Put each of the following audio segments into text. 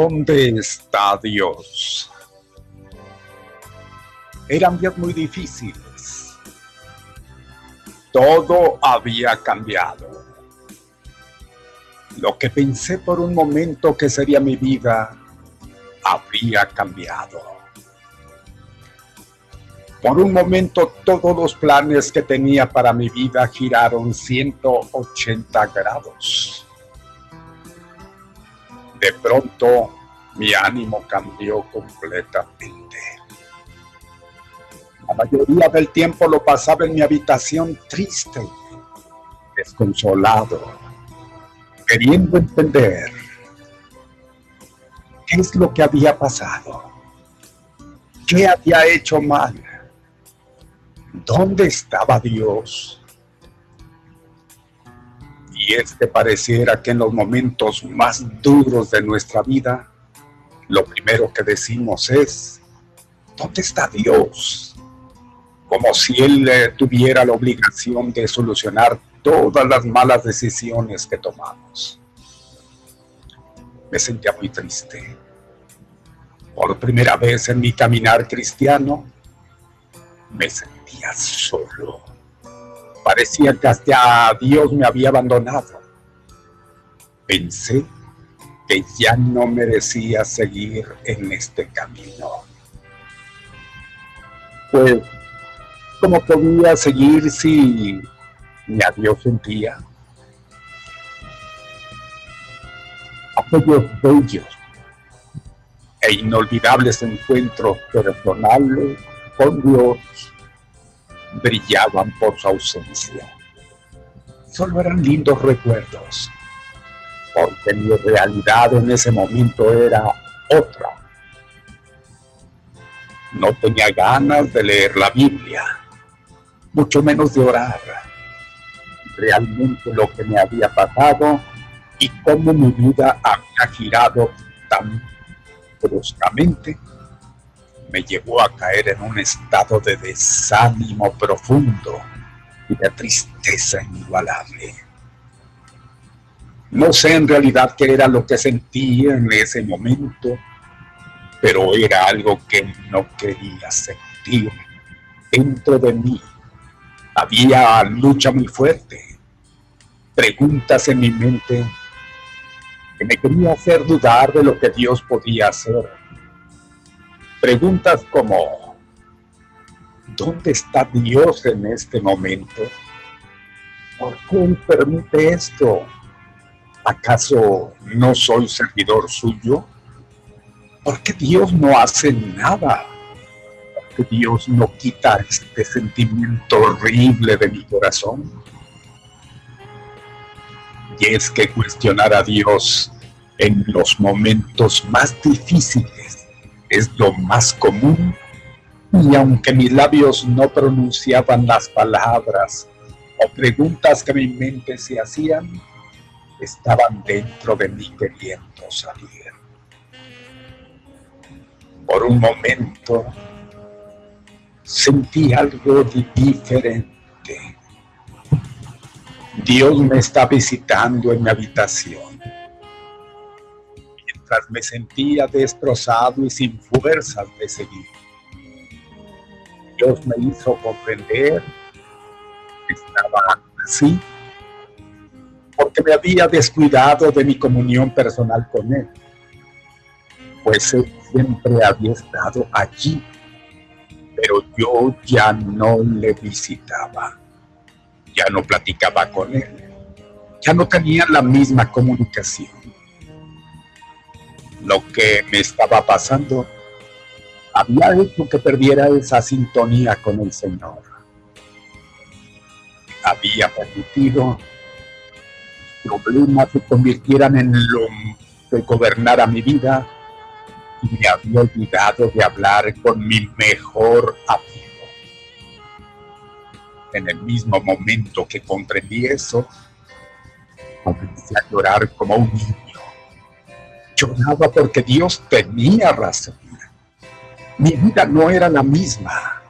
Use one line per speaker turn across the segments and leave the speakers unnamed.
¿Dónde está Dios? Eran días muy difíciles. Todo había cambiado. Lo que pensé por un momento que sería mi vida había cambiado. Por un momento todos los planes que tenía para mi vida giraron 180 grados. De pronto mi ánimo cambió completamente. La mayoría del tiempo lo pasaba en mi habitación triste, desconsolado, queriendo entender qué es lo que había pasado, qué había hecho mal, dónde estaba Dios. Y es que pareciera que en los momentos más duros de nuestra vida, lo primero que decimos es, ¿dónde está Dios? Como si Él eh, tuviera la obligación de solucionar todas las malas decisiones que tomamos. Me sentía muy triste. Por primera vez en mi caminar cristiano, me sentía solo Parecía que hasta Dios me había abandonado. Pensé que ya no merecía seguir en este camino. Pues, ¿cómo podía seguir si ni a Dios sentía? Aquellos bellos e inolvidables encuentros personales con Dios brillaban por su ausencia. Solo eran lindos recuerdos, porque mi realidad en ese momento era otra. No tenía ganas de leer la Biblia, mucho menos de orar. Realmente lo que me había pasado y cómo mi vida había girado tan bruscamente me llevó a caer en un estado de desánimo profundo y de tristeza inigualable. No sé en realidad qué era lo que sentía en ese momento, pero era algo que no quería sentir dentro de mí. Había lucha muy fuerte, preguntas en mi mente que me quería hacer dudar de lo que Dios podía hacer. Preguntas como, ¿dónde está Dios en este momento? ¿Por qué Él permite esto? ¿Acaso no soy servidor suyo? ¿Por qué Dios no hace nada? ¿Por qué Dios no quita este sentimiento horrible de mi corazón? Y es que cuestionar a Dios en los momentos más difíciles es lo más común y aunque mis labios no pronunciaban las palabras o preguntas que mi mente se hacían, estaban dentro de mí queriendo salir. Por un momento sentí algo diferente. Dios me está visitando en mi habitación. Me sentía destrozado y sin fuerzas de seguir. Dios me hizo comprender que estaba así porque me había descuidado de mi comunión personal con Él, pues Él siempre había estado allí, pero yo ya no le visitaba, ya no platicaba con Él, ya no tenía la misma comunicación. Lo que me estaba pasando había hecho que perdiera esa sintonía con el Señor. Había permitido problemas se convirtieran en lo que gobernara mi vida y me había olvidado de hablar con mi mejor amigo. En el mismo momento que comprendí eso, comencé a llorar como un niño. Lloraba porque Dios tenía razón. Mi vida no era la misma.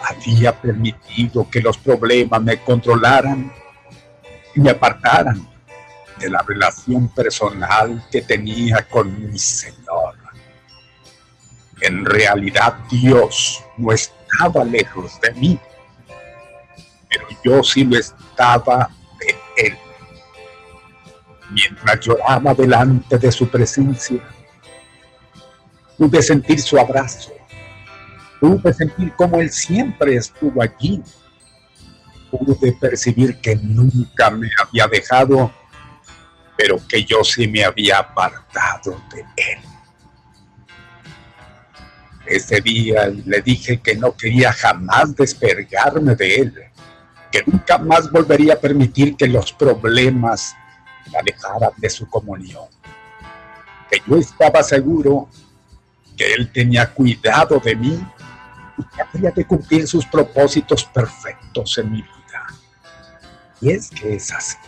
Había permitido que los problemas me controlaran y me apartaran de la relación personal que tenía con mi Señor. En realidad Dios no estaba lejos de mí, pero yo sí lo estaba. Mientras lloraba delante de su presencia, pude sentir su abrazo, pude sentir cómo Él siempre estuvo allí pude percibir que nunca me había dejado, pero que yo sí me había apartado de él. Ese día le dije que no quería jamás despergarme de él, que nunca más volvería a permitir que los problemas me alejaran de su comunión, que yo estaba seguro que él tenía cuidado de mí y que habría de cumplir sus propósitos perfectos en mi vida. Y es que es así.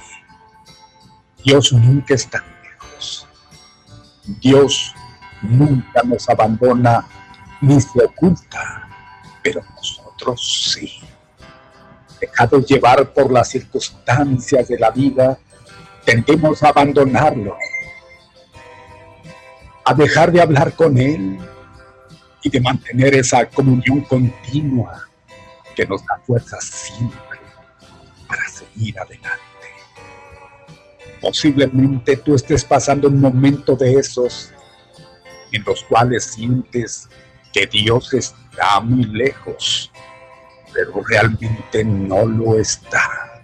Dios nunca está lejos. Dios nunca nos abandona ni se oculta, pero nosotros sí. Dejados llevar por las circunstancias de la vida, tendemos a abandonarlo, a dejar de hablar con Él y de mantener esa comunión continua que nos da fuerza siempre para seguir adelante. Posiblemente tú estés pasando un momento de esos en los cuales sientes que Dios está muy lejos, pero realmente no lo está.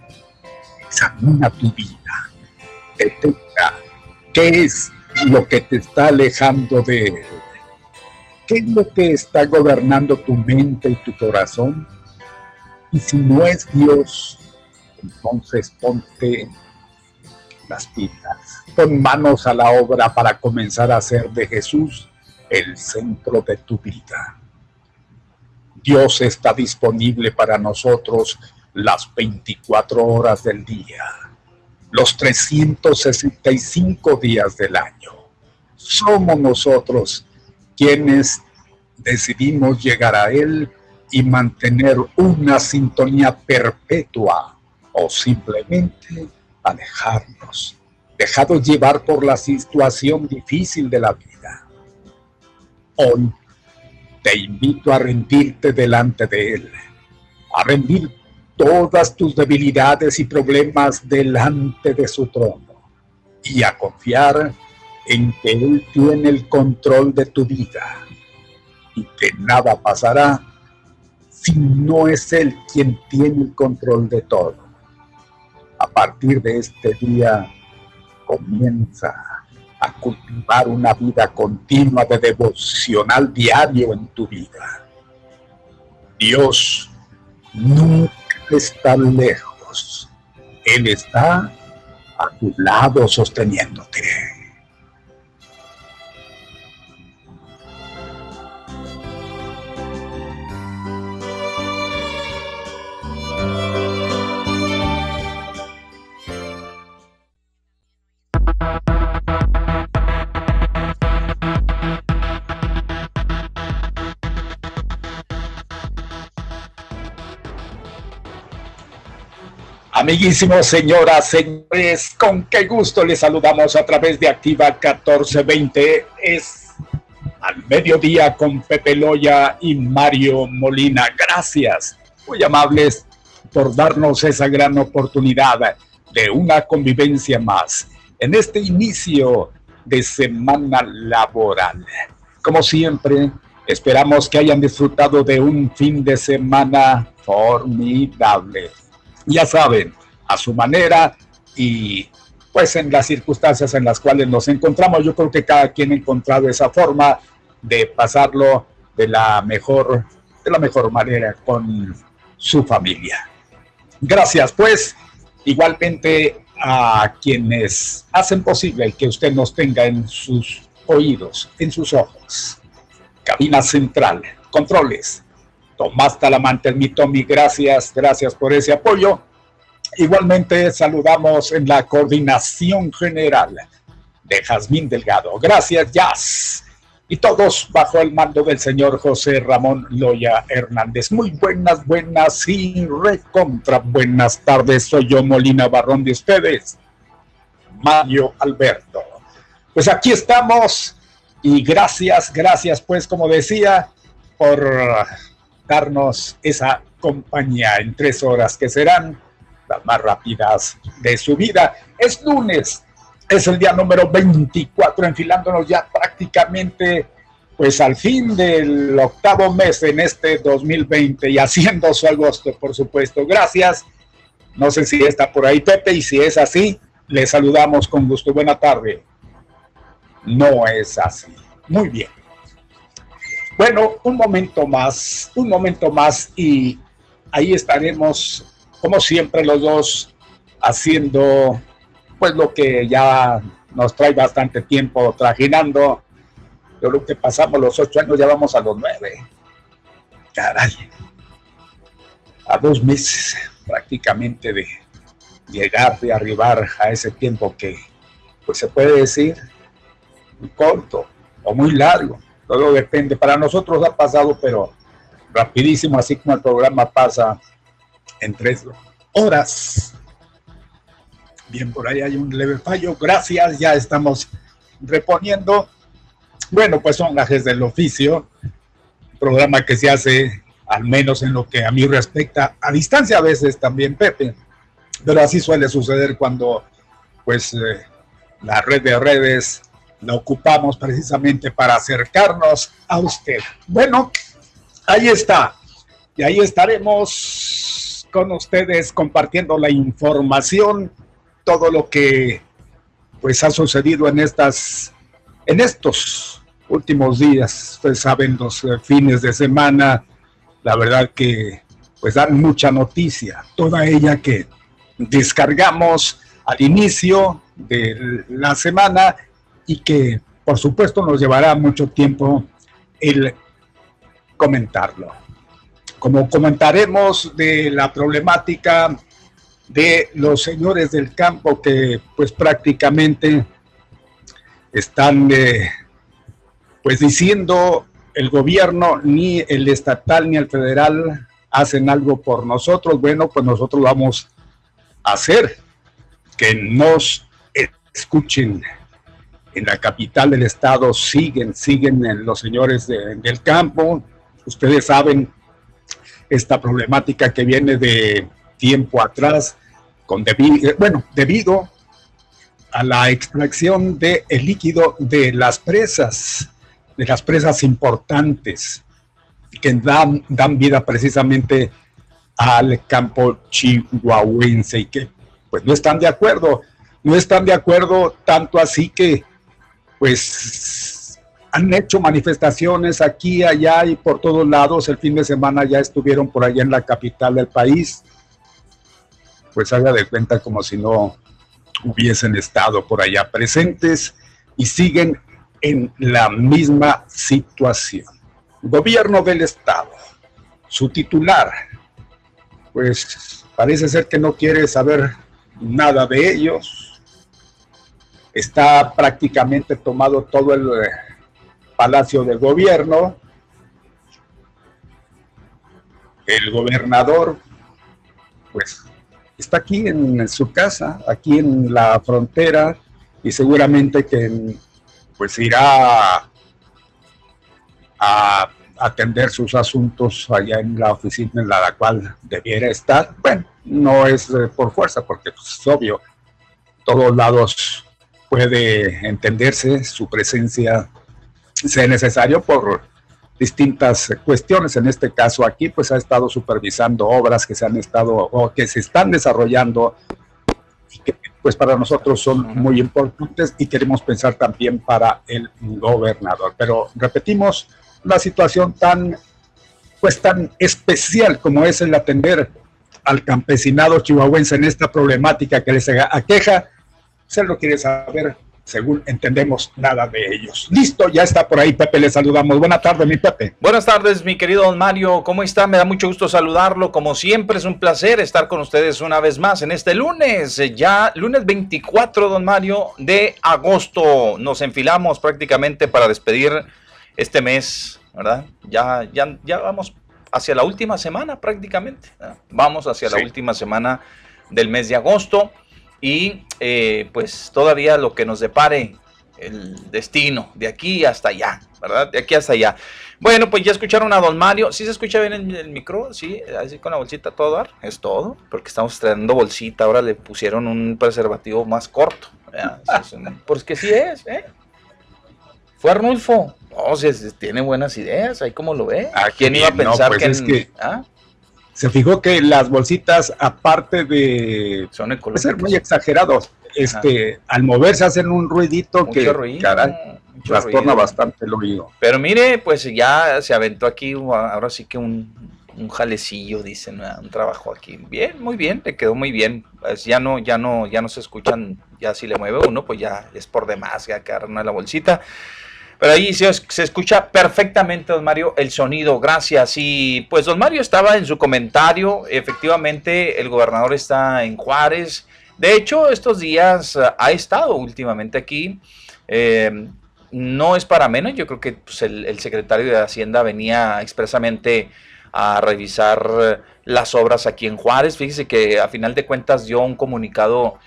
Examina tu vida, detecta qué es lo que te está alejando de Él. ¿Qué es lo que está gobernando tu mente y tu corazón? Y si no es Dios, entonces ponte las pilas, pon manos a la obra para comenzar a hacer de Jesús el centro de tu vida. Dios está disponible para nosotros las 24 horas del día. Los 365 días del año. Somos nosotros quienes decidimos llegar a Él y mantener una sintonía perpetua o simplemente alejarnos, dejados llevar por la situación difícil de la vida. Hoy te invito a rendirte delante de Él, a rendir todas tus debilidades y problemas delante de su trono y a confiar en que Él tiene el control de tu vida y que nada pasará si no es Él quien tiene el control de todo. A partir de este día comienza a cultivar una vida continua de devocional diario en tu vida. Dios nunca está lejos. Él está a tu lado sosteniéndote. Amiguísimos, señoras, señores, con qué gusto les saludamos a través de Activa 1420. Es al mediodía con Pepe Loya y Mario Molina. Gracias, muy amables, por darnos esa gran oportunidad de una convivencia más en este inicio de semana laboral. Como siempre, esperamos que hayan disfrutado de un fin de semana formidable ya saben, a su manera y pues en las circunstancias en las cuales nos encontramos, yo creo que cada quien ha encontrado esa forma de pasarlo de la mejor, de la mejor manera con su familia. Gracias, pues, igualmente a quienes hacen posible que usted nos tenga en sus oídos, en sus ojos. Cabina central, controles, Tomás Talamante, mi Tommy, gracias, gracias por ese apoyo. Igualmente saludamos en la coordinación general de Jazmín Delgado. Gracias, Jazz. Y todos bajo el mando del señor José Ramón Loya Hernández. Muy buenas, buenas y recontra buenas tardes. Soy yo, Molina Barrón de ustedes. Mario Alberto. Pues aquí estamos y gracias, gracias pues como decía por darnos esa compañía en tres horas que serán las más rápidas de su vida. Es lunes, es el día número 24, enfilándonos ya prácticamente pues al fin del octavo mes en este 2020 y haciendo su agosto, por supuesto. Gracias. No sé si está por ahí Pepe y si es así, le saludamos con gusto. Buena tarde. No es así. Muy bien. Bueno, un momento más, un momento más y ahí estaremos, como siempre, los dos haciendo pues lo que ya nos trae bastante tiempo trajinando. Yo creo que pasamos los ocho años, ya vamos a los nueve. Caray. A dos meses prácticamente de llegar, de arribar a ese tiempo que, pues se puede decir, muy corto o muy largo todo depende. Para nosotros ha pasado, pero rapidísimo, así como el programa pasa en tres horas. Bien, por ahí hay un leve fallo. Gracias, ya estamos reponiendo. Bueno, pues son gajes del oficio. Programa que se hace, al menos en lo que a mí respecta, a distancia a veces también, Pepe. Pero así suele suceder cuando, pues, eh, la red de redes la ocupamos precisamente para acercarnos a usted. Bueno, ahí está. Y ahí estaremos con ustedes compartiendo la información, todo lo que pues ha sucedido en estas en estos últimos días. Ustedes saben los eh, fines de semana, la verdad que pues dan mucha noticia, toda ella que descargamos al inicio de la semana y que por supuesto nos llevará mucho tiempo el comentarlo. Como comentaremos de la problemática de los señores del campo que pues prácticamente están eh, pues diciendo el gobierno, ni el estatal ni el federal hacen algo por nosotros, bueno, pues nosotros vamos a hacer que nos escuchen. En la capital del estado siguen, siguen los señores del campo. Ustedes saben esta problemática que viene de tiempo atrás, con bueno, debido a la extracción del el líquido de las presas de las presas importantes que dan, dan vida precisamente al campo chihuahuense y que pues no están de acuerdo, no están de acuerdo tanto así que pues han hecho manifestaciones aquí, allá y por todos lados. El fin de semana ya estuvieron por allá en la capital del país. Pues haga de cuenta como si no hubiesen estado por allá presentes y siguen en la misma situación. Gobierno del Estado, su titular, pues parece ser que no quiere saber nada de ellos. Está prácticamente tomado todo el eh, palacio del gobierno. El gobernador, pues, está aquí en su casa, aquí en la frontera, y seguramente que pues irá a atender sus asuntos allá en la oficina en la cual debiera estar. Bueno, no es eh, por fuerza, porque pues, es obvio, todos lados puede entenderse su presencia, sea necesario por distintas cuestiones. En este caso aquí, pues ha estado supervisando obras que se han estado o que se están desarrollando y que pues para nosotros son muy importantes y queremos pensar también para el gobernador. Pero repetimos, una situación tan, pues tan especial como es el atender al campesinado chihuahuense en esta problemática que les aqueja, se lo quiere saber según entendemos nada de ellos. Listo, ya está por ahí Pepe, le saludamos. Buenas tardes, mi Pepe.
Buenas tardes, mi querido don Mario, ¿cómo está? Me da mucho gusto saludarlo. Como siempre, es un placer estar con ustedes una vez más en este lunes, ya lunes 24, don Mario, de agosto. Nos enfilamos prácticamente para despedir este mes, ¿verdad? Ya, ya, ya vamos hacia la última semana prácticamente. Vamos hacia la última semana del mes de agosto y eh, pues todavía lo que nos depare el destino de aquí hasta allá, ¿verdad? De aquí hasta allá. Bueno, pues ya escucharon a don Mario. ¿Sí se escucha bien el, micro? Sí, así con la bolsita todo dar. Es todo, porque estamos trayendo bolsita. Ahora le pusieron un preservativo más corto. Pues que sí es, ¿eh? Fue Arnulfo. No, si tiene buenas ideas, ahí como lo ve.
¿A quién iba a pensar pues que, es que ¿ah? Se fijó que las bolsitas, aparte de Son ser muy exagerados, este, al moverse hacen un ruidito que trastorna bastante el oído.
Pero mire, pues ya se aventó aquí, ahora sí que un, un jalecillo, dicen, un trabajo aquí. Bien, muy bien, le quedó muy bien. Pues ya no, ya no, ya no se escuchan, ya si le mueve uno, pues ya es por demás, ya una la bolsita. Pero ahí se, escucha perfectamente, don Mario, el sonido. Gracias. Y pues don Mario estaba en su comentario. Efectivamente, el gobernador está en Juárez. De hecho, estos días eh, ha estado últimamente aquí. Eh, no es para menos. Yo creo que pues, el, secretario de Hacienda venía expresamente a revisar eh, las obras aquí en Juárez. Fíjese que a final de cuentas dio un comunicado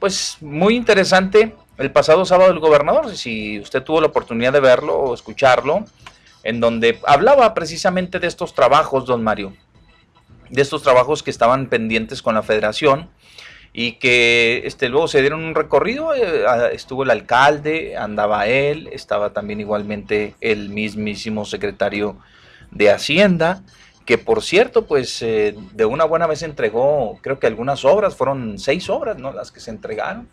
pues muy interesante el pasado sábado el gobernador, si usted tuvo la oportunidad de verlo o escucharlo, en donde hablaba precisamente de estos trabajos, don Mario, de estos trabajos que estaban pendientes con la federación y que este, luego se dieron un recorrido, eh, estuvo el alcalde, andaba él, estaba también igualmente el mismísimo secretario de Hacienda, que por cierto, pues eh, de una buena vez entregó, creo que algunas obras, fueron seis obras, ¿no? Las que se entregaron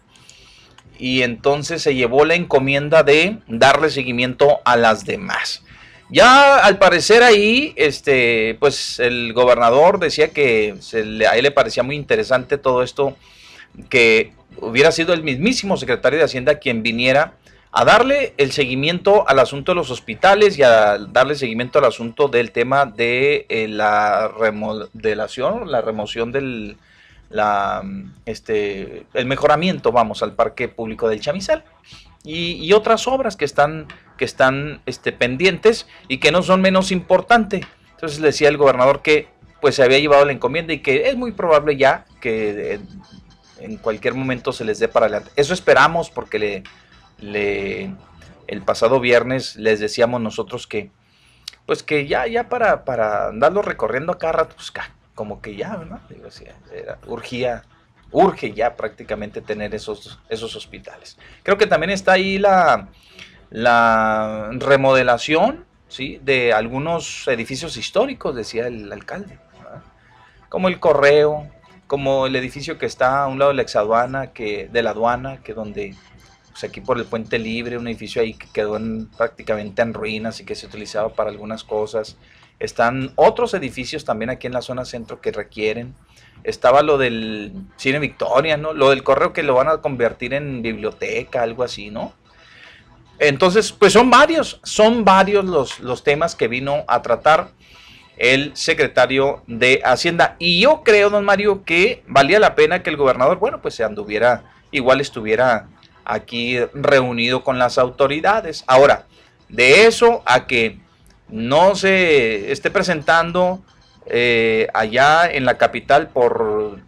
y entonces se llevó la encomienda de darle seguimiento a las demás. Ya al parecer ahí, este, pues el gobernador decía que se le, a él le parecía muy interesante todo esto, que hubiera sido el mismísimo secretario de Hacienda quien viniera a darle el seguimiento al asunto de los hospitales y a darle seguimiento al asunto del tema de eh, la remodelación, la remoción del, la, este, el mejoramiento, vamos, al parque público del Chamizal. Y, otras obras que están, que están este, pendientes y que no son menos importantes. Entonces le decía el gobernador que pues se había llevado la encomienda y que es muy probable ya que en cualquier momento se les dé para adelante. Eso esperamos porque le, le, el pasado viernes les decíamos nosotros que pues que ya, ya para, para andarlo recorriendo acá rato, pues como que ya. Digo, era, urgía, urge ya prácticamente tener esos, esos hospitales. Creo que también está ahí la, la remodelación, ¿sí? De algunos edificios históricos, decía el alcalde, como el correo, como el edificio que está a un lado de la exaduana, que, de la aduana, que donde pues aquí por el puente libre, un edificio ahí que quedó prácticamente en ruinas y que se utilizaba para algunas cosas. Están otros edificios también aquí en la zona centro que requieren. Estaba lo del Cine Victoria, ¿no? Lo del correo que lo van a convertir en biblioteca, algo así, ¿no? Entonces, pues son varios, son varios los, los temas que vino a tratar el secretario de Hacienda. Y yo creo, don Mario, que valía la pena que el gobernador, bueno, pues se anduviera, igual estuviera aquí reunido con las autoridades. Ahora, de eso a que no se esté presentando eh, allá en la capital por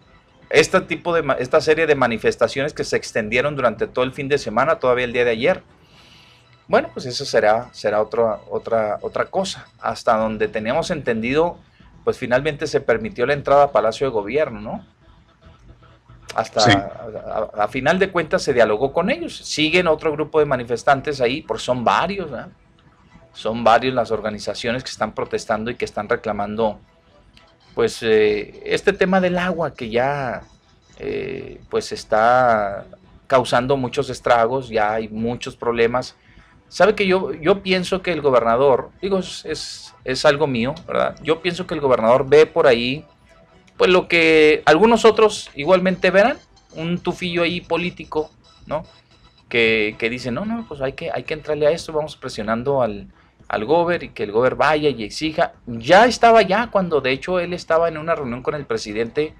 este tipo de esta serie de manifestaciones que se extendieron durante todo el fin de semana, todavía el día de ayer. Bueno, pues eso será, será otra, otra, otra cosa. Hasta donde teníamos entendido, pues finalmente se permitió la entrada a Palacio de Gobierno, ¿no? Hasta a, final de cuentas se dialogó con ellos. Siguen otro grupo de manifestantes ahí, porque son varios, son varios las organizaciones que están protestando y que están reclamando, pues, eh, este tema del agua que ya, eh, pues, está causando muchos estragos, ya hay muchos problemas. Sabe que yo, yo pienso que el gobernador, digo, es, es, algo mío, ¿verdad? Yo pienso que el gobernador ve por ahí pues lo que algunos otros igualmente verán, un tufillo ahí político, ¿no? Que, que dice, no, no, pues hay que, hay que entrarle a esto, vamos presionando al, al gober y que el gober vaya y exija. Ya estaba ya cuando de hecho él estaba en una reunión con el presidente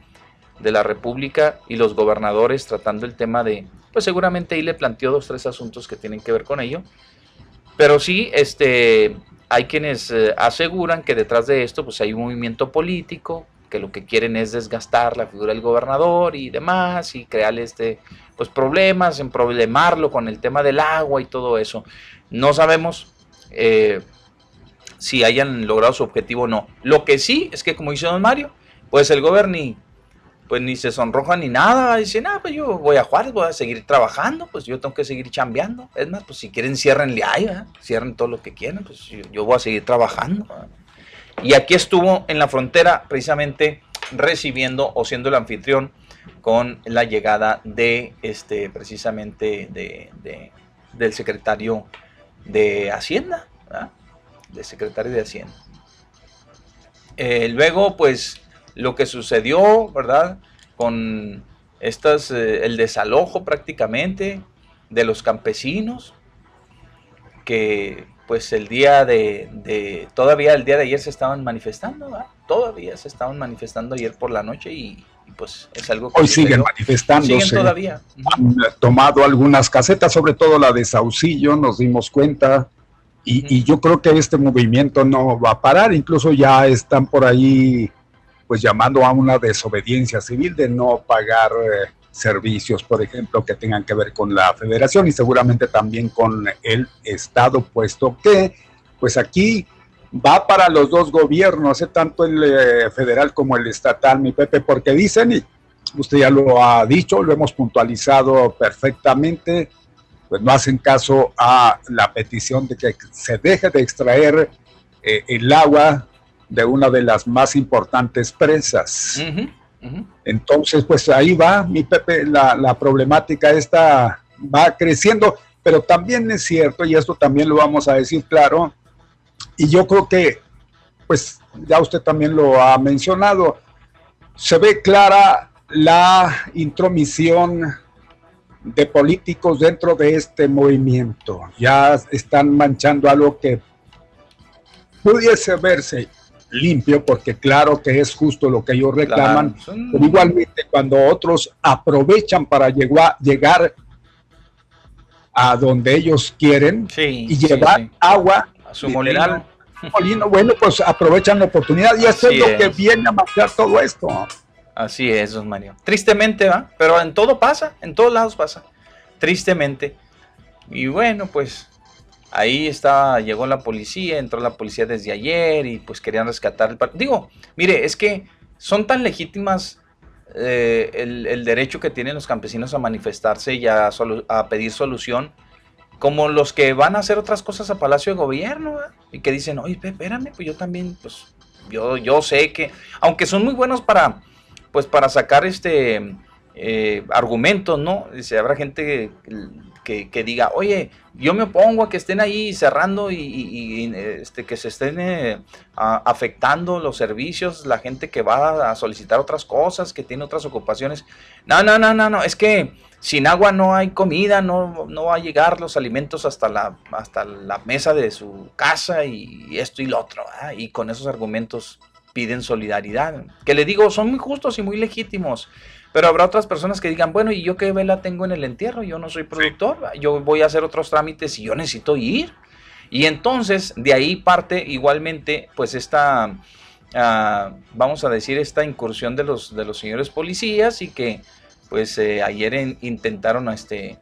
de la República y los gobernadores tratando el tema de, pues seguramente ahí le planteó dos, tres asuntos que tienen que ver con ello. Pero sí, este, hay quienes eh, aseguran que detrás de esto pues hay un movimiento político, que lo que quieren es desgastar la figura del gobernador y demás y crearle este pues problemas, en problemarlo con el tema del agua y todo eso. No sabemos eh, si hayan logrado su objetivo o no. Lo que sí es que como dice don Mario, pues el gobierno pues ni se sonroja ni nada, dice, nada, pues yo voy a Juárez, voy a seguir trabajando, pues yo tengo que seguir chambeando. Es más, pues si quieren ciérrenle ahí, cierren todo lo que quieran, pues yo, voy a seguir trabajando. Y aquí estuvo en la frontera precisamente recibiendo o siendo el anfitrión con la llegada de este precisamente de, del secretario de Hacienda, del secretario de Hacienda. Eh, luego, pues, lo que sucedió, ¿verdad? Con estas, eh, el desalojo prácticamente de los campesinos, que pues el día de, todavía el día de ayer se estaban manifestando, todavía se estaban manifestando ayer por la noche y, pues es algo
que... Hoy siguen manifestándose.
Siguen todavía.
Han tomado algunas casetas, sobre todo la de Saucillo, nos dimos cuenta, y, yo creo que este movimiento no va a parar, incluso ya están por ahí pues llamando a una desobediencia civil de no pagar... Eh, servicios, por ejemplo, que tengan que ver con la federación y seguramente también con el Estado, puesto que, pues aquí va para los dos gobiernos, tanto el eh, federal como el estatal, mi Pepe, porque dicen, y usted ya lo ha dicho, lo hemos puntualizado perfectamente, pues no hacen caso a la petición de que se deje de extraer eh, el agua de una de las más importantes presas. Entonces, pues ahí va, mi Pepe, la, problemática esta va creciendo, pero también es cierto, y esto también lo vamos a decir claro, y yo creo que, pues ya usted también lo ha mencionado, se ve clara la intromisión de políticos dentro de este movimiento. Ya están manchando algo que pudiese verse limpio, porque claro que es justo lo que ellos reclaman, pero igualmente cuando otros aprovechan para llegar, a donde ellos quieren y llevar agua
a su molino.
bueno, pues aprovechan la oportunidad y eso es lo que viene a marcar todo esto.
Así es, don Mario. Tristemente, ¿va? Pero en todo pasa, en todos lados pasa. Tristemente. Y bueno, pues Ahí estaba, llegó la policía, entró la policía desde ayer y pues querían rescatar el Digo, mire, es que son tan legítimas eh, el, derecho que tienen los campesinos a manifestarse y a, pedir solución, como los que van a hacer otras cosas a Palacio de Gobierno y que dicen, oye, espérame, pues yo también, pues yo, yo sé que, aunque son muy buenos para, pues para sacar este eh, argumentos, ¿no? Dice, habrá gente que, diga, oye, yo me opongo a que estén ahí cerrando y, este, que se estén eh, afectando los servicios, la gente que va a solicitar otras cosas, que tiene otras ocupaciones. No, no, no, no, no, es que sin agua no hay comida, no, no va a llegar los alimentos hasta la, hasta la mesa de su casa y esto y lo otro. Y con esos argumentos piden solidaridad. Que le digo, son muy justos y muy legítimos. Pero habrá otras personas que digan, bueno, ¿y yo qué vela tengo en el entierro? Yo no soy productor, yo voy a hacer otros trámites y yo necesito ir. Y entonces de ahí parte igualmente pues esta, ah, vamos a decir, esta incursión de los, de los señores policías y que pues eh, ayer intentaron a este,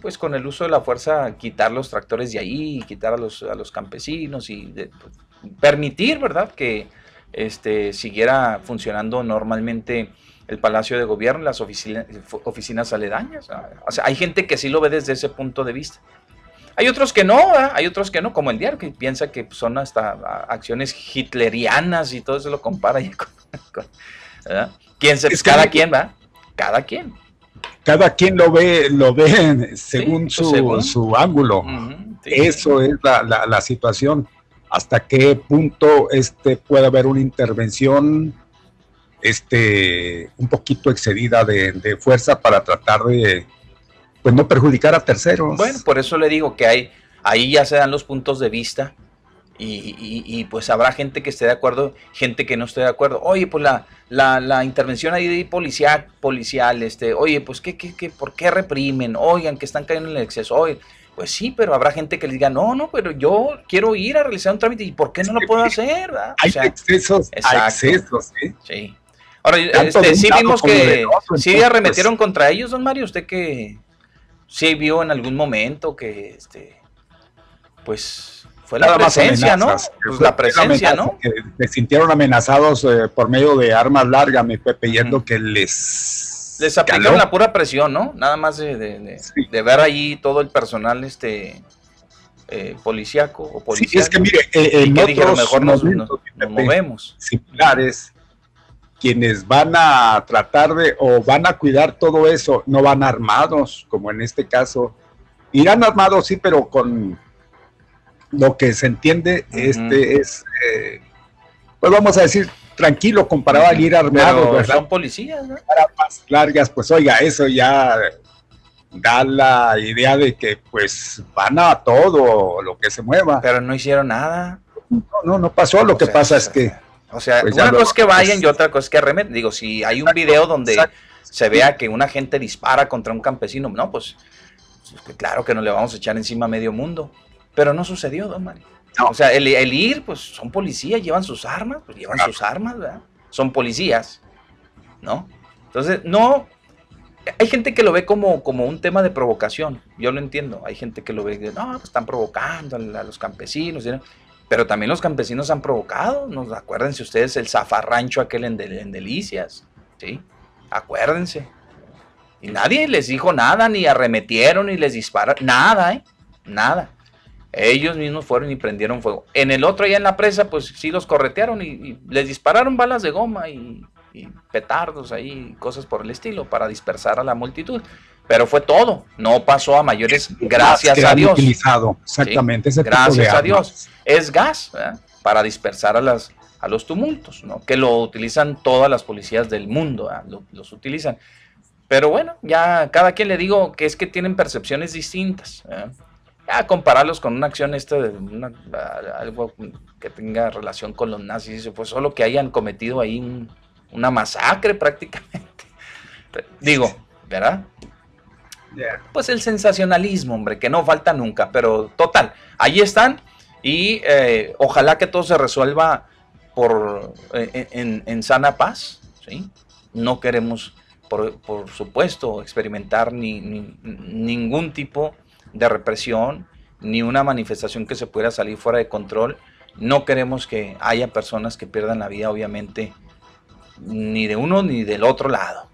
pues con el uso de la fuerza quitar los tractores de ahí, quitar a los, a los campesinos y pues, permitir, ¿verdad? Que este, siguiera funcionando normalmente el Palacio de Gobierno, las oficinas aledañas. O sea, hay gente que sí lo ve desde ese punto de vista. Hay otros que no, hay otros que no, como el diario, que piensa que son hasta acciones hitlerianas y todo eso lo compara. con, ¿Quién se, cada quien, ¿va? Cada quien.
Cada quien lo ve, lo ve según, pues su, ángulo. eso es la, la, situación. Hasta qué punto este, puede haber una intervención este, un poquito excedida de, fuerza para tratar de pues no perjudicar a terceros.
Bueno, por eso le digo que hay, ahí ya se dan los puntos de vista y, pues habrá gente que esté de acuerdo, gente que no esté de acuerdo. Oye, pues la, la, intervención ahí policial, policial, este, oye, pues ¿qué, qué, qué, ¿por qué reprimen? Oigan, que están cayendo en el exceso. Oye, pues sí, pero habrá gente que le diga, no, no, pero yo quiero ir a realizar un trámite y ¿por qué no lo puedo hacer?
Hay excesos, hay excesos, ¿eh? Sí.
Ahora, este, sí vimos que sí pues. arremetieron contra ellos, don Mario. Usted que sí vio en algún momento que, este, pues, fue la presencia, ¿no? Pues la presencia, ¿no?
Se sintieron amenazados eh, por medio de armas largas, mi Pepe, yendo que les...
Les aplicaron la pura presión, ¿no? Nada más de, de, ver ahí todo el personal, este... Eh, policíaco o policial. Sí,
es que mire, eh, en
dijeron, mejor nos, nos movemos.
Similares, quienes van a tratar de o van a cuidar todo eso no van armados, como en este caso. Irán armados, sí, pero con lo que se entiende, este es, eh, pues vamos a decir, tranquilo comparado al ir armado,
¿verdad? Son policías, ¿no?
más largas, pues oiga, eso ya da la idea de que pues van a todo lo que se mueva.
Pero no hicieron nada.
No, no, no pasó. Lo que pasa es que
o sea, pues una cosa es que vayan y otra cosa es que arremeten. Digo, si hay un video donde se vea que una gente dispara contra un campesino, no, pues, pues claro que no le vamos a echar encima a medio mundo. Pero no sucedió, don Mario. O sea, el, ir, pues son policías, llevan sus armas, pues llevan sus armas, ¿verdad? Son policías, ¿no? Entonces, no, hay gente que lo ve como, como un tema de provocación, yo lo entiendo. Hay gente que lo ve, no, pues están provocando a, los campesinos. ¿sí? Pero también los campesinos han provocado, ¿no? acuérdense ustedes el zafarrancho aquel en, Delicias, ¿sí? Acuérdense. Y nadie les dijo nada, ni arremetieron, ni les dispararon, nada, ¿eh? Nada. Ellos mismos fueron y prendieron fuego. En el otro, allá en la presa, pues sí los corretearon y, les dispararon balas de goma y, y, petardos ahí, cosas por el estilo, para dispersar a la multitud. Pero fue todo, no pasó a mayores, gracias a Dios.
Utilizado, exactamente.
gracias a Dios. Es gas para dispersar a, las, a los tumultos, ¿no? que lo utilizan todas las policías del mundo, los utilizan. Pero bueno, ya cada quien le digo que es que tienen percepciones distintas. Compararlos con una acción esta de algo que tenga relación con los nazis, pues solo que hayan cometido ahí una masacre prácticamente. Digo, ¿verdad? Pues el sensacionalismo, hombre, que no falta nunca, pero total, ahí están y eh, ojalá que todo se resuelva por, eh, en, sana paz, ¿sí? No queremos, por, supuesto, experimentar ni, ningún tipo de represión, ni una manifestación que se pueda salir fuera de control. No queremos que haya personas que pierdan la vida, obviamente, ni de uno ni del otro lado.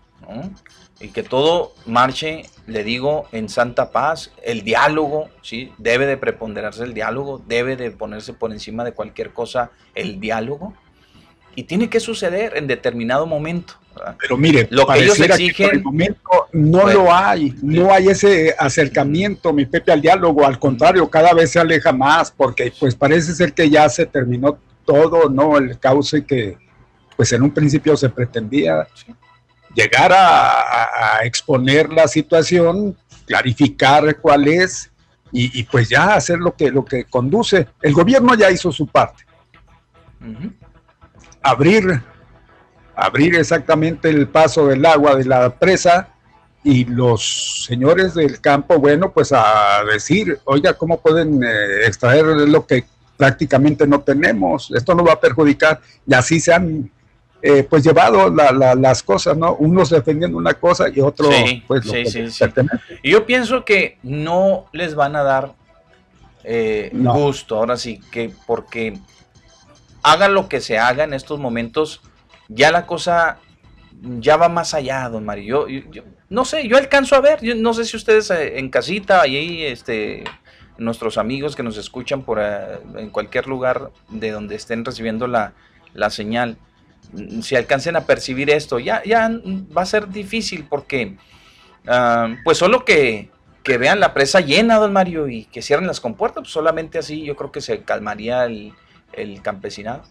Y que todo marche, le digo, en santa paz. El diálogo, ¿sí? Debe de preponderarse el diálogo, debe de ponerse por encima de cualquier cosa el diálogo. Y tiene que suceder en determinado momento.
Pero mire, lo que ellos exigen, el momento no lo hay, no hay ese acercamiento, mi Pepe, al diálogo, al contrario, cada vez se aleja más, porque pues parece ser que ya se terminó todo, ¿no? El cauce que pues en un principio se pretendía llegar a, exponer la situación, clarificar cuál es y, pues ya hacer lo que, lo que conduce. El gobierno ya hizo su parte. Abrir abrir exactamente el paso del agua de la presa y los señores del campo, bueno, pues a decir, oiga, ¿cómo pueden eh, extraer lo que prácticamente no tenemos? Esto no va a perjudicar y así se han eh, pues llevado las cosas, ¿no? Unos defendiendo una cosa y otros pues lo
sí, Y yo pienso que no les van a dar eh, gusto, ahora sí, que porque hagan lo que se haga en estos momentos, ya la cosa ya va más allá, don Mario. Yo, no sé, yo alcanzo a ver, yo no sé si ustedes eh, en casita ahí, este, nuestros amigos que nos escuchan por eh, en cualquier lugar de donde estén recibiendo la, señal, mm, si alcancen a percibir esto, ya, ya va a ser difícil porque, ah, pues solo que, que, vean la presa llena, don Mario, y que cierren las compuertas, pues solamente así yo creo que se calmaría el, el campesinado.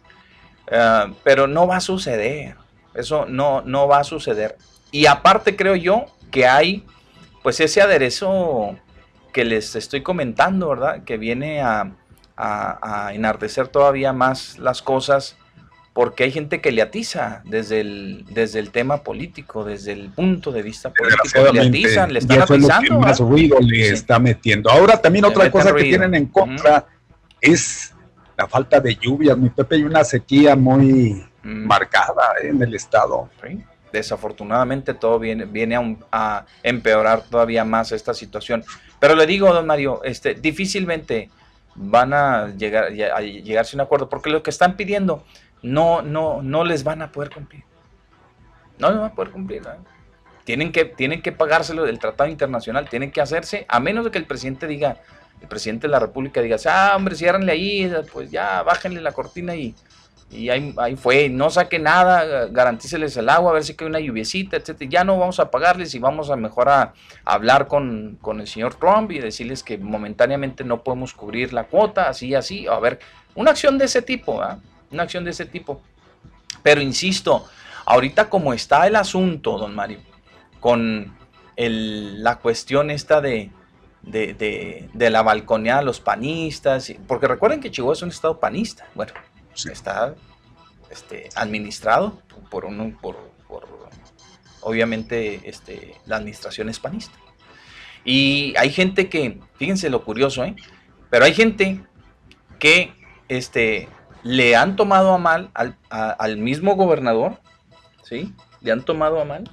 Ah, pero no va a suceder. Eso no, no va a suceder. Y aparte creo yo que hay pues ese aderezo que les estoy comentando, ¿verdad? Que viene a, enardecer todavía más las cosas porque hay gente que le atiza desde el, desde el tema político, desde el punto de vista político, le atizan, le están atizando.
más ruido le está metiendo. Ahora también otra cosa que tienen en contra es la falta de lluvias, mi Pepe, y una sequía muy mm. marcada en el estado.
Desafortunadamente todo viene, viene a, empeorar todavía más esta situación. Pero le digo, don Mario, este, difícilmente van a llegar a llegarse a un acuerdo, porque lo que están pidiendo no, no, no les van a poder cumplir. No les van a poder cumplir. Tienen que, tienen que pagárselo del tratado internacional, tienen que hacerse, a menos de que el presidente diga, el presidente de la República diga, ah, hombre, ciérrenle ahí, pues ya, bájenle la cortina y, y ahí, ahí, fue, no saque nada, garantíceles el agua, a ver si hay una lluviecita, etcétera. Ya no vamos a pagarles y vamos a mejor a, hablar con, el señor Trump y decirles que momentáneamente no podemos cubrir la cuota, así, así. A ver, una acción de ese tipo, una acción de ese tipo. Pero insisto, ahorita como está el asunto, don Mario, con el, la cuestión esta de, de, de, la balconeada a los panistas, porque recuerden que Chihuahua es un estado panista, bueno, está este, administrado por, un, por, obviamente este, la administración es panista. Y hay gente que, fíjense lo curioso, ¿eh? pero hay gente que este, le han tomado a mal al, al mismo gobernador, ¿sí? Le han tomado a mal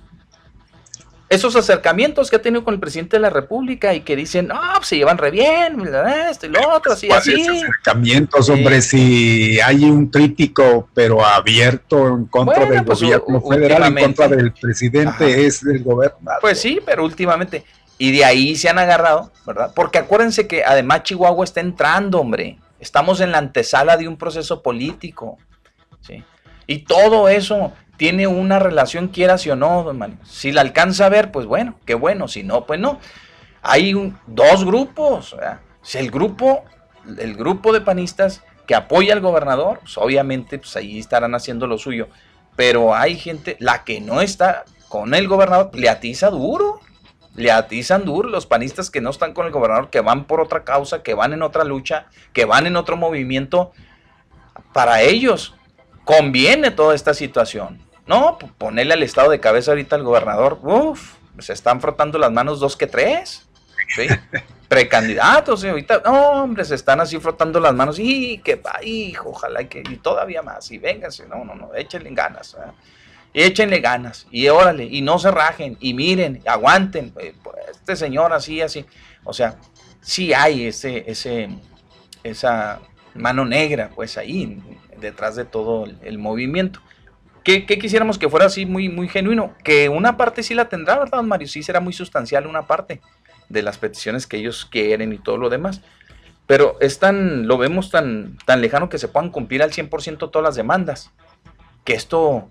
esos acercamientos que ha tenido con el presidente de la República y que dicen, no, pues se llevan re bien, esto y lo otro, así, así.
acercamientos, hombre? Si hay un crítico, pero abierto en contra del pues, gobierno federal, en contra del presidente, es del gobernador.
Pues sí, pero últimamente. Y de ahí se han agarrado, ¿verdad? Porque acuérdense que además Chihuahua está entrando, hombre. Estamos en la antesala de un proceso político. ¿sí? Y todo eso tiene una relación, quieras o no, don Si la alcanza a ver, pues bueno, qué bueno. Si no, pues no. Hay dos grupos. Si el grupo, el grupo de panistas que apoya al gobernador, pues obviamente pues ahí estarán haciendo lo suyo. Pero hay gente, la que no está con el gobernador, le atiza duro. le atizan duro los panistas que no están con el gobernador, que van por otra causa, que van en otra lucha, que van en otro movimiento. Para ellos conviene toda esta situación. No, ponerle al estado de cabeza ahorita al gobernador, uff, se están frotando las manos dos que tres. ¿sí? Precandidatos, ahorita, no, hombre, se están así frotando las manos, y que va, hijo, ojalá que, y todavía más, y vénganse, no, no, no, échenle ganas. Y échenle ganas, y órale, y no se rajen, y miren, aguanten, eh, pues, este señor así, así. O sea, sí hay ese, ese, esa mano negra, pues ahí, detrás de todo el, movimiento. ¿Qué, quisiéramos que fuera así muy, muy genuino? Que una parte sí la tendrá, ¿verdad, Mario? Sí será muy sustancial una parte de las peticiones que ellos quieren y todo lo demás. Pero es tan, lo vemos tan, tan lejano que se puedan cumplir al 100% todas las demandas. Que esto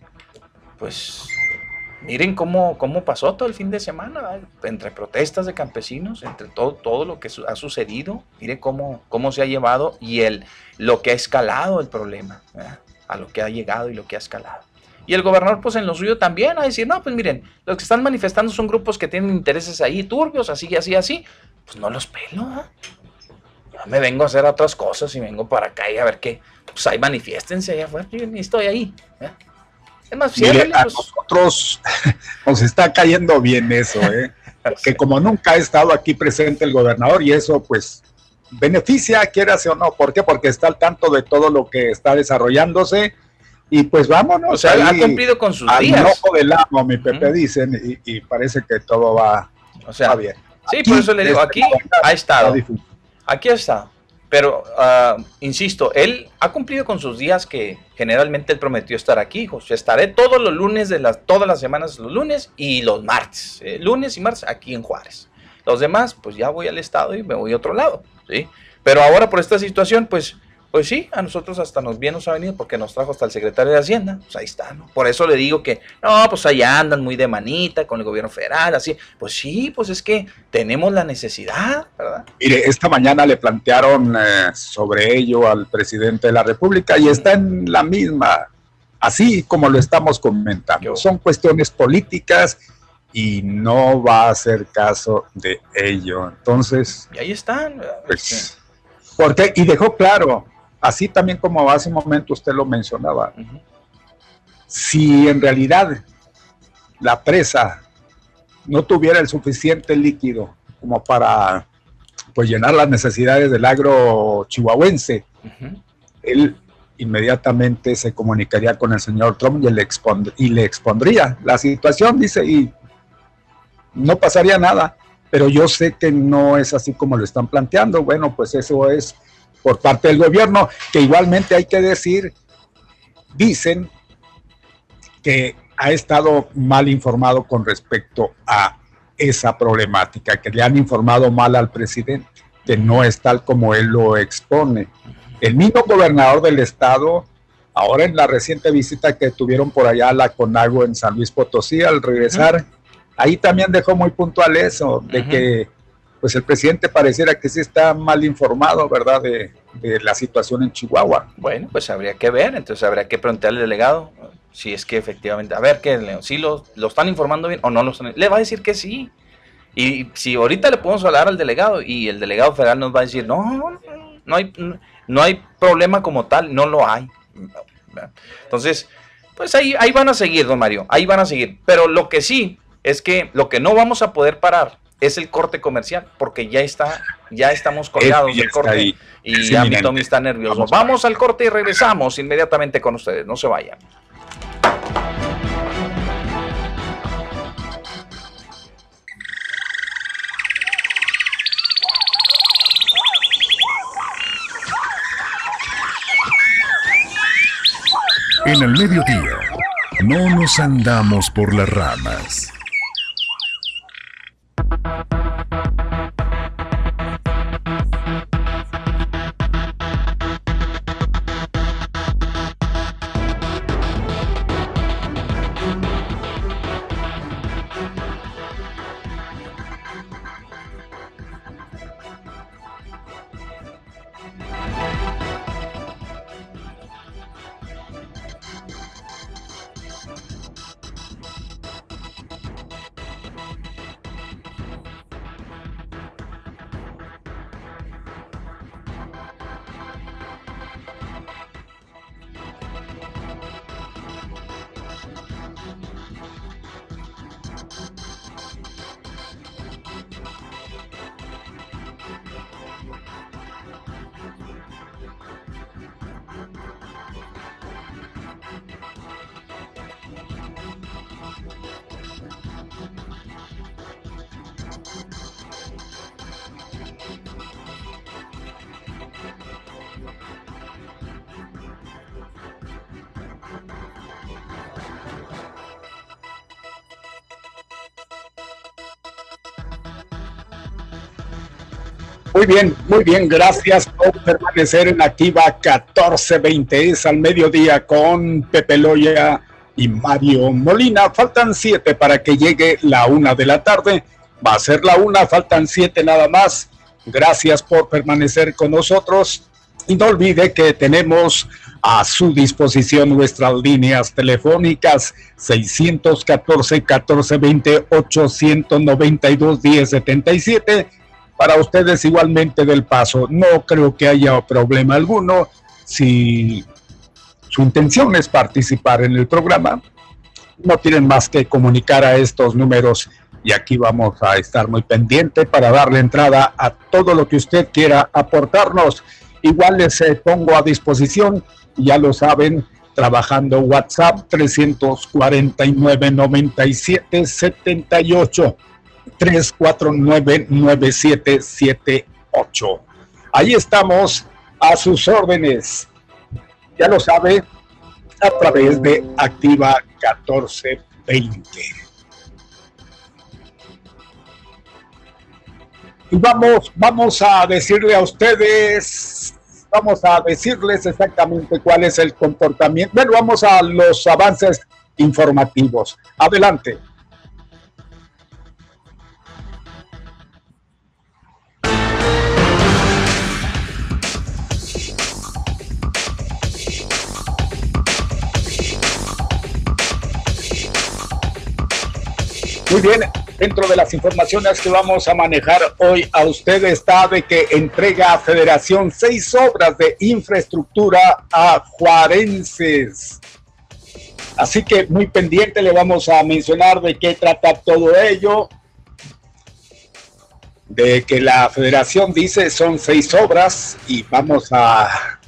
pues miren cómo, cómo pasó todo el fin de semana, entre protestas de campesinos, entre todo, todo lo que ha sucedido, miren cómo, cómo se ha llevado y el, lo que ha escalado el problema, a lo que ha llegado y lo que ha escalado. Y el gobernador, pues en lo suyo también, a decir, no, pues miren, los que están manifestando son grupos que tienen intereses ahí turbios, así, así, así, pues no los pelo, Ya me vengo a hacer otras cosas y vengo para acá y a ver qué, pues ahí manifiéstense allá afuera, yo ni estoy ahí.
Es más, a pues. nosotros nos está cayendo bien eso, ¿eh? que como nunca ha estado aquí presente el gobernador y eso pues beneficia, quieras o no. ¿Por qué? Porque está al tanto de todo lo que está desarrollándose y pues vámonos.
O sea, ha cumplido con sus al días.
ojo del amo, mi Pepe dicen, y, parece que todo va, o sea, bien.
Sí, por eso le digo, aquí ha estado. Aquí estado. Pero, ah, insisto, él ha cumplido con sus días que generalmente él prometió estar aquí. José, estaré todos los lunes de las, todas las semanas, los lunes y los martes. Eh, lunes y martes aquí en Juárez. Los demás, pues ya voy al estado y me voy a otro lado. ¿sí? Pero ahora por esta situación, pues pues sí, a nosotros hasta nos bien nos ha venido porque nos trajo hasta el secretario de Hacienda. Pues ahí está, ¿no? Por eso le digo que, no, pues allá andan muy de manita con el gobierno federal, así. Pues sí, pues es que tenemos la necesidad, ¿verdad?
Mire, esta mañana le plantearon eh, sobre ello al presidente de la República y está en la misma, así como lo estamos comentando. Son cuestiones políticas y no va a hacer caso de ello. Entonces.
Y ahí están.
Pues, porque, y dejó claro, Así también como hace un momento usted lo mencionaba, si en realidad la presa no tuviera el suficiente líquido como para pues llenar las necesidades del agro chihuahuense, él inmediatamente se comunicaría con el señor Trump y le, y le expondría la situación, dice, y no pasaría nada. Pero yo sé que no es así como lo están planteando. Bueno, pues eso es por parte del gobierno, que igualmente hay que decir, dicen que ha estado mal informado con respecto a esa problemática, que le han informado mal al presidente, que no es tal como él lo expone. El mismo gobernador del estado, ahora en la reciente visita que tuvieron por allá a la Conago en San Luis Potosí, al regresar, ahí también dejó muy puntual eso, de que pues el presidente pareciera que sí está mal informado, ¿verdad?, de, la situación en Chihuahua.
Bueno, pues habría que ver, entonces habría que preguntarle al delegado si es que efectivamente, a ver, que si lo, lo están informando bien o no lo están, le va a decir que sí. Y si ahorita le podemos hablar al delegado y el delegado federal nos va a decir, no, no hay, no hay problema como tal, no lo hay. Entonces, pues ahí, ahí van a seguir, don Mario, ahí van a seguir. Pero lo que sí es que lo que no vamos a poder parar es el corte comercial, porque ya está, ya estamos colgados del corte y ya mi Tommy está nervioso. Vamos, al corte y regresamos inmediatamente con ustedes, no se vayan.
En el mediodía, no nos andamos por las ramas.
Bien, muy bien, gracias por permanecer en Activa 1420. Es al mediodía con Pepe Loya y Mario Molina. Faltan siete para que llegue la una de la tarde. Va a ser la una, faltan siete nada más. Gracias por permanecer con nosotros. Y no olvide que tenemos a su disposición nuestras líneas telefónicas 614 1420 892 1077 para ustedes igualmente del paso. No creo que haya problema alguno si su intención es participar en el programa. No tienen más que comunicar a estos números y aquí vamos a estar muy pendiente para darle entrada a todo lo que usted quiera aportarnos. Igual les eh, pongo a disposición, ya lo saben, trabajando WhatsApp 349 97 78 3499778. Ahí estamos a sus órdenes. Ya lo sabe, a través de Activa 1420. Y vamos, vamos a decirle a ustedes, vamos a decirles exactamente cuál es el comportamiento. Bueno, vamos a los avances informativos. Adelante. Bien, dentro de las informaciones que vamos a manejar hoy a usted está de que entrega a Federación seis obras de infraestructura a juarenses. Así que muy pendiente le vamos a mencionar de qué trata todo ello. De que la federación dice son seis obras y vamos a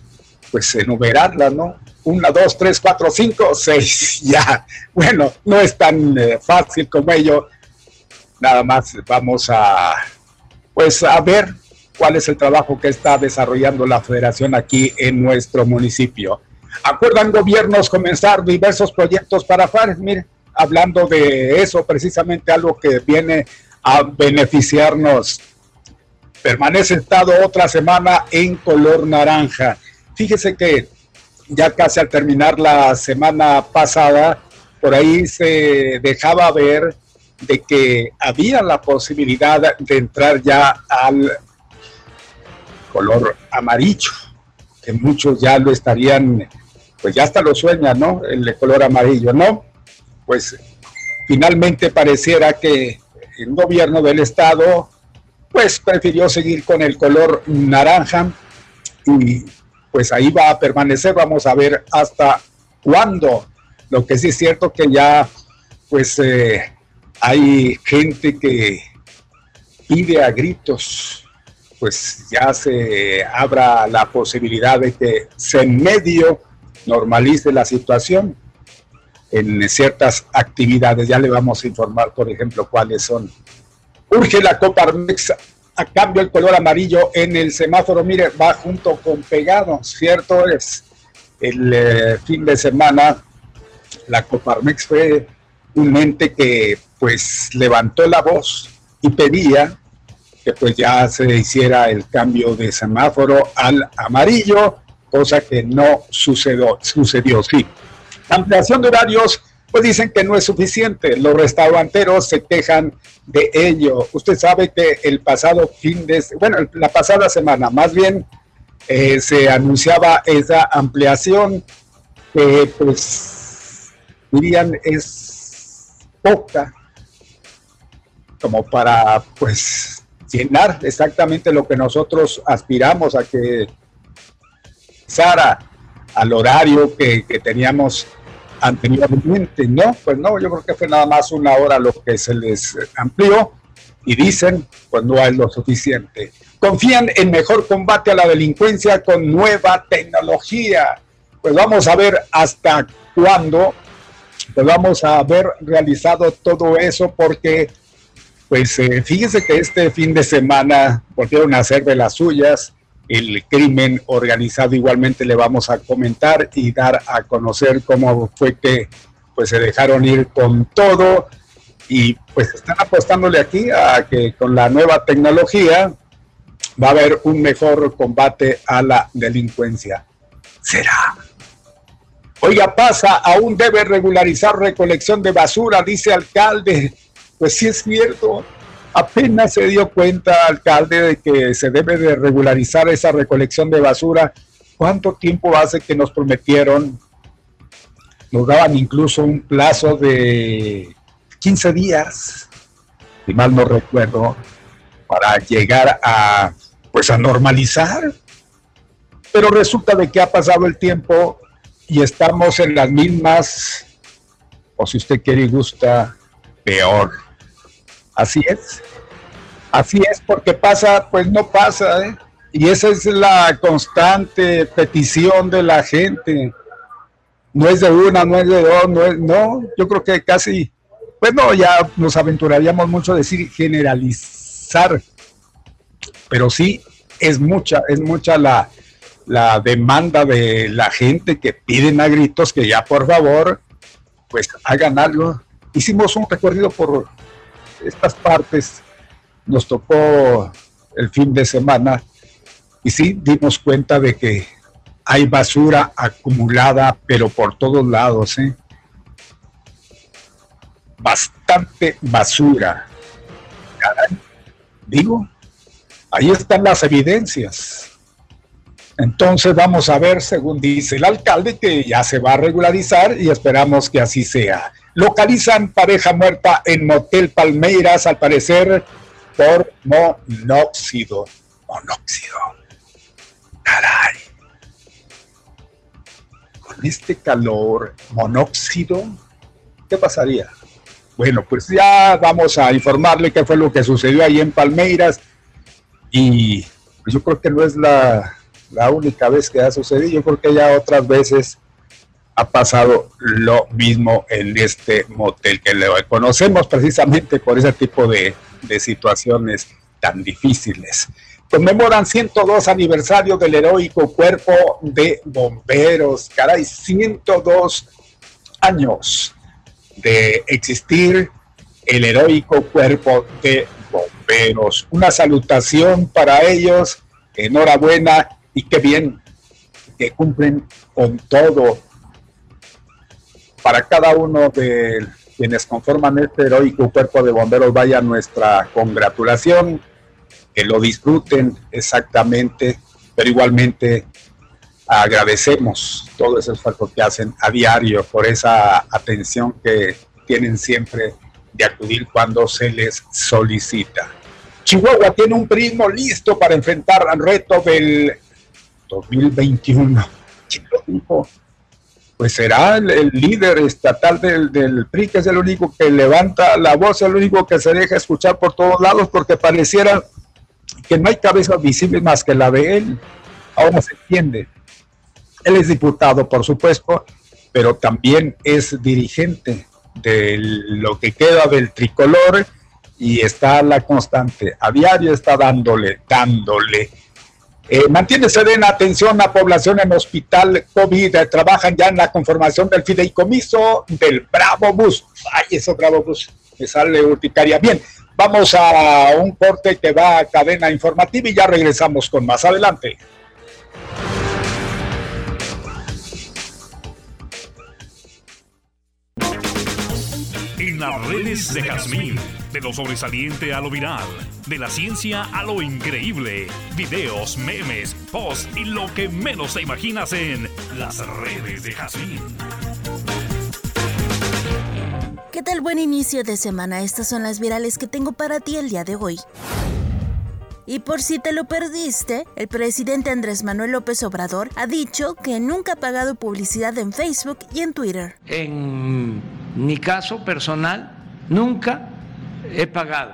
pues enumerarlas, ¿no? Una, dos, tres, cuatro, cinco, seis, ya. Bueno, no es tan eh, fácil como ello. Nada más vamos a, pues, a ver cuál es el trabajo que está desarrollando la federación aquí en nuestro municipio. Acuerdan gobiernos comenzar diversos proyectos para Fares. Mire, hablando de eso, precisamente algo que viene a beneficiarnos. Permanece estado otra semana en color naranja. Fíjese que ya casi al terminar la semana pasada, por ahí se dejaba ver de que había la posibilidad de entrar ya al color amarillo, que muchos ya lo estarían, pues ya hasta lo sueñan, ¿no? El color amarillo, ¿no? Pues finalmente pareciera que el gobierno del estado, pues prefirió seguir con el color naranja y pues ahí va a permanecer. Vamos a ver hasta cuándo. Lo que sí es cierto que ya, pues eh, hay gente que pide a gritos, pues ya se abra la posibilidad de que se en medio normalice la situación en ciertas actividades. Ya le vamos a informar, por ejemplo, cuáles son. Urge la Coparmex a cambio el color amarillo en el semáforo, mire, va junto con pegado, ¿cierto? Es el eh, fin de semana, la Coparmex fue un ente que pues levantó la voz y pedía que pues ya se hiciera el cambio de semáforo al amarillo, cosa que no sucedió, sucedió sí. Ampliación de horarios pues dicen que no es suficiente. Los restauranteros se quejan de ello. Usted sabe que el pasado fin de, bueno, la pasada semana, más bien, eh, se anunciaba esa ampliación que, pues, dirían es poca, como para, pues, llenar exactamente lo que nosotros aspiramos a que Sara al horario que, que teníamos anteriormente. No, pues no, yo creo que fue nada más una hora lo que se les amplió y dicen, pues no es lo suficiente. Confían en mejor combate a la delincuencia con nueva tecnología. Pues vamos a ver hasta cuándo, pues vamos a haber realizado todo eso porque, pues eh, fíjese que este fin de semana volvieron a hacer de las suyas el crimen organizado igualmente le vamos a comentar y dar a conocer cómo fue que pues se dejaron ir con todo y pues están apostándole aquí a que con la nueva tecnología va a haber un mejor combate a la delincuencia. ¿Será? Oiga, pasa, aún debe regularizar recolección de basura, dice alcalde. Pues sí es cierto, apenas se dio cuenta, alcalde, de que se debe de regularizar esa recolección de basura. ¿Cuánto tiempo hace que nos prometieron? Nos daban incluso un plazo de 15 días, si mal no recuerdo, para llegar a, pues a normalizar. Pero resulta de que ha pasado el tiempo y estamos en las mismas, o si usted quiere y gusta, peor. Así es. Así es, porque pasa, pues no pasa, ¿eh? Y esa es la constante petición de la gente. No es de una, no es de dos, no es, no, yo creo que casi, pues no, ya nos aventuraríamos mucho a decir generalizar, pero sí es mucha, es mucha la, la demanda de la gente que piden a gritos que ya por favor, pues hagan algo. Hicimos un recorrido por estas partes, nos tocó el fin de semana y sí dimos cuenta de que hay basura acumulada, pero por todos lados, ¿eh? Bastante basura. Digo, ahí están las evidencias. Entonces vamos a ver, según dice el alcalde, que ya se va a regularizar y esperamos que así sea. Localizan pareja muerta en Motel Palmeiras, al parecer por monóxido. Monóxido. Caray. Con este calor, monóxido, ¿qué pasaría? Bueno, pues ya vamos a informarle qué fue lo que sucedió ahí en Palmeiras. Y pues yo creo que no es la la única vez que ha sucedido. Yo creo que ya otras veces ha pasado lo mismo en este motel que le conocemos precisamente por ese tipo de, situaciones tan difíciles. Conmemoran 102 aniversario del heroico cuerpo de bomberos. Caray, 102 años de existir el heroico cuerpo de bomberos. Una salutación para ellos. Enhorabuena y qué bien que cumplen con todo. Para cada uno de quienes conforman este heroico cuerpo de bomberos, vaya nuestra congratulación, que lo disfruten exactamente, pero igualmente agradecemos todo ese esfuerzo que hacen a diario por esa atención que tienen siempre de acudir cuando se les solicita. Chihuahua tiene un prismo listo para enfrentar al reto del 2021. Pues será el, líder estatal del, del, PRI, que es el único que levanta la voz, el único que se deja escuchar por todos lados, porque pareciera que no hay cabeza visible más que la de él. Ahora se entiende. Él es diputado, por supuesto, pero también es dirigente de lo que queda del tricolor y está la constante. A diario está dándole, dándole eh, mantiene serena atención a población en hospital COVID. trabajan ya en la conformación del fideicomiso del Bravo Bus. Ay, eso Bravo Bus. Me sale urticaria. Bien, vamos a un corte que va a cadena informativa y ya regresamos con más adelante.
En las redes de Jazmín, de lo sobresaliente a lo viral, de la ciencia a lo increíble, videos, memes, posts y lo que menos te imaginas en las redes de Jazmín.
¿Qué tal buen inicio de semana? Estas son las virales que tengo para ti el día de hoy. Y por si te lo perdiste, el presidente Andrés Manuel López Obrador ha dicho que nunca ha pagado publicidad en Facebook y en Twitter.
En mi caso personal, nunca he pagado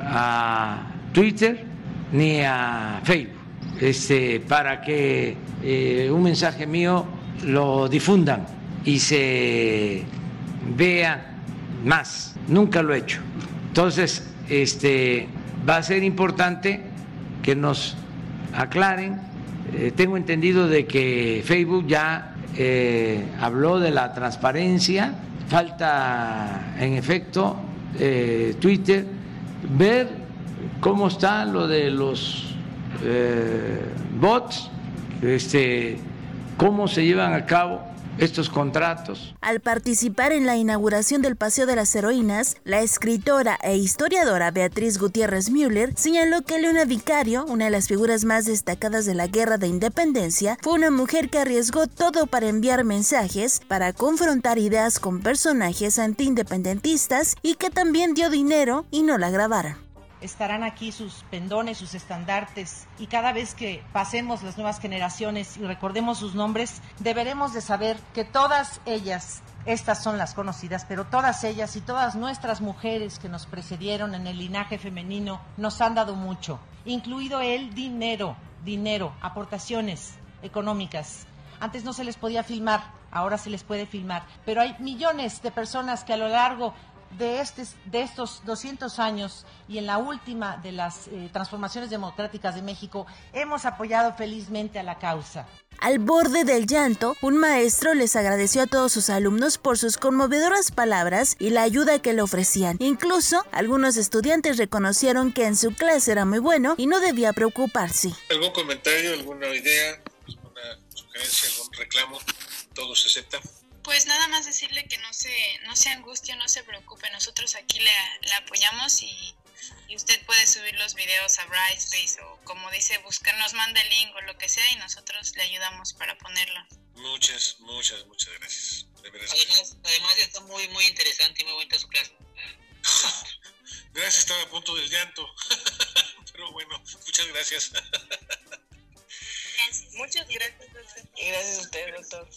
a Twitter ni a Facebook este, para que eh, un mensaje mío lo difundan y se vea más. Nunca lo he hecho. Entonces, este va a ser importante que nos aclaren. Eh, tengo entendido de que Facebook ya eh, habló de la transparencia, falta en efecto eh, Twitter ver cómo está lo de los eh, bots, este, cómo se llevan a cabo estos contratos.
Al participar en la inauguración del Paseo de las Heroínas, la escritora e historiadora Beatriz Gutiérrez Müller señaló que Leona Vicario, una de las figuras más destacadas de la Guerra de Independencia, fue una mujer que arriesgó todo para enviar mensajes, para confrontar ideas con personajes antiindependentistas y que también dio dinero y no la grabaron
estarán aquí sus pendones, sus estandartes y cada vez que pasemos las nuevas generaciones y recordemos sus nombres, deberemos de saber que todas ellas, estas son las conocidas, pero todas ellas y todas nuestras mujeres que nos precedieron en el linaje femenino nos han dado mucho, incluido el dinero, dinero, aportaciones económicas. Antes no se les podía filmar, ahora se les puede filmar, pero hay millones de personas que a lo largo de, este, de estos 200 años y en la última de las eh, transformaciones democráticas de México, hemos apoyado felizmente a la causa.
Al borde del llanto, un maestro les agradeció a todos sus alumnos por sus conmovedoras palabras y la ayuda que le ofrecían. Incluso, algunos estudiantes reconocieron que en su clase era muy bueno y no debía preocuparse.
¿Algún comentario, alguna idea, alguna sugerencia, algún reclamo? ¿Todo se acepta?
Pues nada más decirle que no se, no se angustie, no se preocupe, nosotros aquí le, apoyamos y, usted puede subir los videos a Brightspace o como dice, buscar, nos manda el link o lo que sea y nosotros le ayudamos para ponerlo.
Muchas, muchas, muchas gracias.
Además, además está muy, muy interesante y muy bonita su clase.
gracias, estaba a punto del llanto. Pero bueno, muchas gracias.
gracias. Muchas gracias, doctor.
Y gracias a usted, doctor.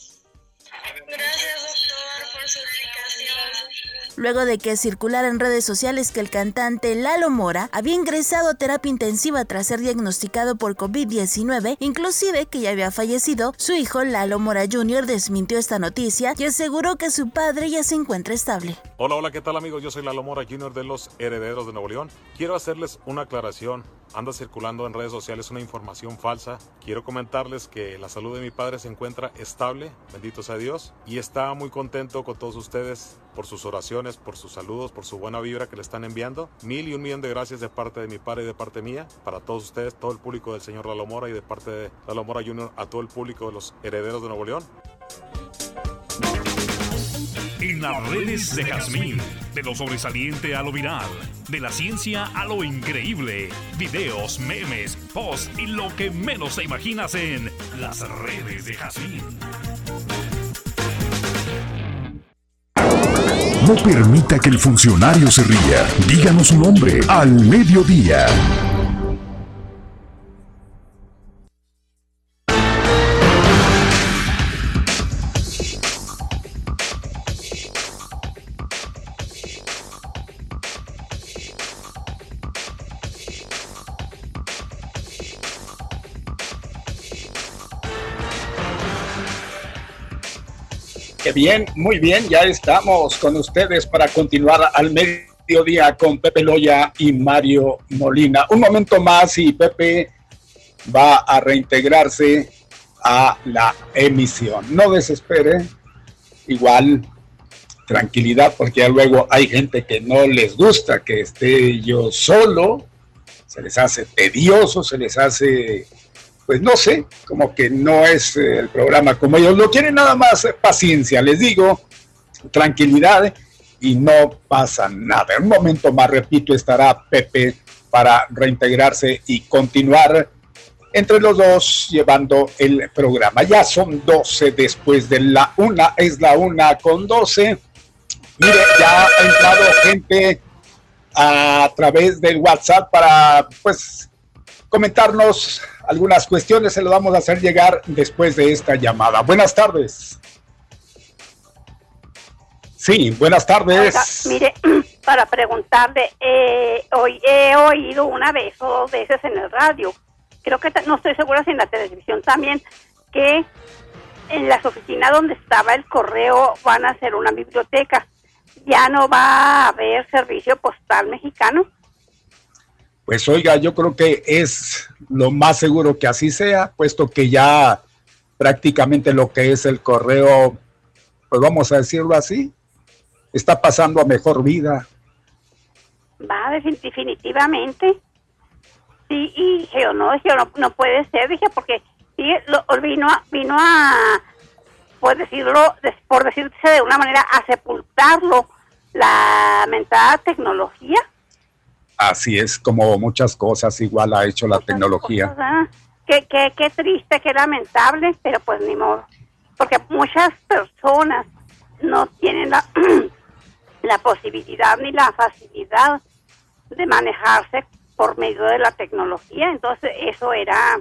Gracias, doctor, por su explicación.
Luego de que circulara en redes sociales que el cantante Lalo Mora había ingresado a terapia intensiva tras ser diagnosticado por COVID-19, inclusive que ya había fallecido, su hijo Lalo Mora Jr. desmintió esta noticia y aseguró que su padre ya se encuentra estable.
Hola, hola, ¿qué tal amigos? Yo soy Lalo Mora Jr. de los Herederos de Nuevo León. Quiero hacerles una aclaración. Anda circulando en redes sociales una información falsa. Quiero comentarles que la salud de mi padre se encuentra estable, bendito sea Dios, y está muy contento con todos ustedes por sus oraciones, por sus saludos, por su buena vibra que le están enviando. Mil y un millón de gracias de parte de mi padre y de parte mía, para todos ustedes, todo el público del señor Lalo Mora y de parte de Lalo Mora Jr. a todo el público de los Herederos de Nuevo León
en las redes de Jazmín. De lo sobresaliente a lo viral, de la ciencia a lo increíble. Videos, memes, posts y lo que menos te imaginas en las redes de Jazmín. No permita que el funcionario se ría. Díganos su nombre al mediodía.
Bien, muy bien, ya estamos con ustedes para continuar al mediodía con Pepe Loya y Mario Molina. Un momento más y Pepe va a reintegrarse a la emisión. No desespere, igual tranquilidad, porque ya luego hay gente que no les gusta que esté yo solo, se les hace tedioso, se les hace pues no sé, como que no es eh, el programa como ellos lo quieren, nada más paciencia, les digo, tranquilidad y no pasa nada. Un momento más, repito, estará Pepe para reintegrarse y continuar entre los dos llevando el programa. Ya son 12 después de la una, es la una con 12. Mire, ya ha entrado gente a través del WhatsApp para pues comentarnos algunas cuestiones. Se lo vamos a hacer llegar después de esta llamada. Buenas tardes. Sí, buenas tardes.
mire, para preguntarle, eh, hoy he oído una vez o dos veces en el radio, creo que no estoy segura si en la televisión también, que en las oficinas donde estaba el correo van a hacer una biblioteca. Ya no va a haber servicio postal mexicano.
Pues oiga, yo creo que es lo más seguro que así sea, puesto que ya prácticamente lo que es el correo, pues vamos a decirlo así, está pasando a mejor vida.
Va, definitivamente. Sí, y dije no, dije no, no puede ser, dije, porque sí, lo, vino, a- vino a, pues decirlo, por decirse de una manera, a sepultarlo, la mentada tecnología.
Así es como muchas cosas igual ha hecho la tecnología.
Qué, qué, qué triste, qué lamentable, pero pues ni modo. Porque muchas personas no tienen la, la posibilidad ni la facilidad de manejarse por medio de la tecnología. Entonces eso era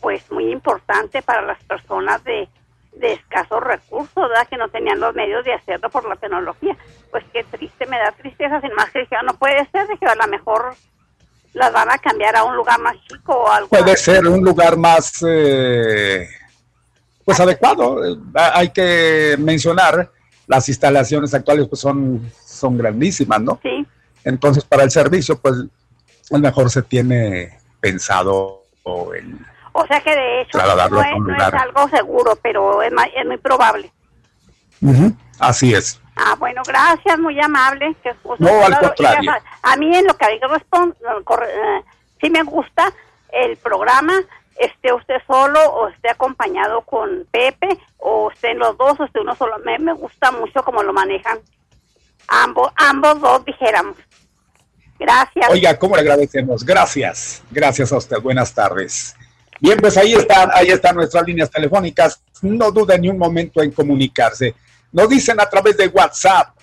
pues muy importante para las personas de, de escasos recursos, ¿verdad? Que no tenían los medios de hacerlo por la tecnología. Pues qué triste, me da tristeza, sin más que dije, "Ah, no puede ser, dije, a lo mejor las van a cambiar a un lugar más chico o algo
Puede
así.
ser un lugar más, eh, pues adecuado. Hay que mencionar, las instalaciones actuales pues son, son grandísimas, ¿no?
Sí.
Entonces para el servicio pues a lo mejor se tiene pensado el
O sea que de hecho no es, no algo seguro, pero es, es muy probable.
Así es.
Ah, bueno, gracias, muy amable. que justo-
No, al contrario.
A mí en lo que hay que responder, sí me gusta el programa, esté usted solo o esté acompañado con Pepe o estén los dos o esté uno solo. Me, me gusta mucho cómo lo manejan. Ambos, ambos dos dijéramos. Gracias.
Oiga, ¿cómo le agradecemos? Gracias, gracias a usted. Buenas tardes. Bien, pues ahí están, ahí están nuestras líneas telefónicas. No duden ni un momento en comunicarse. Nos dicen a través de WhatsApp.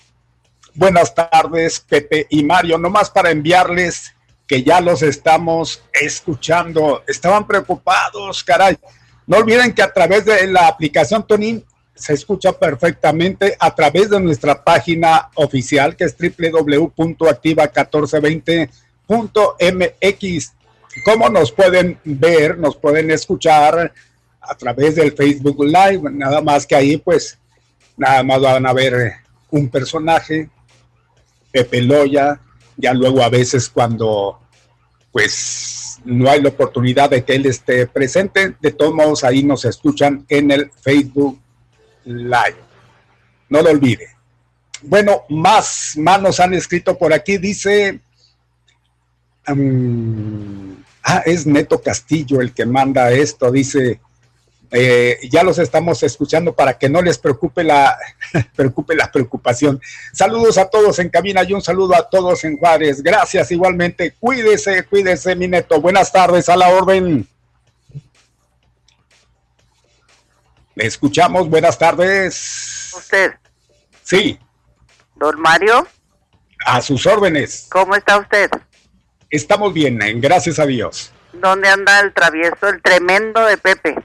Buenas tardes, Pepe y Mario. Nomás para enviarles que ya los estamos escuchando. Estaban preocupados, caray. No olviden que a través de la aplicación Tonin se escucha perfectamente a través de nuestra página oficial que es www.activa1420.mx. ¿Cómo nos pueden ver? Nos pueden escuchar a través del Facebook Live. Nada más que ahí, pues, nada más van a ver un personaje, Pepe Loya. Ya luego a veces cuando, pues, no hay la oportunidad de que él esté presente, de todos modos ahí nos escuchan en el Facebook Live. No lo olvide. Bueno, más, más nos han escrito por aquí. Dice, ah, es Neto Castillo el que manda esto. Dice, eh, ya los estamos escuchando para que no les preocupe la, preocupe la preocupación. Saludos a todos en cabina y un saludo a todos en Juárez. Gracias igualmente. Cuídese, cuídese, mi Neto. Buenas tardes, a la orden. Le escuchamos. Buenas tardes.
Usted,
Sí,
don Mario,
a sus órdenes.
¿cómo está usted?
Estamos bien, gracias a Dios.
¿Dónde anda el travieso, el tremendo de Pepe?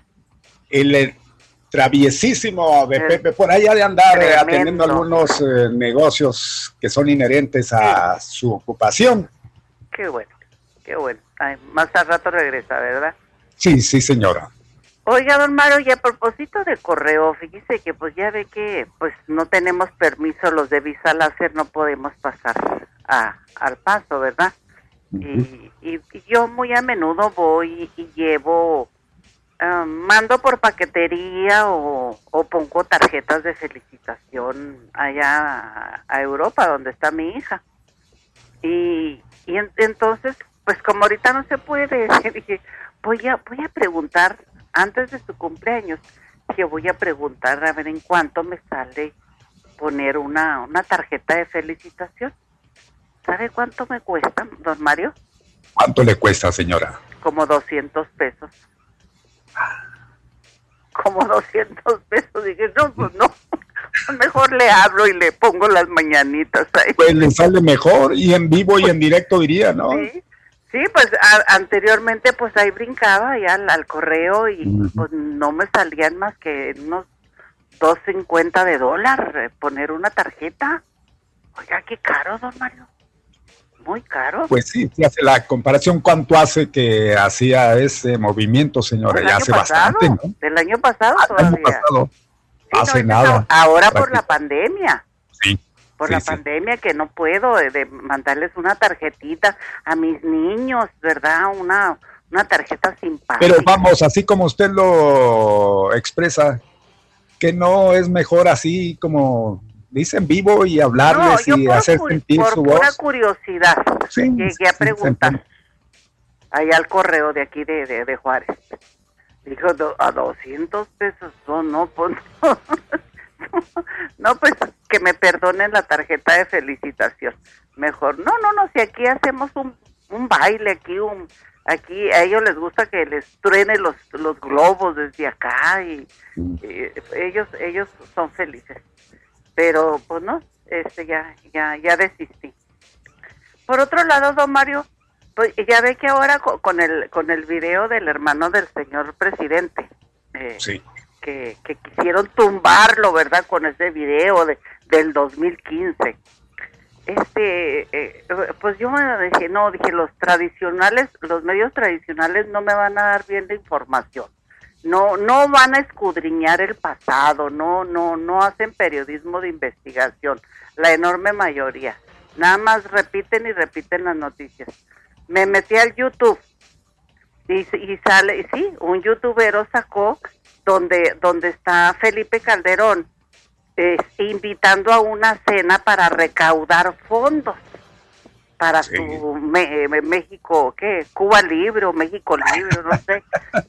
El eh, traviesísimo de Pepe, por ahí ha de andar eh, atendiendo algunos eh, negocios que son inherentes a su ocupación.
Qué bueno, qué bueno. Ay, más al rato regresa, ¿verdad?
Sí, sí, señora.
Oiga, don Mario, y a propósito de correo, fíjese que pues ya ve que pues no tenemos permiso los de visa láser, no podemos pasar a, al paso, ¿verdad? Y, y- yo muy a menudo voy y llevo, ah, mando por paquetería o, pongo tarjetas de felicitación allá a, Europa, donde está mi hija. Y, y en- entonces, pues como ahorita no se puede, dije, voy a, voy a preguntar antes de su cumpleaños, que voy a preguntar a ver en cuánto me sale poner una, una tarjeta de felicitación. ¿Sabe cuánto me cuesta, don Mario?
¿Cuánto le cuesta, señora?
Como 200 pesos. Como 200 pesos. Dije, no, pues no. Mejor le hablo y le pongo las mañanitas ahí.
Pues le sale mejor y en vivo y en directo diría, ¿no?
Sí, sí, pues a- anteriormente pues ahí brincaba ya al, al correo y pues no me salían más que unos 2.50 de dólar eh, poner una tarjeta. Oiga, qué caro, don Mario. Muy caro.
Pues sí, si hace la comparación, ¿cuánto hace que hacía ese movimiento, señora? Ya
año
hace
pasado,
bastante, ¿no?
Del año pasado
El año
todavía.
pasado. hace
no,
nada.
Ahora por la pandemia.
Sí.
Por
sí,
la
sí.
pandemia que no puedo eh, de mandarles una tarjetita a mis niños, ¿verdad? Una una tarjeta simpática.
Pero vamos, así como usted lo expresa, que no es mejor así como dice en vivo y hablarles y
por
hacer sentir
por
su voz.
curiosidad
Sí,
llegué a
sí,
preguntar. allá al correo de aquí de, de, Juárez. Dijo, a 200 pesos, no, no, pues no, pues que me perdonen la tarjeta de felicitación. Mejor, no, no, no, si aquí hacemos un, un baile, aquí un, aquí a ellos les gusta que les truene los, los globos desde acá y, ellos, ellos son felices. Pero pues no, este ya, ya, ya desistí. Por otro lado, don Mario, pues ya ve que ahora con, el con el video del hermano del señor presidente, eh, que, que quisieron tumbarlo, ¿verdad? Con ese video de, del 2015. Este, eh, pues yo me dije, no, dije, los tradicionales, los medios tradicionales no me van a dar bien la información. No, no van a escudriñar el pasado, no, no, no hacen periodismo de investigación, la enorme mayoría. Nada más repiten y repiten las noticias. Me metí al YouTube y, y sale, sí, un youtubero sacó donde, donde está Felipe Calderón invitando a una cena para recaudar fondos para su eh, México, ¿qué? Cuba Libre o México Libre, no sé.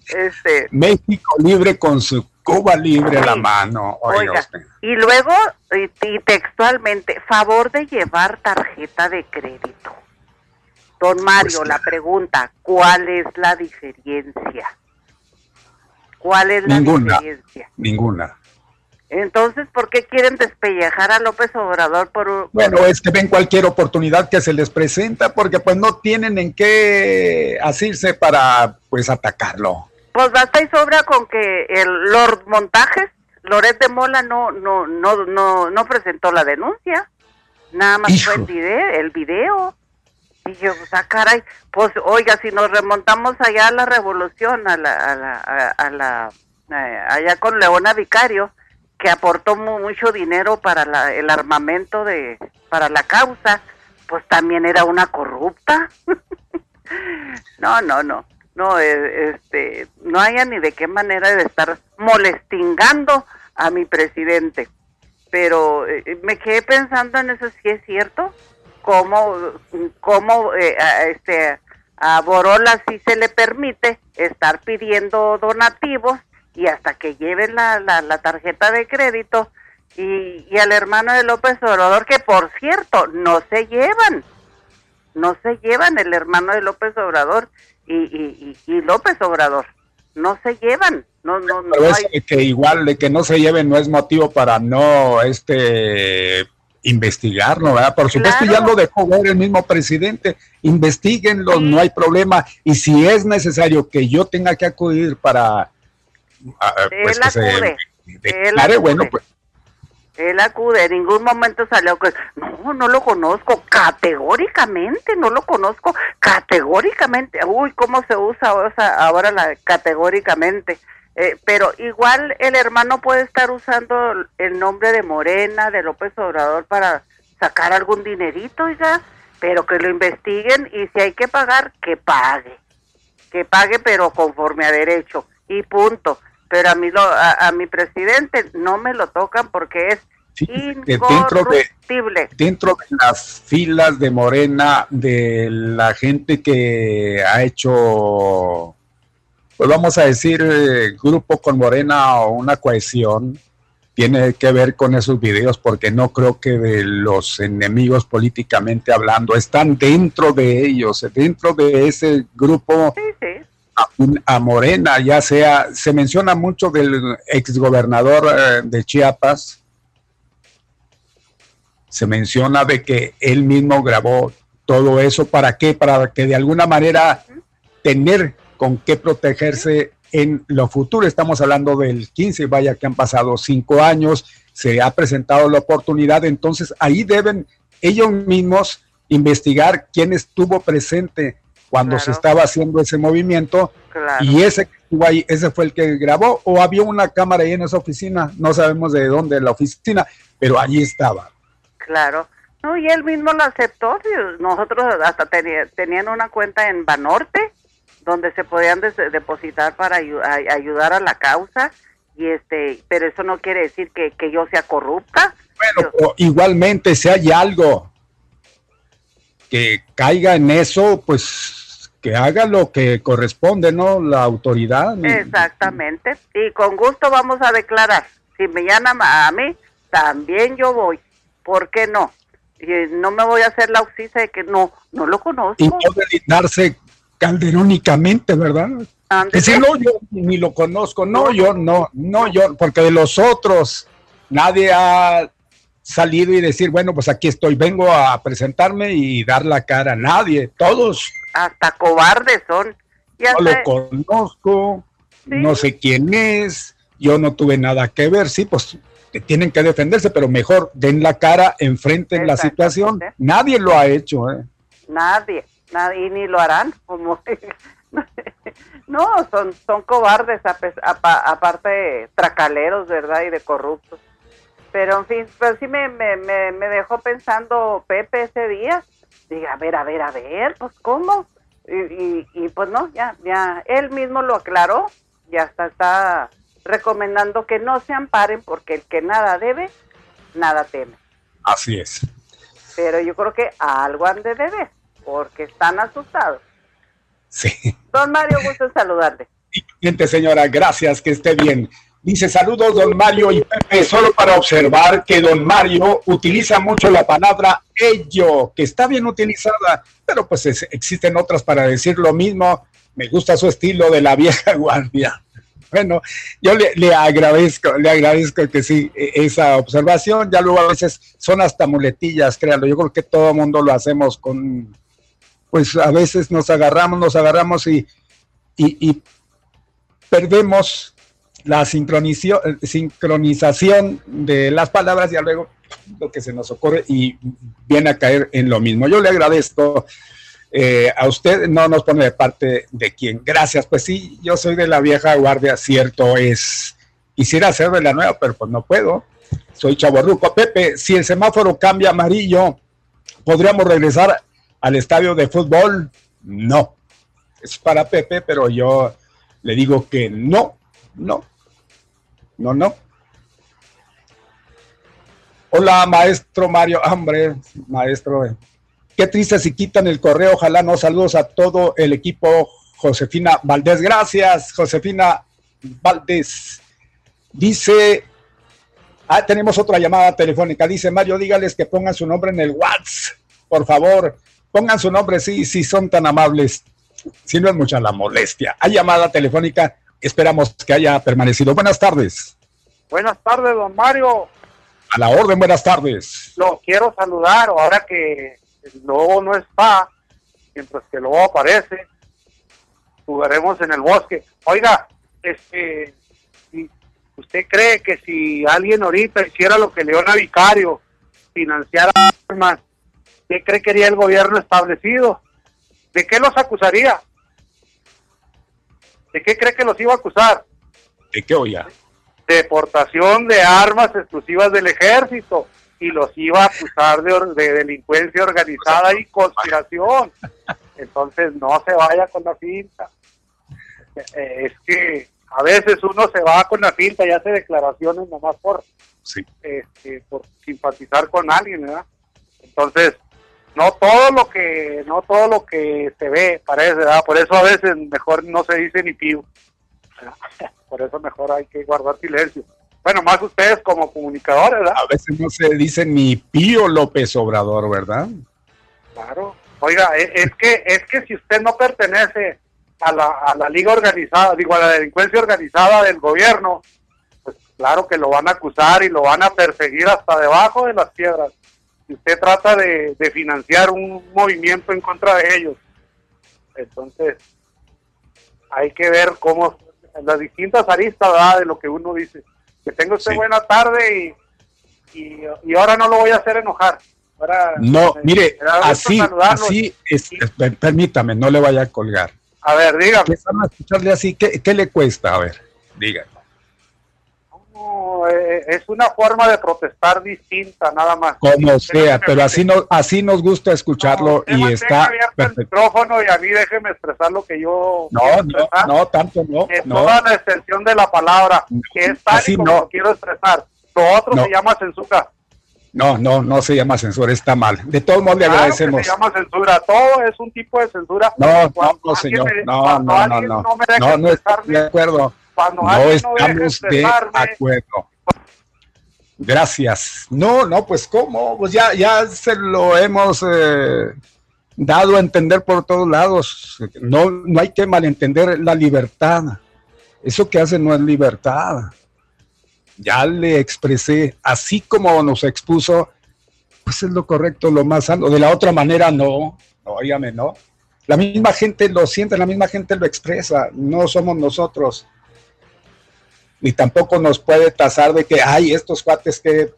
este,
México Libre con su Cuba Libre a la mano.
Oiga, y luego, y, textualmente, favor de llevar tarjeta de crédito. Don Mario, pues la pregunta, ¿cuál es la diferencia? ¿Cuál es la diferencia?
Ninguna.
Entonces, ¿por qué quieren despellejar a López Obrador por
Bueno, es que ven cualquier oportunidad que se les presenta porque pues no tienen en qué asirse para pues atacarlo.
Pues basta y sobra con que el Lord Montajes, Loret de Mola no no no no no presentó la denuncia. Nada más fue el video, el video. Y yo, pues, ah, caray, pues oiga, si nos remontamos allá a la revolución, a la, a la, a la, eh, allá con Leona Vicario, que aportó mucho dinero para el armamento de para la causa, pues también era una corrupta. no, no, no. No, eh, este, no haya ni de qué manera de estar molestingando a mi presidente. Pero eh, me quedé pensando en eso, si es cierto, cómo, cómo eh, a, este, a Borola sí se le permite estar pidiendo donativos y hasta que lleven la, la, tarjeta de crédito y, y, al hermano de López Obrador, que por cierto, no se llevan, no se llevan el hermano de López Obrador y, y, y López Obrador, no se llevan. No, no, no
que igual de que no se lleven no es motivo para no este investigarlo, ¿verdad? Por supuesto ya lo dejó ver el mismo presidente, investiguenlo, no hay problema, y si es necesario que yo tenga que acudir para
pues él acude. él acude. bueno, pues. Él acude, en ningún momento salió que no, no lo conozco, categóricamente, no lo conozco, categóricamente. Uy, cómo se usa ahora la categóricamente. Eh, pero igual el hermano puede estar usando el nombre de Morena, de López Obrador para sacar algún dinerito, ya pero que lo investiguen y si hay que pagar, que pague. Que pague, pero conforme a derecho. Y punto pero a mí lo, a, mi presidente no me lo tocan porque es incorruptible.
Dentro de, las filas de Morena, de la gente que ha hecho, pues vamos a decir, eh, grupo con Morena o una cohesión, tiene que ver con esos videos porque no creo que de los enemigos políticamente hablando están dentro de ellos, dentro de ese grupo sí, sí a, Morena, ya sea, se menciona mucho del exgobernador eh, de Chiapas, se menciona de que él mismo grabó todo eso, ¿para qué? Para que de alguna manera tener con qué protegerse en lo futuro. Estamos hablando del 15, vaya que han pasado cinco años, se ha presentado la oportunidad, entonces ahí deben ellos mismos investigar quién estuvo presente cuando se estaba haciendo ese movimiento y ese ahí, ese fue el que grabó o había una cámara ahí en esa oficina, no sabemos de dónde la oficina, pero allí estaba.
Claro. No, y él mismo lo aceptó. Nosotros hasta tenían una cuenta en Banorte donde se podían depositar para ayudar a la causa y este, pero eso no quiere decir que, que yo sea corrupta.
Bueno, igualmente si hay algo que caiga en eso, pues que haga lo que corresponde, ¿no? La autoridad.
Exactamente. Y con gusto vamos a declarar. Si me llaman a mí, también yo voy. ¿Por qué no? Y no me voy a hacer la auxicia de que no, no lo conozco.
Y no delindarse calderónicamente, ¿verdad? Decir, no, yo ni lo conozco, no, yo no, no, yo, porque de los otros nadie ha salido y decir, bueno, pues aquí estoy, vengo a presentarme y dar la cara a nadie, todos.
Hasta cobardes son.
no lo conozco, no sé quién es, yo no tuve nada que ver, sí, pues tienen que defenderse, pero mejor den la cara, enfrenten la situación. Nadie lo ha hecho, ¿eh?
Nadie, nadie, ni lo harán, como No, son, son cobardes, aparte tracaleros, ¿verdad? Y de corruptos. Pero en fin, pero sí me, me, me, dejó pensando Pepe ese día. Diga, a ver, a ver, a ver, pues ¿cómo? Y, y, pues no, ya, ya, él mismo lo aclaró, ya está, está recomendando que no se amparen porque el que nada debe, nada teme.
Así es.
Pero yo creo que algo han de deber, porque están asustados.
Sí.
Don Mario, gusto en saludarle.
Gente, señora, gracias, que esté bien. Dice saludos, don Mario y Pepe, solo para observar que don Mario utiliza mucho la palabra ello, que está bien utilizada, pero pues existen otras para decir lo mismo. Me gusta su estilo de la vieja guardia. Bueno, yo le, le, agradezco, le agradezco que sí, e, esa observación, ya luego a veces son hasta muletillas, créanlo, yo creo que todo mundo lo hacemos con, pues a veces nos agarramos, nos agarramos y, y, perdemos la sincronización de las palabras y luego lo que se nos ocurre y viene a caer en lo mismo. Yo le agradezco eh, a usted, no nos pone de parte de quién. Gracias, pues sí, yo soy de la vieja guardia, cierto es. Quisiera ser de la nueva, pero pues no puedo. Soy chaborruco. Pepe, si el semáforo cambia amarillo, podríamos regresar al estadio de fútbol, no. Es para Pepe, pero yo le digo que no, no, no, no. Hola, maestro Mario, hombre, maestro. Qué triste si quitan el correo, ojalá no. Saludos a todo el equipo. Josefina Valdés, gracias, Josefina Valdés. Dice, ah, tenemos otra llamada telefónica. Dice Mario, dígales que pongan su nombre en el WhatsApp, por favor. Pongan su nombre, sí, sí, son tan amables. Si no es mucha la molestia. Hay llamada telefónica, esperamos que haya permanecido. Buenas tardes.
Buenas tardes, don Mario.
A la orden, buenas tardes.
Lo quiero saludar, ahora que el lobo no está, mientras que el lobo aparece, jugaremos en el bosque. Oiga, este, ¿usted cree que si alguien ahorita hiciera lo que Leona Vicario, financiara armas, ¿Qué cree que haría el gobierno establecido? ¿De qué los acusaría? ¿De qué cree que los iba a acusar?
¿De qué oía?
Deportación de armas exclusivas del ejército y los iba a acusar de, delincuencia organizada y conspiración. Entonces no se vaya con la finta. Eh, es que a veces uno se va con la finta y hace declaraciones nomás por, este, por simpatizar con alguien, ¿verdad? Entonces, no todo lo que no todo lo que se ve parece ¿verdad? por eso a veces mejor no se dice ni pío por eso mejor hay que guardar silencio. Bueno más ustedes como comunicadores ¿verdad?
a veces no se dice ni pío López Obrador verdad
claro. Oiga e, es, que es que si usted no pertenece a la, a la liga organizada digo a la delincuencia organizada del gobierno pues claro que lo van a acusar y lo van a perseguir hasta debajo de las piedras usted trata de, financiar un movimiento en contra de ellos. Entonces, hay que ver cómo las distintas aristas de lo que uno dice. Que tenga usted buena tarde y, y, ahora no lo voy a hacer enojar.
no, mire, así, así permítame, no le vaya a colgar.
A ver, dígame.
escucharle así, ¿qué, ¿qué le cuesta? A ver, dígame.
Eh, es una forma de protestar distinta, nada más.
Como sea, pero así, no, así nos gusta escucharlo y está
el micrófono y a mí déjeme expresar lo que yo
No, no, no, tanto no.
Es toda la extensión de la palabra, que es tal y como lo quiero expresar. Lo otro se llama censura.
No, no, no se llama censura, está mal. De todos modos le
que
agradecemos.
se llama censura, todo es un tipo de censura.
No, no, no, señor.
me-
No,
cuando
no, no,
alguien
no.
no me deja
No, no
Cuando
No estamos de acuerdo. Gracias. No, no, pues cómo, pues ya, ya se lo hemos eh, dado a entender por todos lados. No, no hay que malentender la libertad. Eso que hace no es libertad. Ya le expresé, así como nos expuso, pues es lo correcto, lo más sano. De la otra manera, no. No, óigame, no. La misma gente lo siente, la misma gente lo expresa. No somos nosotros ni tampoco nos puede tasar de que, ay, estos cuates que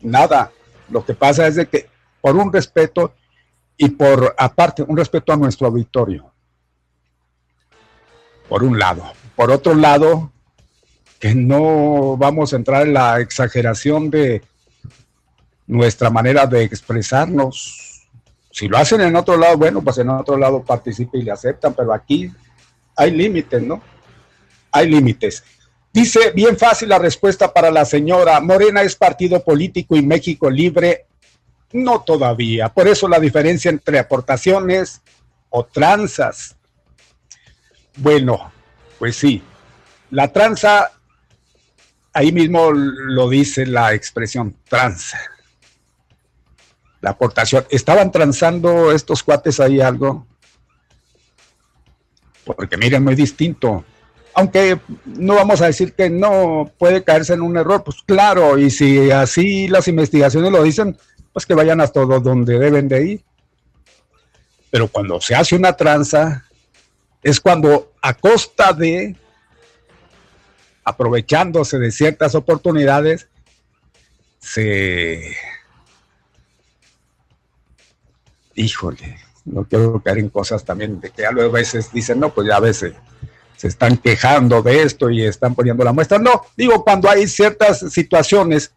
nada. Lo que pasa es de que por un respeto y por aparte, un respeto a nuestro auditorio. Por un lado. Por otro lado, que no vamos a entrar en la exageración de nuestra manera de expresarnos. Si lo hacen en otro lado, bueno, pues en otro lado participe y le aceptan, pero aquí hay límites, ¿no? Hay límites. Dice bien fácil la respuesta para la señora. Morena es partido político y México libre. No todavía. Por eso la diferencia entre aportaciones o tranzas. Bueno, pues sí. La tranza, ahí mismo lo dice la expresión tranza. La aportación. ¿Estaban transando estos cuates ahí algo? Porque miren, muy distinto aunque no vamos a decir que no puede caerse en un error, pues claro, y si así las investigaciones lo dicen, pues que vayan hasta donde deben de ir. Pero cuando se hace una tranza, es cuando a costa de, aprovechándose de ciertas oportunidades, se... Híjole, no quiero caer en cosas también de que a luego a veces dicen, no, pues ya a veces se están quejando de esto y están poniendo la muestra. No, digo, cuando hay ciertas situaciones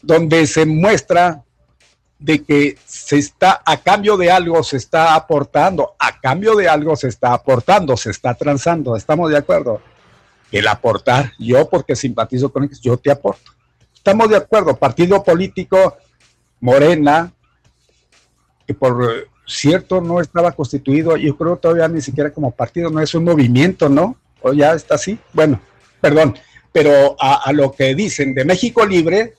donde se muestra de que se está, a cambio de algo se está aportando, a cambio de algo se está aportando, se está transando, ¿estamos de acuerdo? El aportar, yo porque simpatizo con ellos, yo te aporto. Estamos de acuerdo, partido político, Morena, que por cierto no estaba constituido, yo creo todavía ni siquiera como partido, no es un movimiento, ¿no? O ya está así. Bueno, perdón, pero a, lo que dicen de México Libre,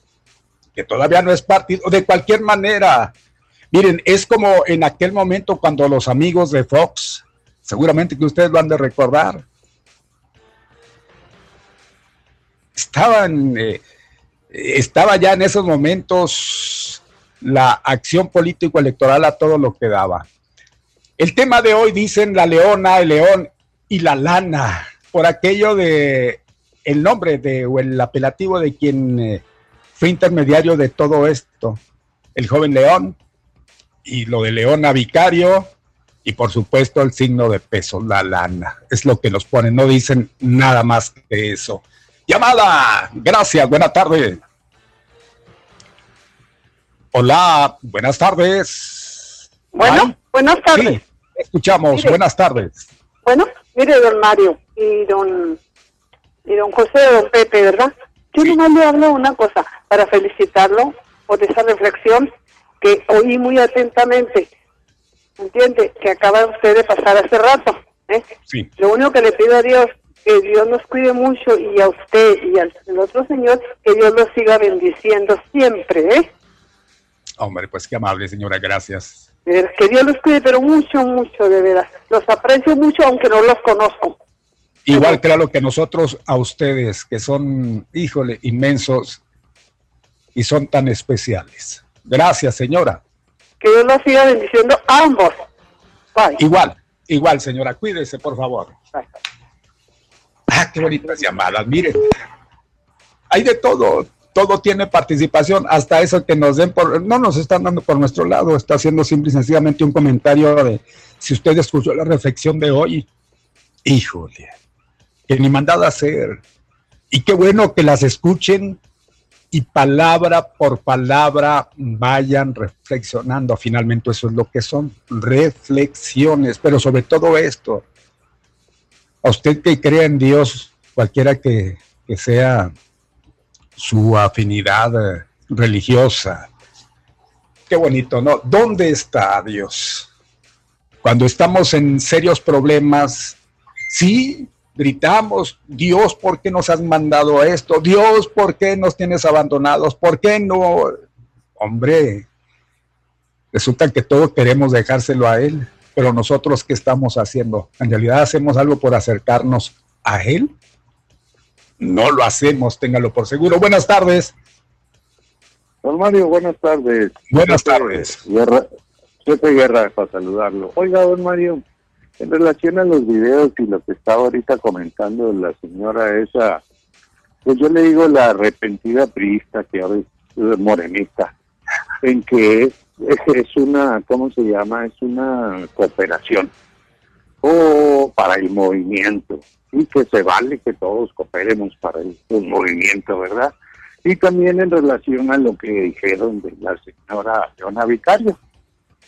que todavía no es partido, de cualquier manera, miren, es como en aquel momento cuando los amigos de Fox, seguramente que ustedes lo han de recordar, estaban, eh, estaba ya en esos momentos la acción político-electoral a todo lo que daba. El tema de hoy dicen la leona, el león y la lana, por aquello de el nombre de o el apelativo de quien eh, fue intermediario de todo esto, el joven león y lo de leona vicario y por supuesto el signo de peso, la lana. Es lo que nos ponen, no dicen nada más que eso. Llamada, gracias, buena tarde. Hola, buenas tardes.
Bueno,
Ay,
buenas tardes.
Sí, escuchamos,
Mire.
buenas tardes.
Bueno, mire, don Mario y don, y don José, don Pepe, ¿verdad? Yo nomás le hablo una cosa para felicitarlo por esa reflexión que oí muy atentamente. ¿Entiende? Que acaba usted de pasar hace rato. ¿eh?
Sí.
Lo único que le pido a Dios, que Dios nos cuide mucho y a usted y al otro señor, que Dios los siga bendiciendo siempre, ¿eh?
Hombre, pues qué amable, señora, gracias.
Veras, Que Dios los cuide, pero mucho, mucho, de veras. Los aprecio mucho, aunque no los conozco.
Igual claro que nosotros a ustedes, que son, híjole, inmensos y son tan especiales. Gracias, señora.
Que Dios los siga bendiciendo a ambos. Bye.
Igual, igual, señora, cuídese, por favor. Ah, qué bonitas llamadas, miren. Hay de todo, todo tiene participación, hasta eso que nos den por, no nos están dando por nuestro lado, está haciendo simple y sencillamente un comentario de si usted escuchó la reflexión de hoy, híjole, que ni mandado a hacer. Y qué bueno que las escuchen y palabra por palabra vayan reflexionando. Finalmente eso es lo que son, reflexiones, pero sobre todo esto, a usted que crea en Dios, cualquiera que, que sea su afinidad eh, religiosa. Qué bonito, ¿no? ¿Dónde está Dios? Cuando estamos en serios problemas, sí, gritamos, Dios, ¿por qué nos has mandado esto? Dios, ¿por qué nos tienes abandonados? ¿Por qué no? Hombre, resulta que todos queremos dejárselo a Él, pero nosotros, ¿qué estamos haciendo? ¿En realidad hacemos algo por acercarnos a Él? No lo hacemos, téngalo por seguro. Buenas tardes.
Don Mario, buenas tardes.
Buenas tardes.
Guerra, Guerra, para saludarlo. Oiga, don Mario, en relación a los videos y lo que estaba ahorita comentando la señora esa, pues yo le digo la arrepentida priista que ahora es morenista, en que es, es una, ¿cómo se llama? Es una cooperación o para el movimiento y que se vale que todos cooperemos para el, movimiento, ¿verdad? Y también en relación a lo que dijeron de la señora Leona Vicario,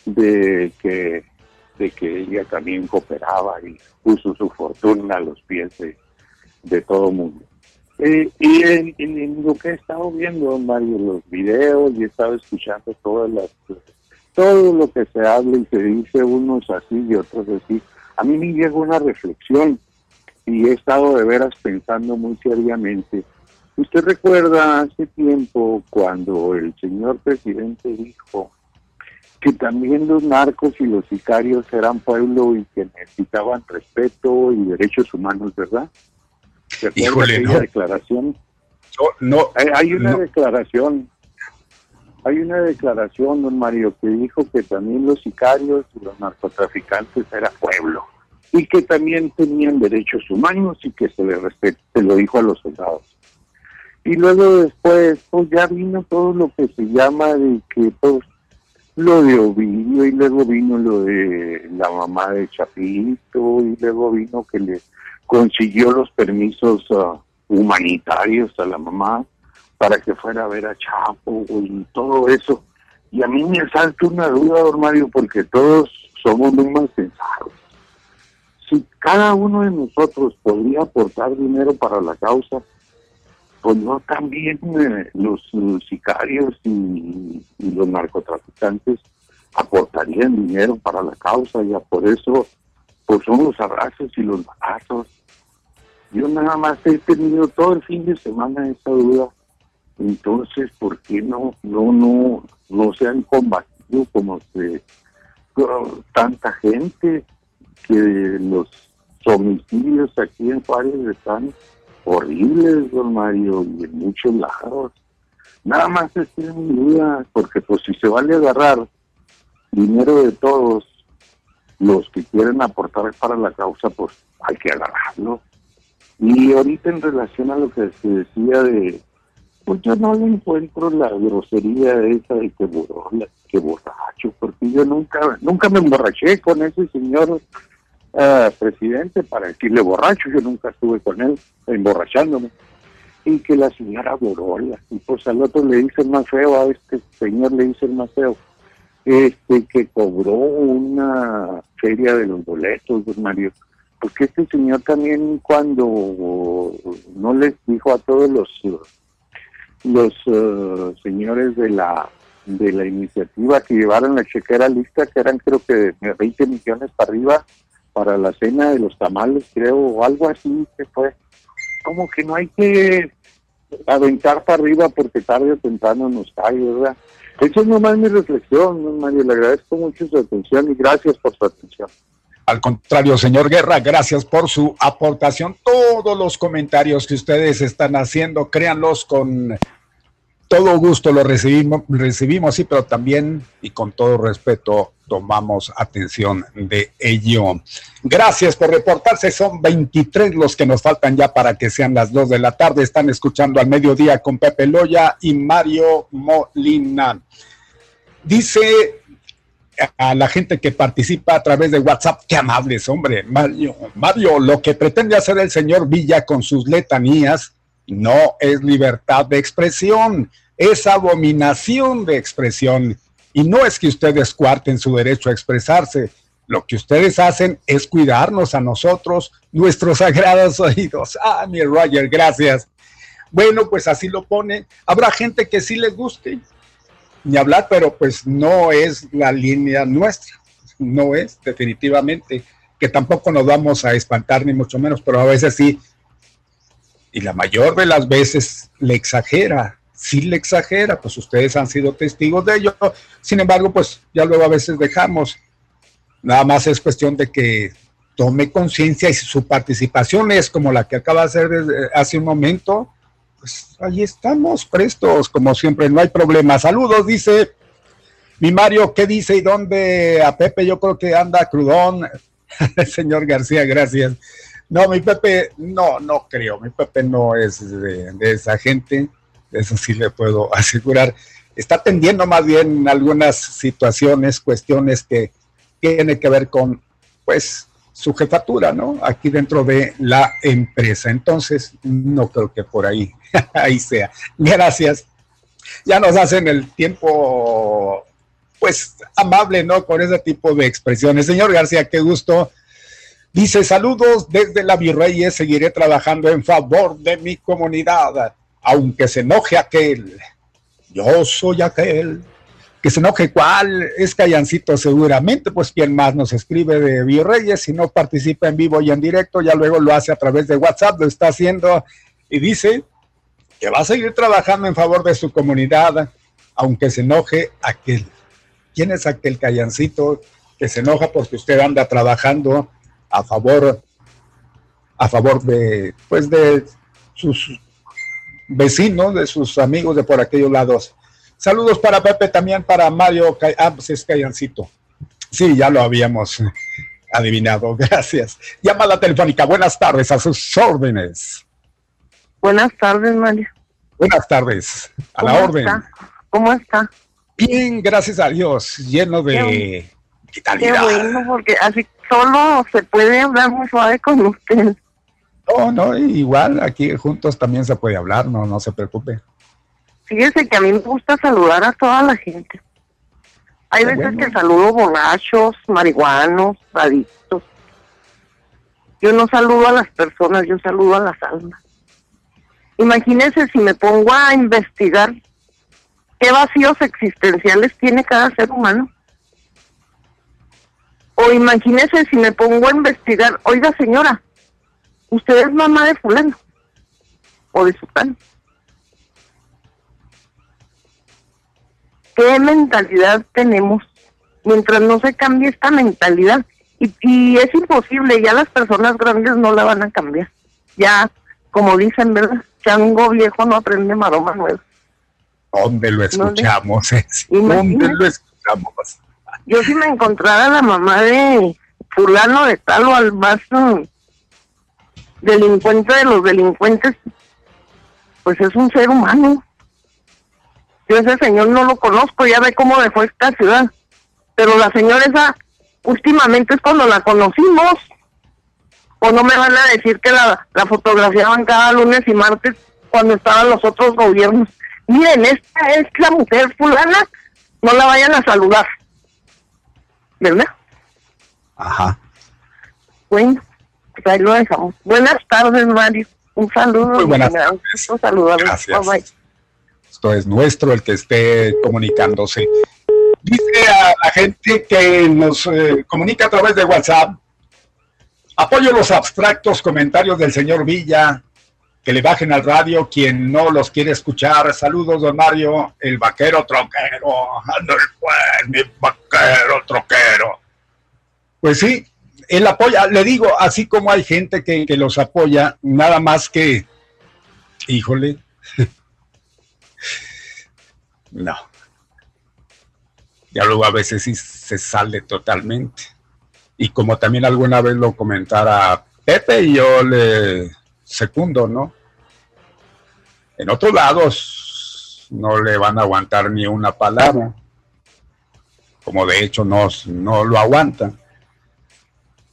de que, de que ella también cooperaba y puso su fortuna a los pies de, de todo mundo. Eh, y en, lo que he estado viendo, Mario, los videos y he estado escuchando todas las, todo lo que se habla y se dice, unos así y otros así, a mí me llega una reflexión y he estado de veras pensando muy seriamente. Usted recuerda hace tiempo cuando el señor presidente dijo que también los narcos y los sicarios eran pueblo y que necesitaban respeto y derechos humanos, ¿verdad?
Híjole, no.
declaración?
no,
hay, una declaración, hay una declaración, don Mario, que dijo que también los sicarios y los narcotraficantes eran pueblo y que también tenían derechos humanos y que se les respeta, se lo dijo a los soldados. Y luego después, pues ya vino todo lo que se llama de que pues lo de Ovidio y luego vino lo de la mamá de Chapito y luego vino que le consiguió los permisos ah, humanitarios a la mamá para que fuera a ver a Chapo y todo eso. Y a mí me salta una duda, don Mario, porque todos somos muy mal pensados si cada uno de nosotros podría aportar dinero para la causa, pues no también eh, los, sicarios y, los narcotraficantes aportarían dinero para la causa, ya por eso pues son los abrazos y los balazos. Yo nada más he tenido todo el fin de semana esa duda. Entonces, ¿por qué no no no no se han combatido como se tanta gente? que los homicidios aquí en Juárez están horribles, don Mario, y en muchos lados. Nada más es mi duda, porque pues si se vale agarrar dinero de todos los que quieren aportar para la causa, pues hay que agarrarlo. Y ahorita en relación a lo que se decía de, pues yo no le encuentro la grosería esa de que, que borracho, porque yo nunca, nunca me emborraché con ese señor presidente para decirle borracho, yo nunca estuve con él emborrachándome. Y que la señora Borola, y pues al otro le dice más feo, a este señor le dice el más feo, este que cobró una feria de los boletos, don Mario, porque este señor también cuando no les dijo a todos los los eh, señores de la de la iniciativa que llevaron la chequera lista, que eran creo que de 20 millones para arriba, para la cena de los tamales, creo, o algo así que fue. Como que no hay que aventar para arriba porque tarde o temprano nos cae, ¿verdad? Eso es nomás mi reflexión, Mario. Le agradezco mucho su atención y gracias por su atención.
Al contrario, señor Guerra, gracias por su aportación. Todos los comentarios que ustedes están haciendo, créanlos con todo gusto lo recibimos, recibimos, sí, pero también y con todo respeto tomamos atención de ello. Gracias por reportarse, son 23 los que nos faltan ya para que sean las 2 de la tarde. Están escuchando al mediodía con Pepe Loya y Mario Molina. Dice a la gente que participa a través de WhatsApp, qué amables, hombre, Mario, Mario, lo que pretende hacer el señor Villa con sus letanías no es libertad de expresión, es abominación de expresión. Y no es que ustedes cuarten su derecho a expresarse, lo que ustedes hacen es cuidarnos a nosotros, nuestros sagrados oídos. Ah, mi Roger, gracias. Bueno, pues así lo pone. Habrá gente que sí les guste, ni hablar, pero pues no es la línea nuestra, no es definitivamente, que tampoco nos vamos a espantar ni mucho menos, pero a veces sí, y la mayor de las veces le exagera, sí le exagera, pues ustedes han sido testigos de ello, sin embargo, pues ya luego a veces dejamos, nada más es cuestión de que tome conciencia y su participación es como la que acaba de hacer hace un momento, pues ahí estamos prestos, como siempre, no hay problema. Saludos, dice mi Mario, ¿qué dice y dónde? A Pepe yo creo que anda crudón. Señor García, gracias. No, mi Pepe, no, no creo. Mi Pepe no es de, de esa gente. Eso sí le puedo asegurar. Está atendiendo más bien algunas situaciones, cuestiones que tienen que ver con, pues, su jefatura, ¿no? Aquí dentro de la empresa. Entonces, no creo que por ahí, ahí sea. Gracias. Ya nos hacen el tiempo, pues, amable, ¿no? Con ese tipo de expresiones. Señor García, qué gusto. Dice, saludos desde la Virreyes, seguiré trabajando en favor de mi comunidad, aunque se enoje aquel. Yo soy aquel que se enoje cuál es Callancito seguramente, pues quien más nos escribe de Virreyes, si no participa en vivo y en directo, ya luego lo hace a través de WhatsApp, lo está haciendo y dice que va a seguir trabajando en favor de su comunidad, aunque se enoje aquel. ¿Quién es aquel Callancito que se enoja porque usted anda trabajando a favor, a favor de, pues de sus vecinos, de sus amigos de por aquellos lados? Saludos para Pepe, también para Mario. Ah, pues es Callancito. Sí, ya lo habíamos adivinado. Gracias. Llamada telefónica. Buenas tardes, a sus órdenes.
Buenas tardes, Mario.
Buenas tardes. A la orden.
¿Cómo está?
Bien, gracias a Dios. Lleno de
vitalidad. Qué bueno, porque así solo se puede hablar muy suave con usted.
No, no, igual aquí juntos también se puede hablar, no, no se preocupe.
Fíjese que a mí me gusta saludar a toda la gente. Hay veces que saludo borrachos, marihuanos, adictos. Yo no saludo a las personas, yo saludo a las almas. Imagínese si me pongo a investigar qué vacíos existenciales tiene cada ser humano. O imagínese si me pongo a investigar, oiga señora, usted es mamá de fulano o de sultano. ¿Qué mentalidad tenemos? Mientras no se cambie esta mentalidad, y, es imposible, ya las personas grandes no la van a cambiar. Ya, como dicen, ¿verdad? Chango viejo no aprende maroma nueva.
¿Dónde lo escuchamos? ¿Dónde lo escuchamos?
Yo si me encontrara la mamá de fulano de tal o al más delincuente de los delincuentes, pues es un ser humano. Yo ese señor no lo conozco, ya ve cómo dejó esta ciudad. Pero la señora esa, últimamente es cuando la conocimos. O no me van a decir que la, la fotografiaban cada lunes y martes cuando estaban los otros gobiernos. Miren, esta es la mujer fulana, no la vayan a saludar. ¿Verdad?
Ajá.
Bueno, pues ahí lo dejamos. Buenas tardes, Mario. Un saludo.
Muy buenas tardes.
Gracias. Bye, bye.
Es nuestro, el que esté comunicándose. Dice a la gente que nos eh, comunica a través de WhatsApp, apoyo los abstractos comentarios del señor Villa, que le bajen al radio quien no los quiere escuchar. Saludos, don Mario, el vaquero troquero. Pues, mi vaquero troquero. Pues sí, él apoya, le digo, así como hay gente que, que los apoya, nada más que, híjole, no. Ya luego a veces sí se sale totalmente. Y como también alguna vez lo comentara Pepe, y yo le secundo, ¿no? En otros lados no le van a aguantar ni una palabra, como de hecho no, no lo aguantan.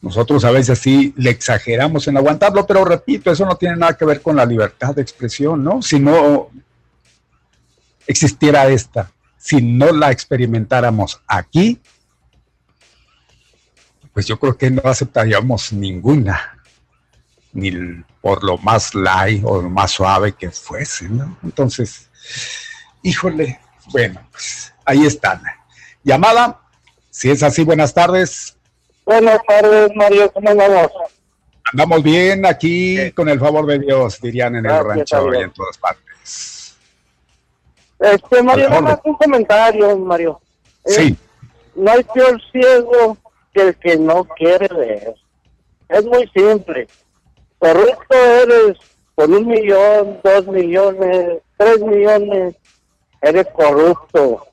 Nosotros a veces sí le exageramos en aguantarlo, pero repito, eso no tiene nada que ver con la libertad de expresión, ¿no? Sino existiera esta, si no la experimentáramos aquí, pues yo creo que no aceptaríamos ninguna, ni por lo más light o lo más suave que fuese, ¿no? Entonces, híjole, bueno, pues ahí están. Llamada, si es así, buenas tardes.
Buenas tardes, Mario, ¿cómo andamos?
Andamos bien aquí, con el favor de Dios, dirían en el rancho y en todas partes.
Este, Mario, nada un comentario, Mario.
Sí.
no hay peor ciego que el que no quiere ver. Es muy simple. Correcto eres por un millón, dos millones, tres millones, eres corrupto.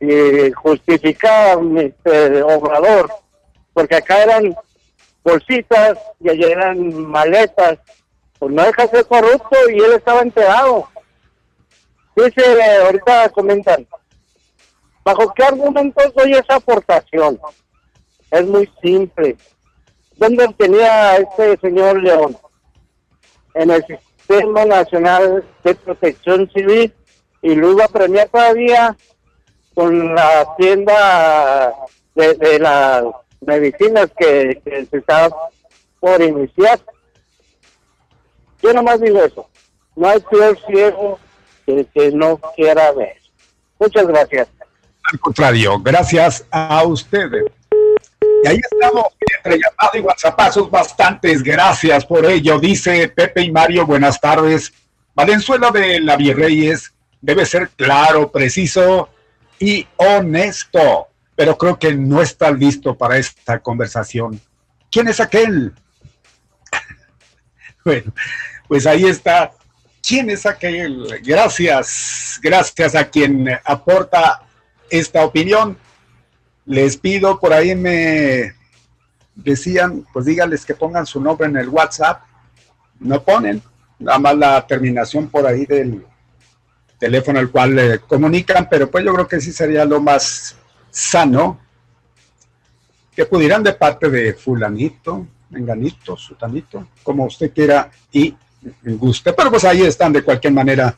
Y justifica este obrador, porque acá eran bolsitas y allá eran maletas. Pues no deja de ser corrupto y él estaba enterado. Dice, ahorita comentan, ¿bajo qué argumentos doy esa aportación? Es muy simple. ¿Dónde tenía este señor León? En el Sistema Nacional de Protección Civil y lo iba premiar todavía con la tienda de, de las medicinas que, se está por iniciar. Yo nomás digo eso. No hay peor ciego que, no quiera ver. Muchas gracias.
Al contrario, gracias a ustedes. Y ahí estamos, entre llamado y WhatsAppazos bastantes, gracias por ello. Dice Pepe y Mario, buenas tardes. Valenzuela de la Virreyes debe ser claro, preciso y honesto, pero creo que no está listo para esta conversación. ¿Quién es aquel? bueno, pues ahí está. ¿Quién es aquel? Gracias, gracias a quien aporta esta opinión les pido, por ahí me decían, pues díganles que pongan su nombre en el WhatsApp. No ponen, nada más la terminación por ahí del teléfono al cual le comunican, pero pues yo creo que sí sería lo más sano que pudieran de parte de fulanito, menganito, sutanito, como usted quiera y guste. Pero pues ahí están de cualquier manera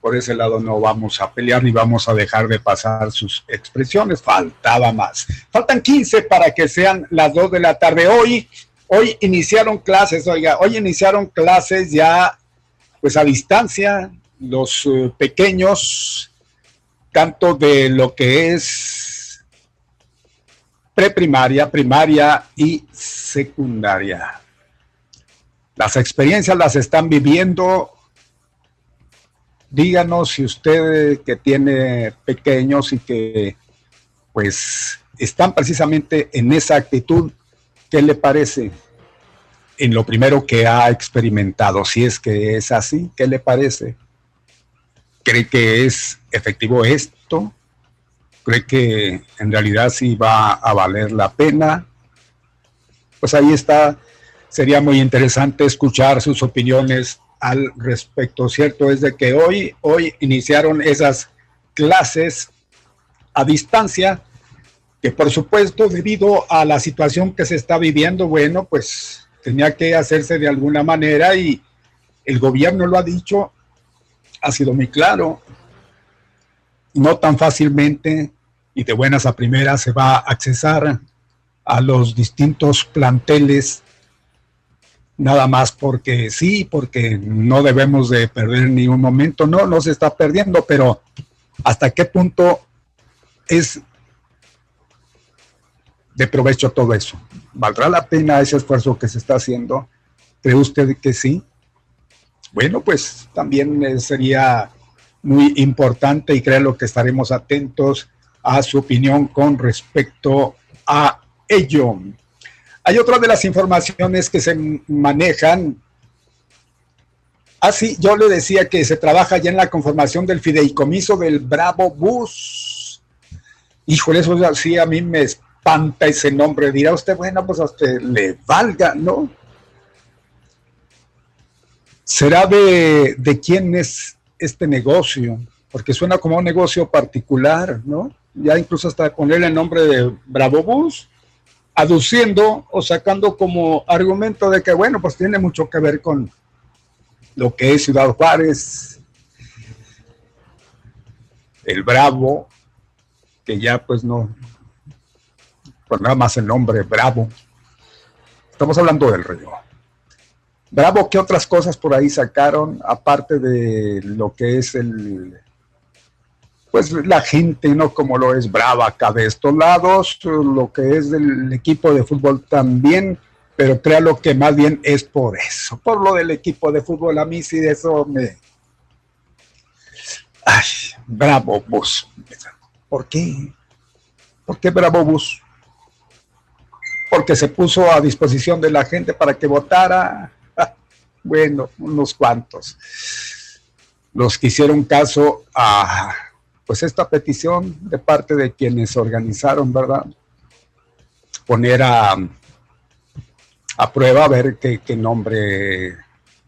por ese lado no vamos a pelear ni vamos a dejar de pasar sus expresiones. Faltaba más. Faltan 15 para que sean las 2 de la tarde. Hoy, hoy iniciaron clases, oiga, hoy iniciaron clases ya pues a distancia, los eh, pequeños, tanto de lo que es preprimaria, primaria y secundaria. Las experiencias las están viviendo díganos si usted que tiene pequeños y que pues están precisamente en esa actitud, ¿qué le parece? En lo primero que ha experimentado, si es que es así, ¿qué le parece? ¿Cree que es efectivo esto? ¿Cree que en realidad sí va a valer la pena? Pues ahí está, sería muy interesante escuchar sus opiniones al respecto. Cierto es de que hoy, hoy iniciaron esas clases a distancia, que por supuesto debido a la situación que se está viviendo, bueno, pues tenía que hacerse de alguna manera y el gobierno lo ha dicho, ha sido muy claro, no tan fácilmente y de buenas a primeras se va a accesar a los distintos planteles nada más porque sí, porque no debemos de perder ni un momento. No, no se está perdiendo, pero ¿hasta qué punto es de provecho todo eso? ¿Valdrá la pena ese esfuerzo que se está haciendo? ¿Cree usted que sí? Bueno, pues también eh, sería muy importante y creo que estaremos atentos a su opinión con respecto a ello. Hay otra de las informaciones que se manejan. Así, ah, yo le decía que se trabaja ya en la conformación del fideicomiso del Bravo Bus. Híjole, eso sí a mí me espanta ese nombre. Dirá usted, bueno, pues a usted le valga, ¿no? ¿Será de, de quién es este negocio? Porque suena como un negocio particular, ¿no? Ya incluso hasta ponerle el nombre de Bravo Bus aduciendo o sacando como argumento de que, bueno, pues tiene mucho que ver con lo que es Ciudad Juárez, el Bravo, que ya pues no, pues nada más el nombre Bravo. Estamos hablando del río. Bravo, ¿qué otras cosas por ahí sacaron? Aparte de lo que es el, pues la gente, ¿no? Como lo es brava acá de estos lados, lo que es del equipo de fútbol también, pero créalo que más bien es por eso, por lo del equipo de fútbol, a mí sí de eso me... Ay, bravo bus. ¿Por qué? ¿Por qué bravo bus? Porque se puso a disposición de la gente para que votara. Bueno, unos cuantos. Los que hicieron caso a pues esta petición de parte de quienes organizaron, ¿verdad? Poner a, a prueba a ver qué, nombre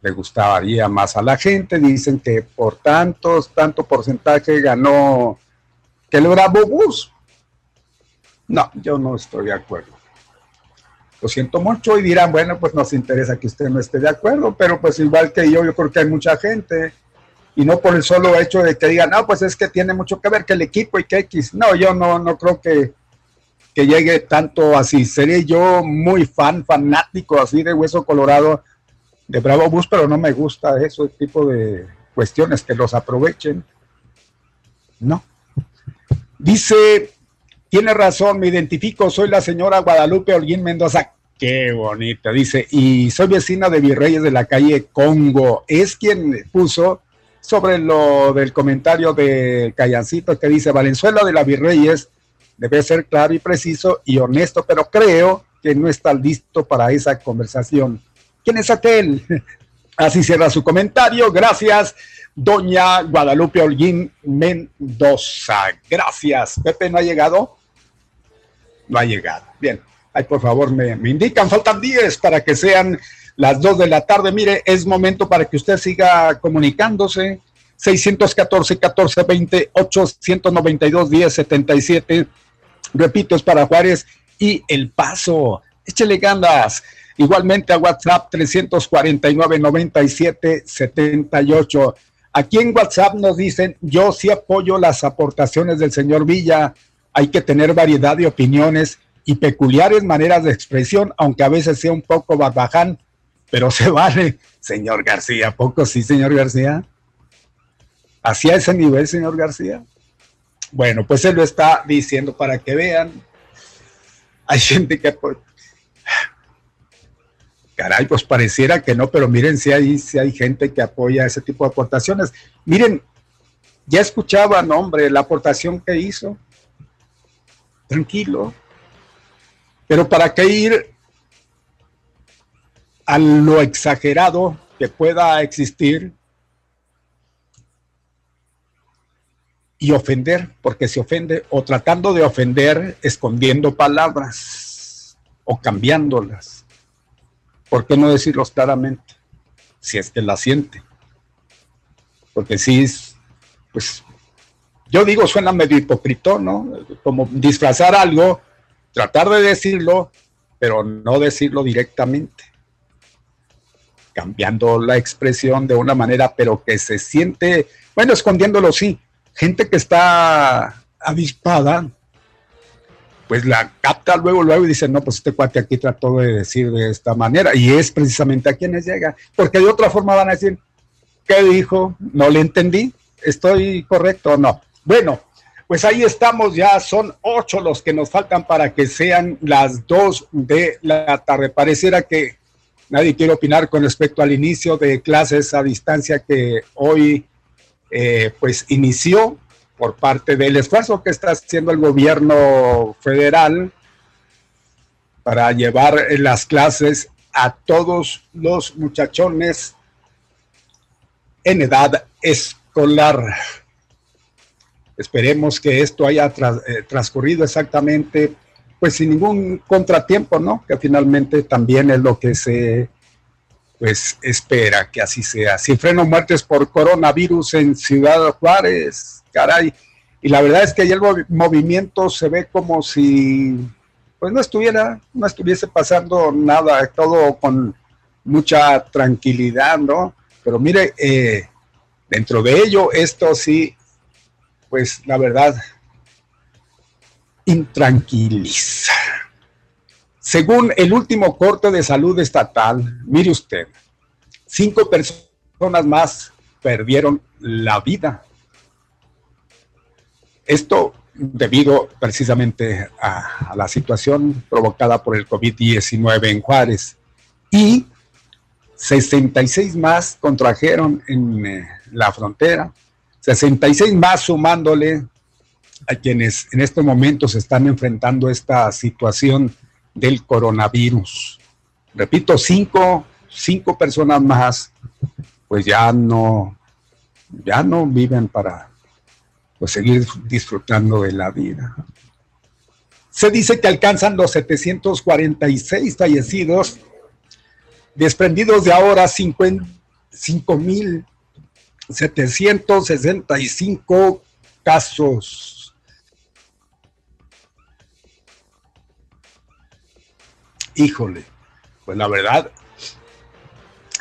le gustaría más a la gente. Dicen que por tantos, tanto porcentaje ganó que el Bravo Bus. No, yo no estoy de acuerdo. Lo siento mucho y dirán, bueno, pues nos interesa que usted no esté de acuerdo, pero pues igual que yo, yo creo que hay mucha gente y no por el solo hecho de que digan, no, pues es que tiene mucho que ver que el equipo y que X. No, yo no, no creo que, que llegue tanto así. Sería yo muy fan, fanático así de Hueso Colorado de Bravo Bus, pero no me gusta ese tipo de cuestiones que los aprovechen. No. Dice, tiene razón, me identifico, soy la señora Guadalupe Holguín Mendoza. Qué bonita, dice, y soy vecina de Virreyes de la calle Congo. Es quien puso sobre lo del comentario de Callancito que dice Valenzuela de la Virreyes debe ser claro y preciso y honesto, pero creo que no está listo para esa conversación. ¿Quién es aquel? Así cierra su comentario. Gracias, doña Guadalupe Holguín Mendoza. Gracias. Pepe, ¿no ha llegado? No ha llegado. Bien. Ay, por favor, me, me indican. Faltan 10 para que sean las 2 de la tarde. Mire, es momento para que usted siga comunicándose. 614 1420 892 1077. Repito, es para Juárez y El Paso. Échele ganas. Igualmente a WhatsApp 349 97 78. Aquí en WhatsApp nos dicen, yo sí apoyo las aportaciones del señor Villa. Hay que tener variedad de opiniones y peculiares maneras de expresión, aunque a veces sea un poco barbaján pero se vale, señor García. ¿Poco sí, señor García? ¿Hacia ese nivel, señor García? Bueno, pues él lo está diciendo para que vean. Hay gente que... Caray, pues pareciera que no, pero miren si hay, si hay gente que apoya ese tipo de aportaciones. Miren, ya escuchaban, hombre, la aportación que hizo. Tranquilo. Pero ¿para qué ir a lo exagerado que pueda existir y ofender, porque se ofende, o tratando de ofender, escondiendo palabras o cambiándolas. ¿Por qué no decirlos claramente? Si es que la siente. Porque si es, pues, yo digo, suena medio hipócrita, ¿no? Como disfrazar algo, tratar de decirlo, pero no decirlo directamente cambiando la expresión de una manera, pero que se siente, bueno, escondiéndolo sí, gente que está avispada, pues la capta luego, luego y dice, no, pues este cuate aquí trató de decir de esta manera, y es precisamente a quienes llega, porque de otra forma van a decir, ¿qué dijo? No le entendí, ¿estoy correcto o no? Bueno, pues ahí estamos, ya son ocho los que nos faltan para que sean las dos de la tarde. Pareciera que Nadie quiere opinar con respecto al inicio de clases a distancia que hoy eh, pues inició por parte del esfuerzo que está haciendo el gobierno federal para llevar las clases a todos los muchachones en edad escolar. Esperemos que esto haya eh, transcurrido exactamente pues sin ningún contratiempo, ¿no? Que finalmente también es lo que se pues espera que así sea. Si freno muertes por coronavirus en Ciudad Juárez, caray. Y la verdad es que ahí el movimiento se ve como si pues no estuviera, no estuviese pasando nada, todo con mucha tranquilidad, ¿no? Pero mire, eh, dentro de ello, esto sí, pues la verdad, intranquiliza. Según el último corte de salud estatal, mire usted, cinco personas más perdieron la vida. Esto debido precisamente a, la situación provocada por el COVID-19 en Juárez. Y 66 más contrajeron en eh, la frontera, 66 más sumándole a quienes en este momento se están enfrentando esta situación del coronavirus. Repito, cinco, cinco personas más, pues ya no, ya no viven para pues, seguir disfrutando de la vida. Se dice que alcanzan los 746 fallecidos, desprendidos de ahora 5.765 casos híjole, pues la verdad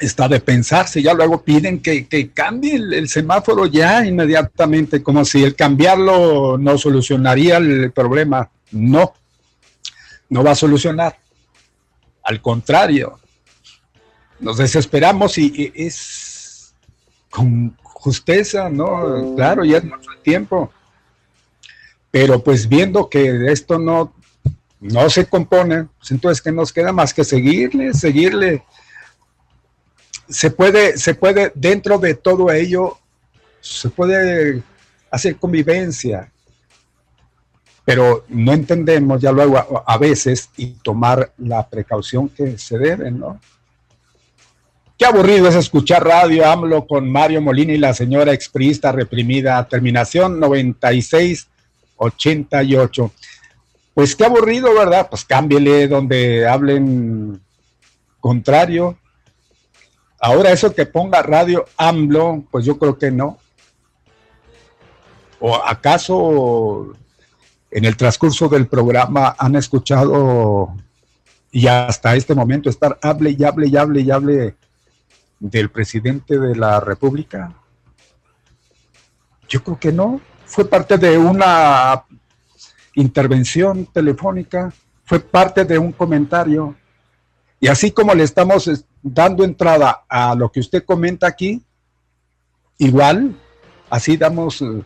está de pensarse, ya luego piden que, cambie el, semáforo ya inmediatamente, como si el cambiarlo no solucionaría el problema. No, no va a solucionar. Al contrario, nos desesperamos y, es con justeza, ¿no? Claro, ya es mucho tiempo. Pero pues viendo que esto no no se compone, pues entonces que nos queda más que seguirle, seguirle. Se puede, se puede, dentro de todo ello, se puede hacer convivencia, pero no entendemos ya luego a, veces y tomar la precaución que se debe, ¿no? Qué aburrido es escuchar radio AMLO con Mario Molina y la señora exprista reprimida, terminación 9688. Pues qué aburrido, ¿verdad? Pues cámbiele donde hablen contrario. Ahora eso que ponga radio AMLO, pues yo creo que no. ¿O acaso en el transcurso del programa han escuchado y hasta este momento estar hable y hable y hable y hable del presidente de la República? Yo creo que no. Fue parte de una intervención telefónica, fue parte de un comentario. Y así como le estamos dando entrada a lo que usted comenta aquí, igual, así damos eh,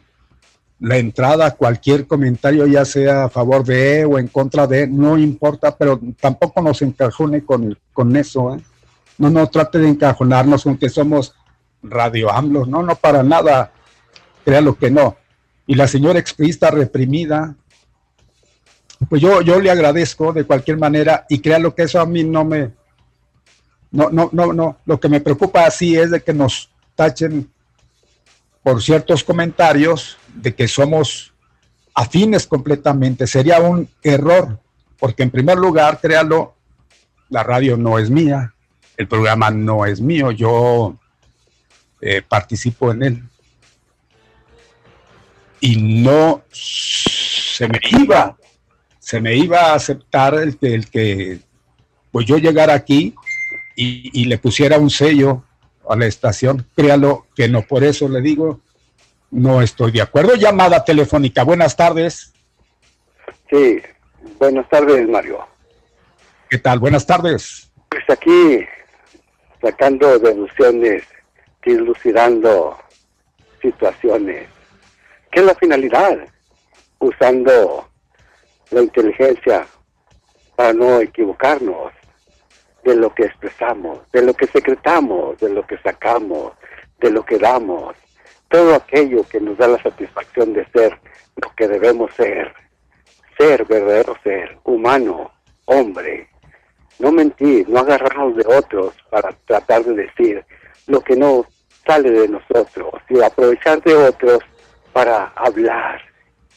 la entrada a cualquier comentario, ya sea a favor de o en contra de, no importa, pero tampoco nos encajone con, con eso. ¿eh? No, no trate de encajonarnos con que somos radio AMLO, no, no para nada, lo que no. Y la señora exprista reprimida, pues yo, yo le agradezco de cualquier manera y créalo que eso a mí no me, no, no, no, no, lo que me preocupa así es de que nos tachen por ciertos comentarios de que somos afines completamente. Sería un error, porque en primer lugar, créalo, la radio no es mía, el programa no es mío, yo eh, participo en él. Y no se me iba se me iba a aceptar el que, el que pues yo llegara aquí y, le pusiera un sello a la estación. Créalo que no, por eso le digo, no estoy de acuerdo. Llamada telefónica, buenas tardes.
Sí, buenas tardes, Mario.
¿Qué tal? Buenas tardes.
Pues aquí sacando deducciones, dilucidando situaciones. ¿Qué es la finalidad? Usando la inteligencia para no equivocarnos de lo que expresamos, de lo que secretamos, de lo que sacamos, de lo que damos, todo aquello que nos da la satisfacción de ser lo que debemos ser, ser verdadero ser, humano, hombre, no mentir, no agarrarnos de otros para tratar de decir lo que no sale de nosotros y aprovechar de otros para hablar.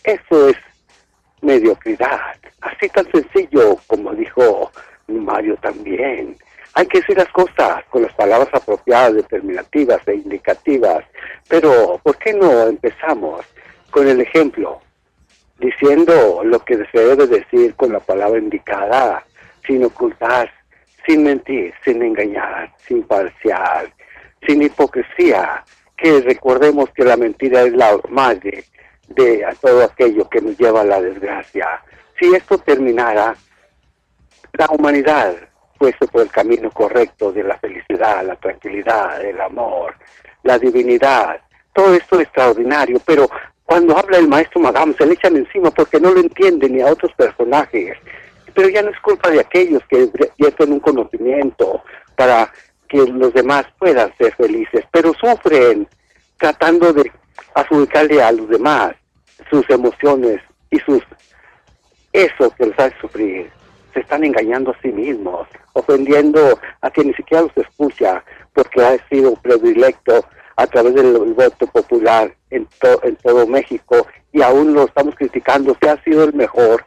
Eso es mediocridad. Así tan sencillo como dijo Mario también. Hay que decir las cosas con las palabras apropiadas, determinativas e indicativas. Pero, ¿por qué no empezamos con el ejemplo? Diciendo lo que se debe decir con la palabra indicada, sin ocultar, sin mentir, sin engañar, sin parcial, sin hipocresía. Que recordemos que la mentira es la madre de todo aquello que nos lleva a la desgracia. Si esto terminara, la humanidad puesto por el camino correcto de la felicidad, la tranquilidad, el amor, la divinidad. Todo esto es extraordinario, pero cuando habla el maestro Magam se le echan encima porque no lo entienden ni a otros personajes. Pero ya no es culpa de aquellos que tienen un conocimiento para que los demás puedan ser felices, pero sufren tratando de adjudicarle a los demás sus emociones y sus eso que les hace sufrir. Se están engañando a sí mismos, ofendiendo a quien ni siquiera los escucha porque ha sido predilecto a través del voto popular en, en todo México y aún lo estamos criticando, si ha sido el mejor,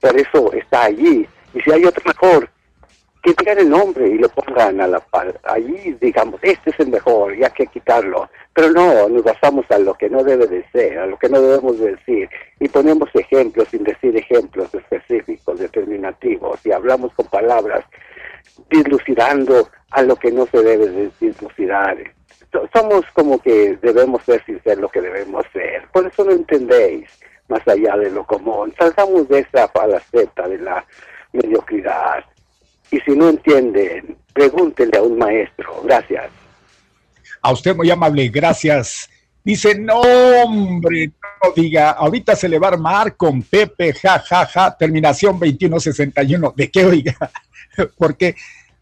por eso está allí. Y si hay otro mejor, que digan el nombre y lo pongan a la par. Allí digamos, este es el mejor y hay que quitarlo. Pero no, nos basamos a lo que no debe de ser, a lo que no debemos decir. Y ponemos ejemplos sin decir ejemplos específicos, determinativos. Y hablamos con palabras dislucidando a lo que no se debe de dislucidar. Somos como que debemos ser sin ser lo que debemos ser. Por eso no entendéis más allá de lo común. Salgamos de esa palaceta de la mediocridad y si no entienden, pregúntenle a un maestro. Gracias.
A usted muy amable, gracias. Dice, no, hombre, no diga, ahorita se le va a armar con Pepe, ja, ja, ja, terminación 2161. ¿De qué oiga? Porque,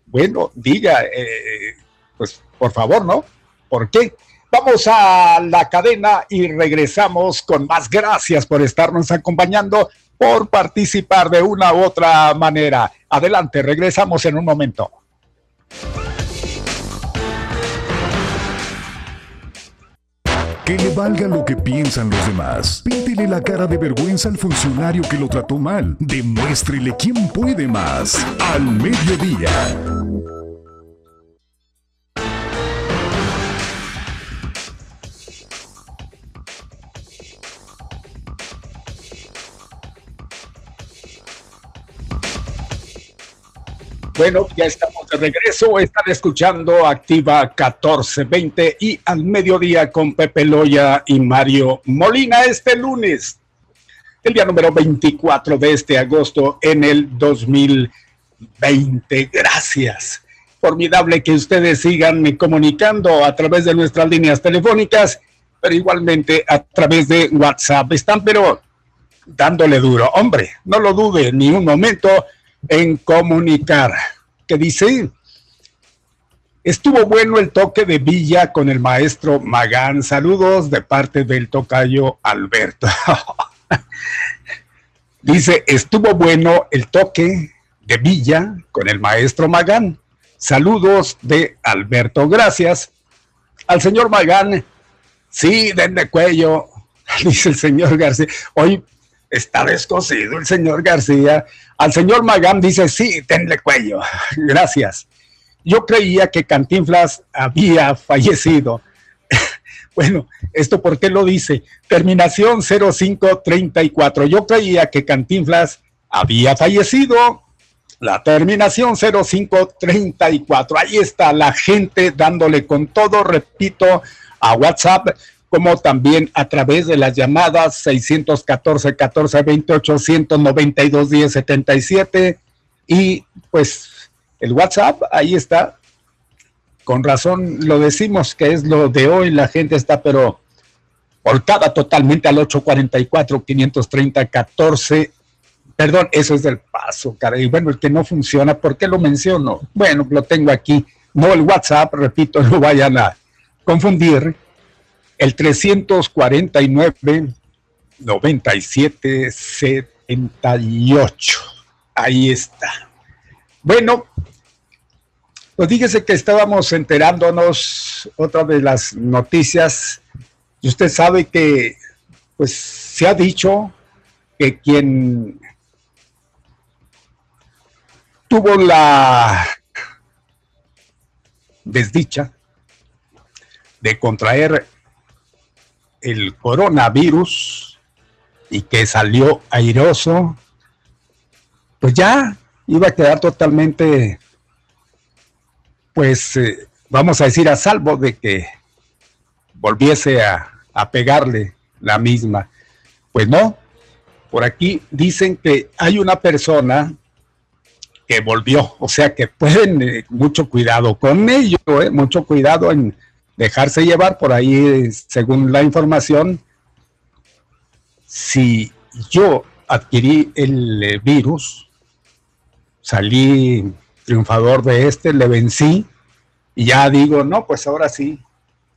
bueno, diga, eh, pues por favor, ¿no? ¿Por qué? Vamos a la cadena y regresamos con más gracias por estarnos acompañando por participar de una u otra manera. Adelante, regresamos en un momento.
Que le valga lo que piensan los demás. Píntele la cara de vergüenza al funcionario que lo trató mal. Demuéstrele quién puede más. Al mediodía.
Bueno, ya estamos de regreso. Están escuchando Activa 1420 y al mediodía con Pepe Loya y Mario Molina este lunes, el día número 24 de este agosto en el 2020. Gracias. Formidable que ustedes sigan comunicando a través de nuestras líneas telefónicas, pero igualmente a través de WhatsApp. Están, pero dándole duro. Hombre, no lo dude ni un momento en comunicar, que dice, estuvo bueno el toque de Villa con el maestro Magán. Saludos de parte del tocayo Alberto. dice, estuvo bueno el toque de Villa con el maestro Magán. Saludos de Alberto. Gracias. Al señor Magán, sí, denle cuello, dice el señor García. Hoy está descosido el señor García. Al señor Magán dice, sí, tenle cuello. Gracias. Yo creía que Cantinflas había fallecido. bueno, ¿esto por qué lo dice? Terminación 0534. Yo creía que Cantinflas había fallecido. La terminación 0534. Ahí está la gente dándole con todo, repito, a WhatsApp como también a través de las llamadas 614 14 28 192 10 77 y pues el WhatsApp ahí está. Con razón lo decimos que es lo de hoy, la gente está pero volcada totalmente al 844 530 14 Perdón, eso es del paso, cara. Y bueno, el que no funciona, ¿por qué lo menciono? Bueno, lo tengo aquí. No el WhatsApp, repito, no vayan a confundir el 349 97 78. Ahí está. Bueno, pues fíjese que estábamos enterándonos otra de las noticias y usted sabe que pues se ha dicho que quien tuvo la desdicha de contraer el coronavirus y que salió airoso, pues ya iba a quedar totalmente, pues eh, vamos a decir, a salvo de que volviese a, pegarle la misma. Pues no, por aquí dicen que hay una persona que volvió. O sea que pueden, eh, mucho cuidado con ello, eh, mucho cuidado en dejarse llevar por ahí, según la información. Si yo adquirí el eh, virus, salí triunfador de este, le vencí y ya digo, no, pues ahora sí,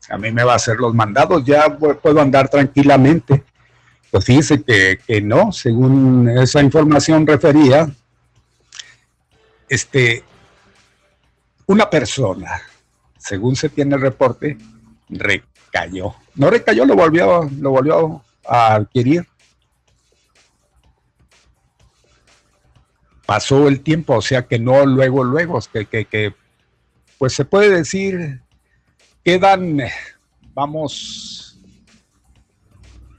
a mí me va a hacer los mandados, ya puedo andar tranquilamente. Pues dice que, que no, según esa información refería, este, una persona, según se tiene el reporte, recayó. No recayó, lo volvió, lo volvió a adquirir. Pasó el tiempo, o sea que no luego, luego, que, que, que pues se puede decir, quedan, vamos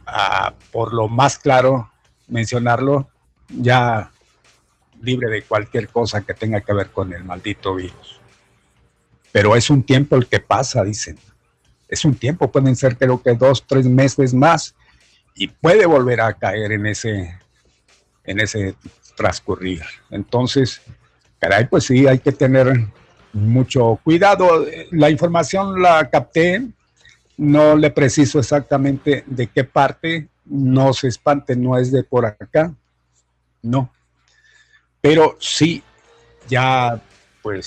a, por lo más claro, mencionarlo, ya libre de cualquier cosa que tenga que ver con el maldito virus. Pero es un tiempo el que pasa, dicen. Es un tiempo, pueden ser creo que dos, tres meses más y puede volver a caer en ese, en ese transcurrir. Entonces, caray, pues sí, hay que tener mucho cuidado. La información la capté, no le preciso exactamente de qué parte, no se espante, no es de por acá, no. Pero sí, ya pues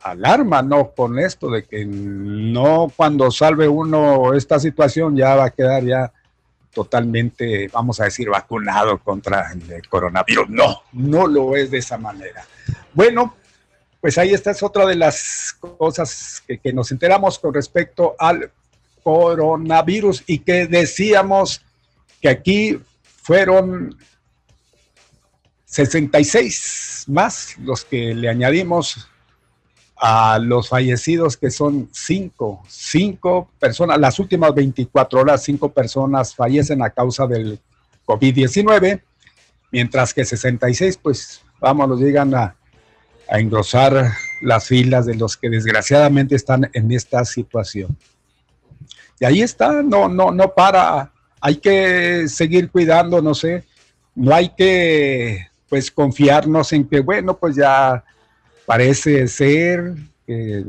alarma, ¿no? Con esto de que no cuando salve uno esta situación ya va a quedar ya totalmente, vamos a decir, vacunado contra el coronavirus. No, no lo es de esa manera. Bueno, pues ahí está, es otra de las cosas que, que nos enteramos con respecto al coronavirus y que decíamos que aquí fueron 66 más los que le añadimos a los fallecidos, que son cinco, cinco personas, las últimas 24 horas, cinco personas fallecen a causa del COVID-19, mientras que 66, pues vamos, nos llegan a, a engrosar las filas de los que desgraciadamente están en esta situación. Y ahí está, no, no, no para, hay que seguir cuidando, no sé, no hay que pues confiarnos en que, bueno, pues ya parece ser que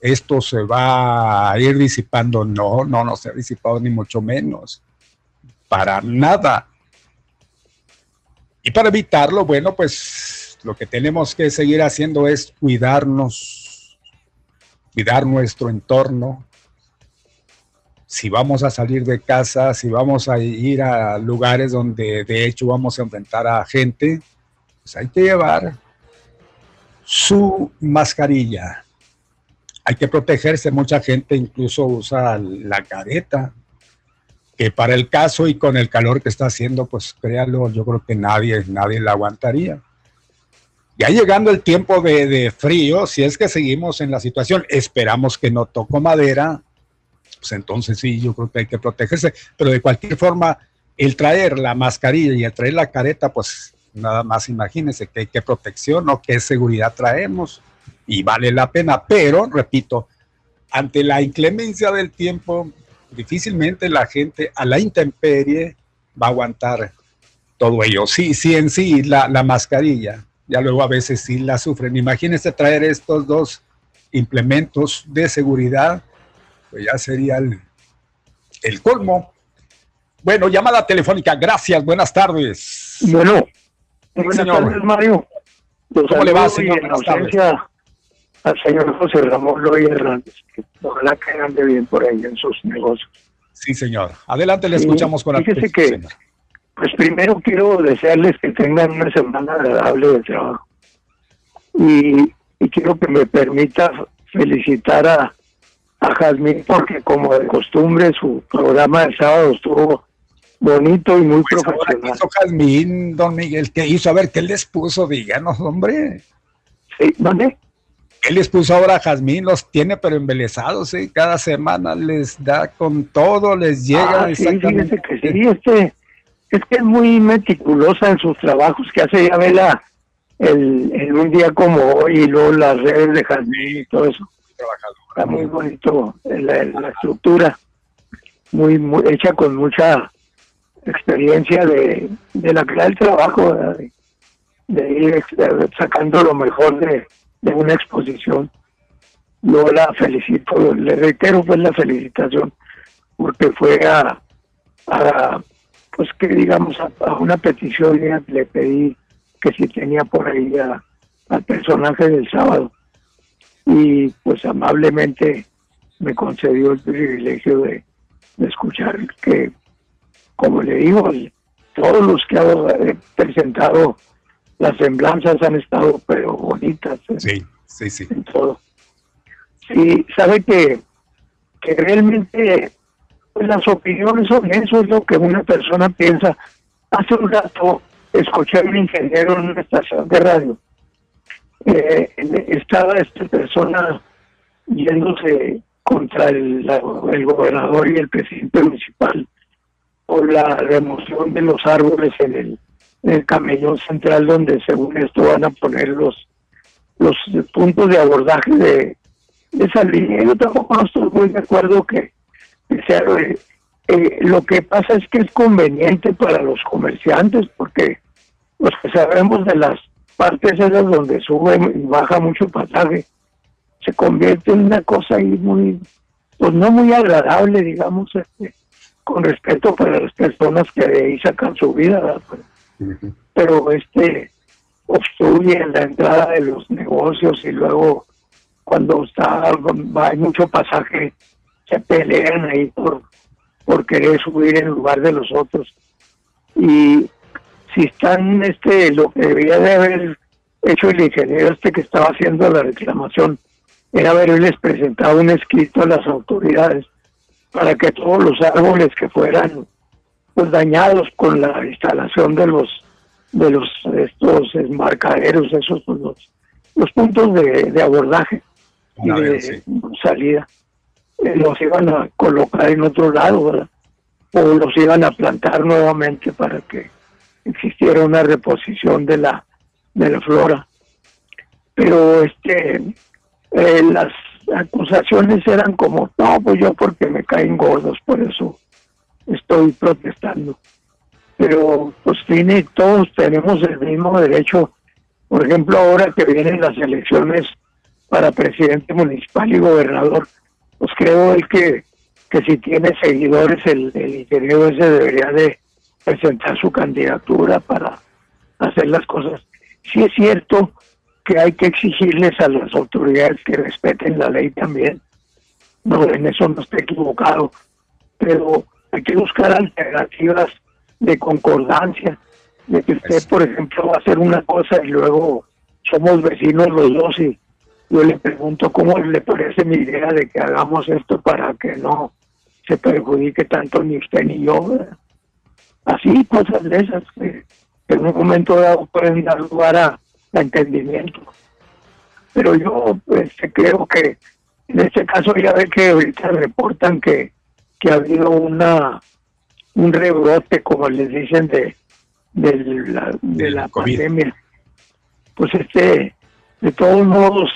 esto se va a ir disipando. No, no, no se ha disipado ni mucho menos. Para nada. Y para evitarlo, bueno, pues lo que tenemos que seguir haciendo es cuidarnos, cuidar nuestro entorno, si vamos a salir de casa, si vamos a ir a lugares donde de hecho vamos a enfrentar a gente, pues hay que llevar su mascarilla. Hay que protegerse, mucha gente incluso usa la careta, que para el caso y con el calor que está haciendo, pues créalo, yo creo que nadie, nadie la aguantaría. Ya llegando el tiempo de, de frío, si es que seguimos en la situación, esperamos que no toco madera, pues entonces sí, yo creo que hay que protegerse. Pero de cualquier forma, el traer la mascarilla y el traer la careta, pues nada más imagínense que, qué protección o qué seguridad traemos y vale la pena. Pero, repito, ante la inclemencia del tiempo, difícilmente la gente a la intemperie va a aguantar todo ello. Sí, sí, en sí, la, la mascarilla, ya luego a veces sí la sufren. Imagínense traer estos dos implementos de seguridad pues ya sería el, colmo. Bueno, llamada telefónica, gracias, buenas tardes.
Bueno, buenas tardes, Mario. ¿Cómo le va, señor? En ausencia al señor José Ramón Loy Hernández, que ojalá que ande bien por ahí en sus negocios.
Sí, señor. Adelante, le escuchamos con
atención. que, pues primero quiero desearles que tengan una semana agradable de trabajo. Y, y quiero que me permita felicitar a, a Jazmín porque como de costumbre su programa de sábado estuvo bonito y muy pues profesional.
hizo Jazmín, don Miguel? ¿Qué hizo? A ver, ¿qué les puso? Díganos, hombre.
Sí, ¿dónde?
¿Qué les puso ahora a Jazmín? Los tiene pero embelesados, ¿eh? Cada semana les da con todo, les llega.
Ah, sí, fíjese que sí, este, es que es muy meticulosa en sus trabajos, que hace ya vela el, en un día como hoy y luego las redes de Jazmín y todo eso. Está muy bonito la, la estructura, muy, muy, hecha con mucha experiencia de, de la que da el trabajo. de ir sacando lo mejor de, de una exposición. Yo la felicito, le reitero pues la felicitación, porque fue a, a pues que digamos, a, una petición le pedí que si tenía por ahí al personaje del sábado. Y pues amablemente me concedió el privilegio de, escuchar que, como le digo, todos los que he presentado las semblanzas han estado pero bonitas. ¿eh?
Sí, sí, sí.
En todo. Sí, sabe que, que realmente pues las opiniones son eso, es lo que una persona piensa. Hace un rato escuché a un ingeniero en una estación de radio. Eh, estaba esta persona yéndose contra el, el gobernador y el presidente municipal por la remoción de los árboles en el, camellón central donde según esto van a poner los los puntos de abordaje de, esa línea. Yo tampoco estoy muy de acuerdo que, eh, lo que pasa es que es conveniente para los comerciantes porque los que sabemos de las partes esas donde sube y baja mucho pasaje se convierte en una cosa ahí muy pues no muy agradable digamos este, con respeto para las personas que de ahí sacan su vida pues, pero este obstruye la entrada de los negocios y luego cuando está hay mucho pasaje se pelean ahí por por querer subir en lugar de los otros. Y si están este lo que debía de haber hecho el ingeniero este que estaba haciendo la reclamación era haberles presentado un escrito a las autoridades para que todos los árboles que fueran pues dañados con la instalación de los de los estos marcaderos esos pues, los, los puntos de, abordaje y de salida eh, los iban a colocar en otro lado ¿verdad? o los iban a plantar nuevamente para que existiera una reposición de la de la flora pero este eh, las acusaciones eran como, no, pues yo porque me caen gordos, por eso estoy protestando. Pero pues tiene, todos tenemos el mismo derecho. Por ejemplo, ahora que vienen las elecciones para presidente municipal y gobernador, pues creo el que, que si tiene seguidores el, el ingeniero ese debería de presentar su candidatura para hacer las cosas. Sí es cierto que hay que exigirles a las autoridades que respeten la ley también. No, en eso no estoy equivocado, pero hay que buscar alternativas de concordancia, de que usted, por ejemplo, va a hacer una cosa y luego somos vecinos los dos y yo le pregunto cómo le parece mi idea de que hagamos esto para que no se perjudique tanto ni usted ni yo. Así, cosas de esas que en un momento dado pueden dar lugar a entendimiento. Pero yo pues, creo que en este caso ya ve que ahorita reportan que, que ha habido una un rebrote, como les dicen, de, de la, de la pandemia. Pues este, de todos modos,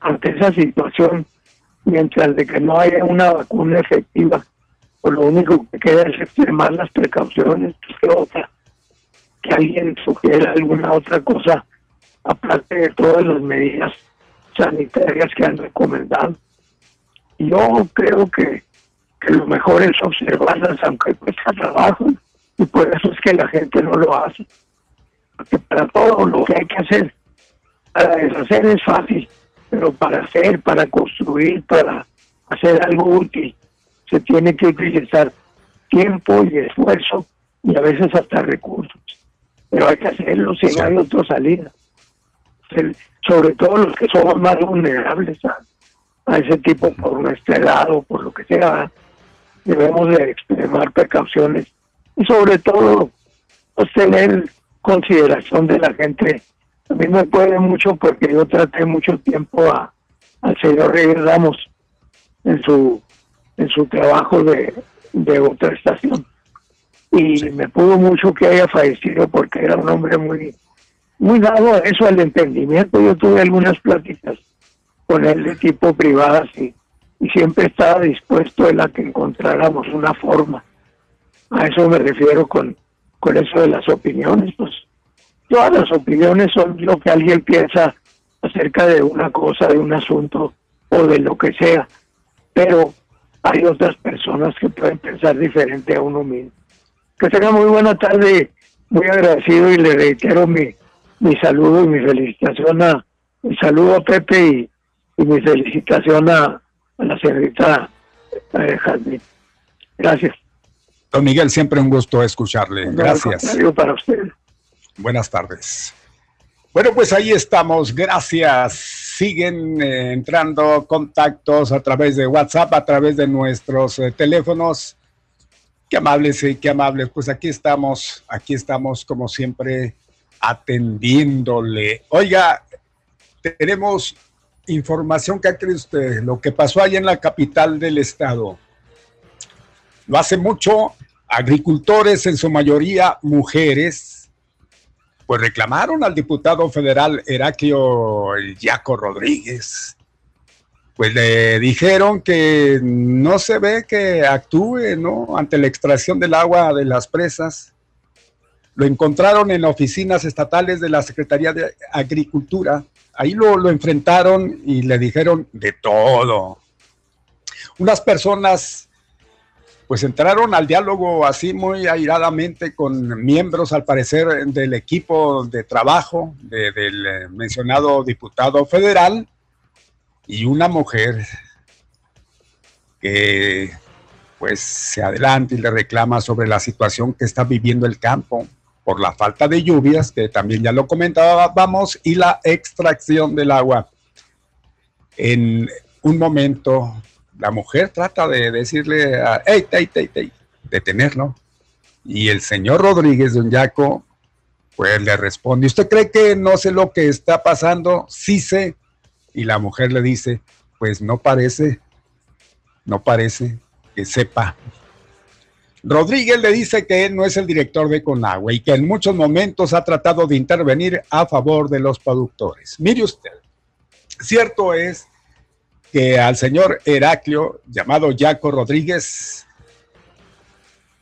ante esa situación, mientras de que no haya una vacuna efectiva, pues lo único que queda es extremar las precauciones, pues, que otra, que alguien sugiera alguna otra cosa aparte de todas las medidas sanitarias que han recomendado. Yo creo que, lo mejor es observarlas aunque cuesta trabajo y por eso es que la gente no lo hace. Porque para todo lo que hay que hacer, para deshacer es fácil, pero para hacer, para construir, para hacer algo útil, se tiene que utilizar tiempo y esfuerzo y a veces hasta recursos. Pero hay que hacerlo si no hay otra salida sobre todo los que somos más vulnerables a, ese tipo por nuestra edad o por lo que sea, debemos de extremar precauciones y sobre todo pues, tener consideración de la gente. A mí me puede mucho porque yo traté mucho tiempo a, al señor Reyes Ramos en su en su trabajo de, de otra estación y me pudo mucho que haya fallecido porque era un hombre muy muy dado eso, al entendimiento. Yo tuve algunas pláticas con él de tipo privadas y, y siempre estaba dispuesto en a que encontráramos una forma. A eso me refiero con, con eso de las opiniones, pues todas las opiniones son lo que alguien piensa acerca de una cosa, de un asunto o de lo que sea, pero hay otras personas que pueden pensar diferente a uno mismo. Que tenga muy buena tarde, muy agradecido y le reitero mi, mi saludo y mi felicitación a, mi saludo a Pepe y, mi felicitación a, la señorita eh. Gracias.
Don Miguel, siempre un gusto escucharle. Gracias.
para usted.
Buenas tardes. Bueno, pues ahí estamos. Gracias. Siguen eh, entrando contactos a través de WhatsApp, a través de nuestros eh, teléfonos. Qué amables y qué amables. Pues aquí estamos, aquí estamos como siempre atendiéndole. Oiga, tenemos información que cree usted, lo que pasó ahí en la capital del estado. Lo hace mucho agricultores, en su mayoría mujeres, pues reclamaron al diputado federal Heraclio Yaco Rodríguez. Pues le dijeron que no se ve que actúe, ¿no? Ante la extracción del agua de las presas. Lo encontraron en oficinas estatales de la Secretaría de Agricultura. Ahí lo, enfrentaron y le dijeron de todo. Unas personas pues entraron al diálogo así muy airadamente con miembros, al parecer, del equipo de trabajo del eh, mencionado diputado federal y una mujer que pues se adelanta y le reclama sobre la situación que está viviendo el campo por la falta de lluvias, que también ya lo comentábamos, y la extracción del agua. En un momento la mujer trata de decirle, a, hey, hey, hey, hey, detenerlo. Y el señor Rodríguez, don Jaco, pues le responde, ¿usted cree que no sé lo que está pasando? Sí sé. Y la mujer le dice, pues no parece, no parece que sepa. Rodríguez le dice que él no es el director de Conagua y que en muchos momentos ha tratado de intervenir a favor de los productores. Mire usted, cierto es que al señor Heraclio, llamado Jaco Rodríguez,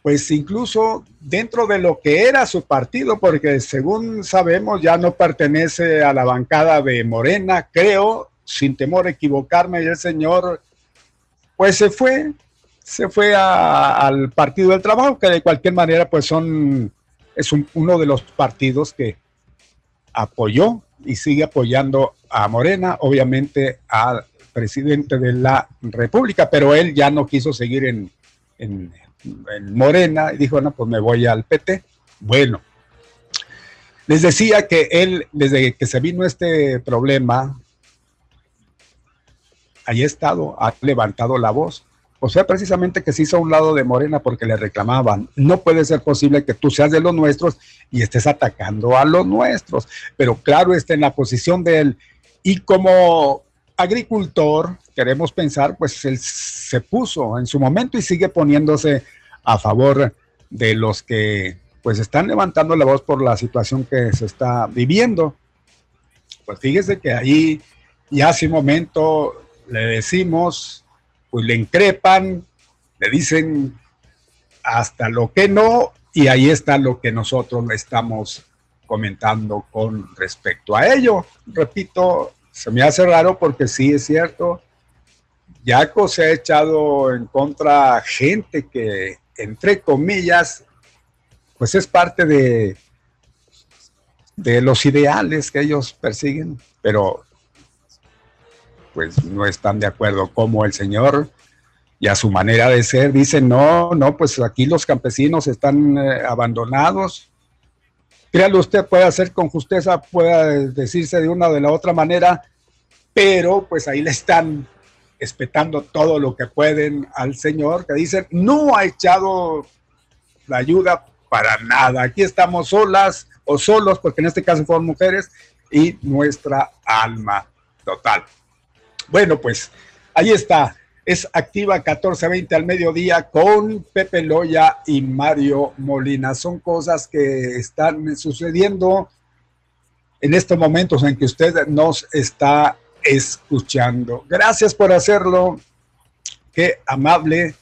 pues incluso dentro de lo que era su partido, porque según sabemos ya no pertenece a la bancada de Morena, creo, sin temor a equivocarme, el señor pues se fue, se fue al Partido del Trabajo, que de cualquier manera pues son, es uno de los partidos que apoyó y sigue apoyando a Morena, obviamente a presidente de la República, pero él ya no quiso seguir en, en, Morena y dijo, no, pues me voy al PT. Bueno, les decía que él, desde que se vino este problema, ha estado, ha levantado la voz. O sea, precisamente que se hizo a un lado de Morena porque le reclamaban, no puede ser posible que tú seas de los nuestros y estés atacando a los nuestros. Pero claro, está en la posición de él. Y como agricultor, queremos pensar, pues él se puso en su momento y sigue poniéndose a favor de los que pues están levantando la voz por la situación que se está viviendo. Pues fíjese que ahí ya hace un momento le decimos, pues le increpan, le dicen hasta lo que no, y ahí está lo que nosotros le estamos comentando con respecto a ello. Repito, se me hace raro porque sí es cierto, Yaco se ha echado en contra gente que, entre comillas, pues es parte de, de los ideales que ellos persiguen, pero pues no están de acuerdo como el señor y a su manera de ser dicen, no, no, pues aquí los campesinos están eh, abandonados, créalo usted, puede hacer con justeza, puede decirse de una o de la otra manera, pero pues ahí le están espetando todo lo que pueden al Señor, que dicen, no ha echado la ayuda para nada, aquí estamos solas o solos, porque en este caso fueron mujeres, y nuestra alma total. Bueno, pues ahí está es activa 14-20 al mediodía con Pepe Loya y Mario Molina. Son cosas que están sucediendo en estos momentos en que usted nos está escuchando. Gracias por hacerlo. Qué amable.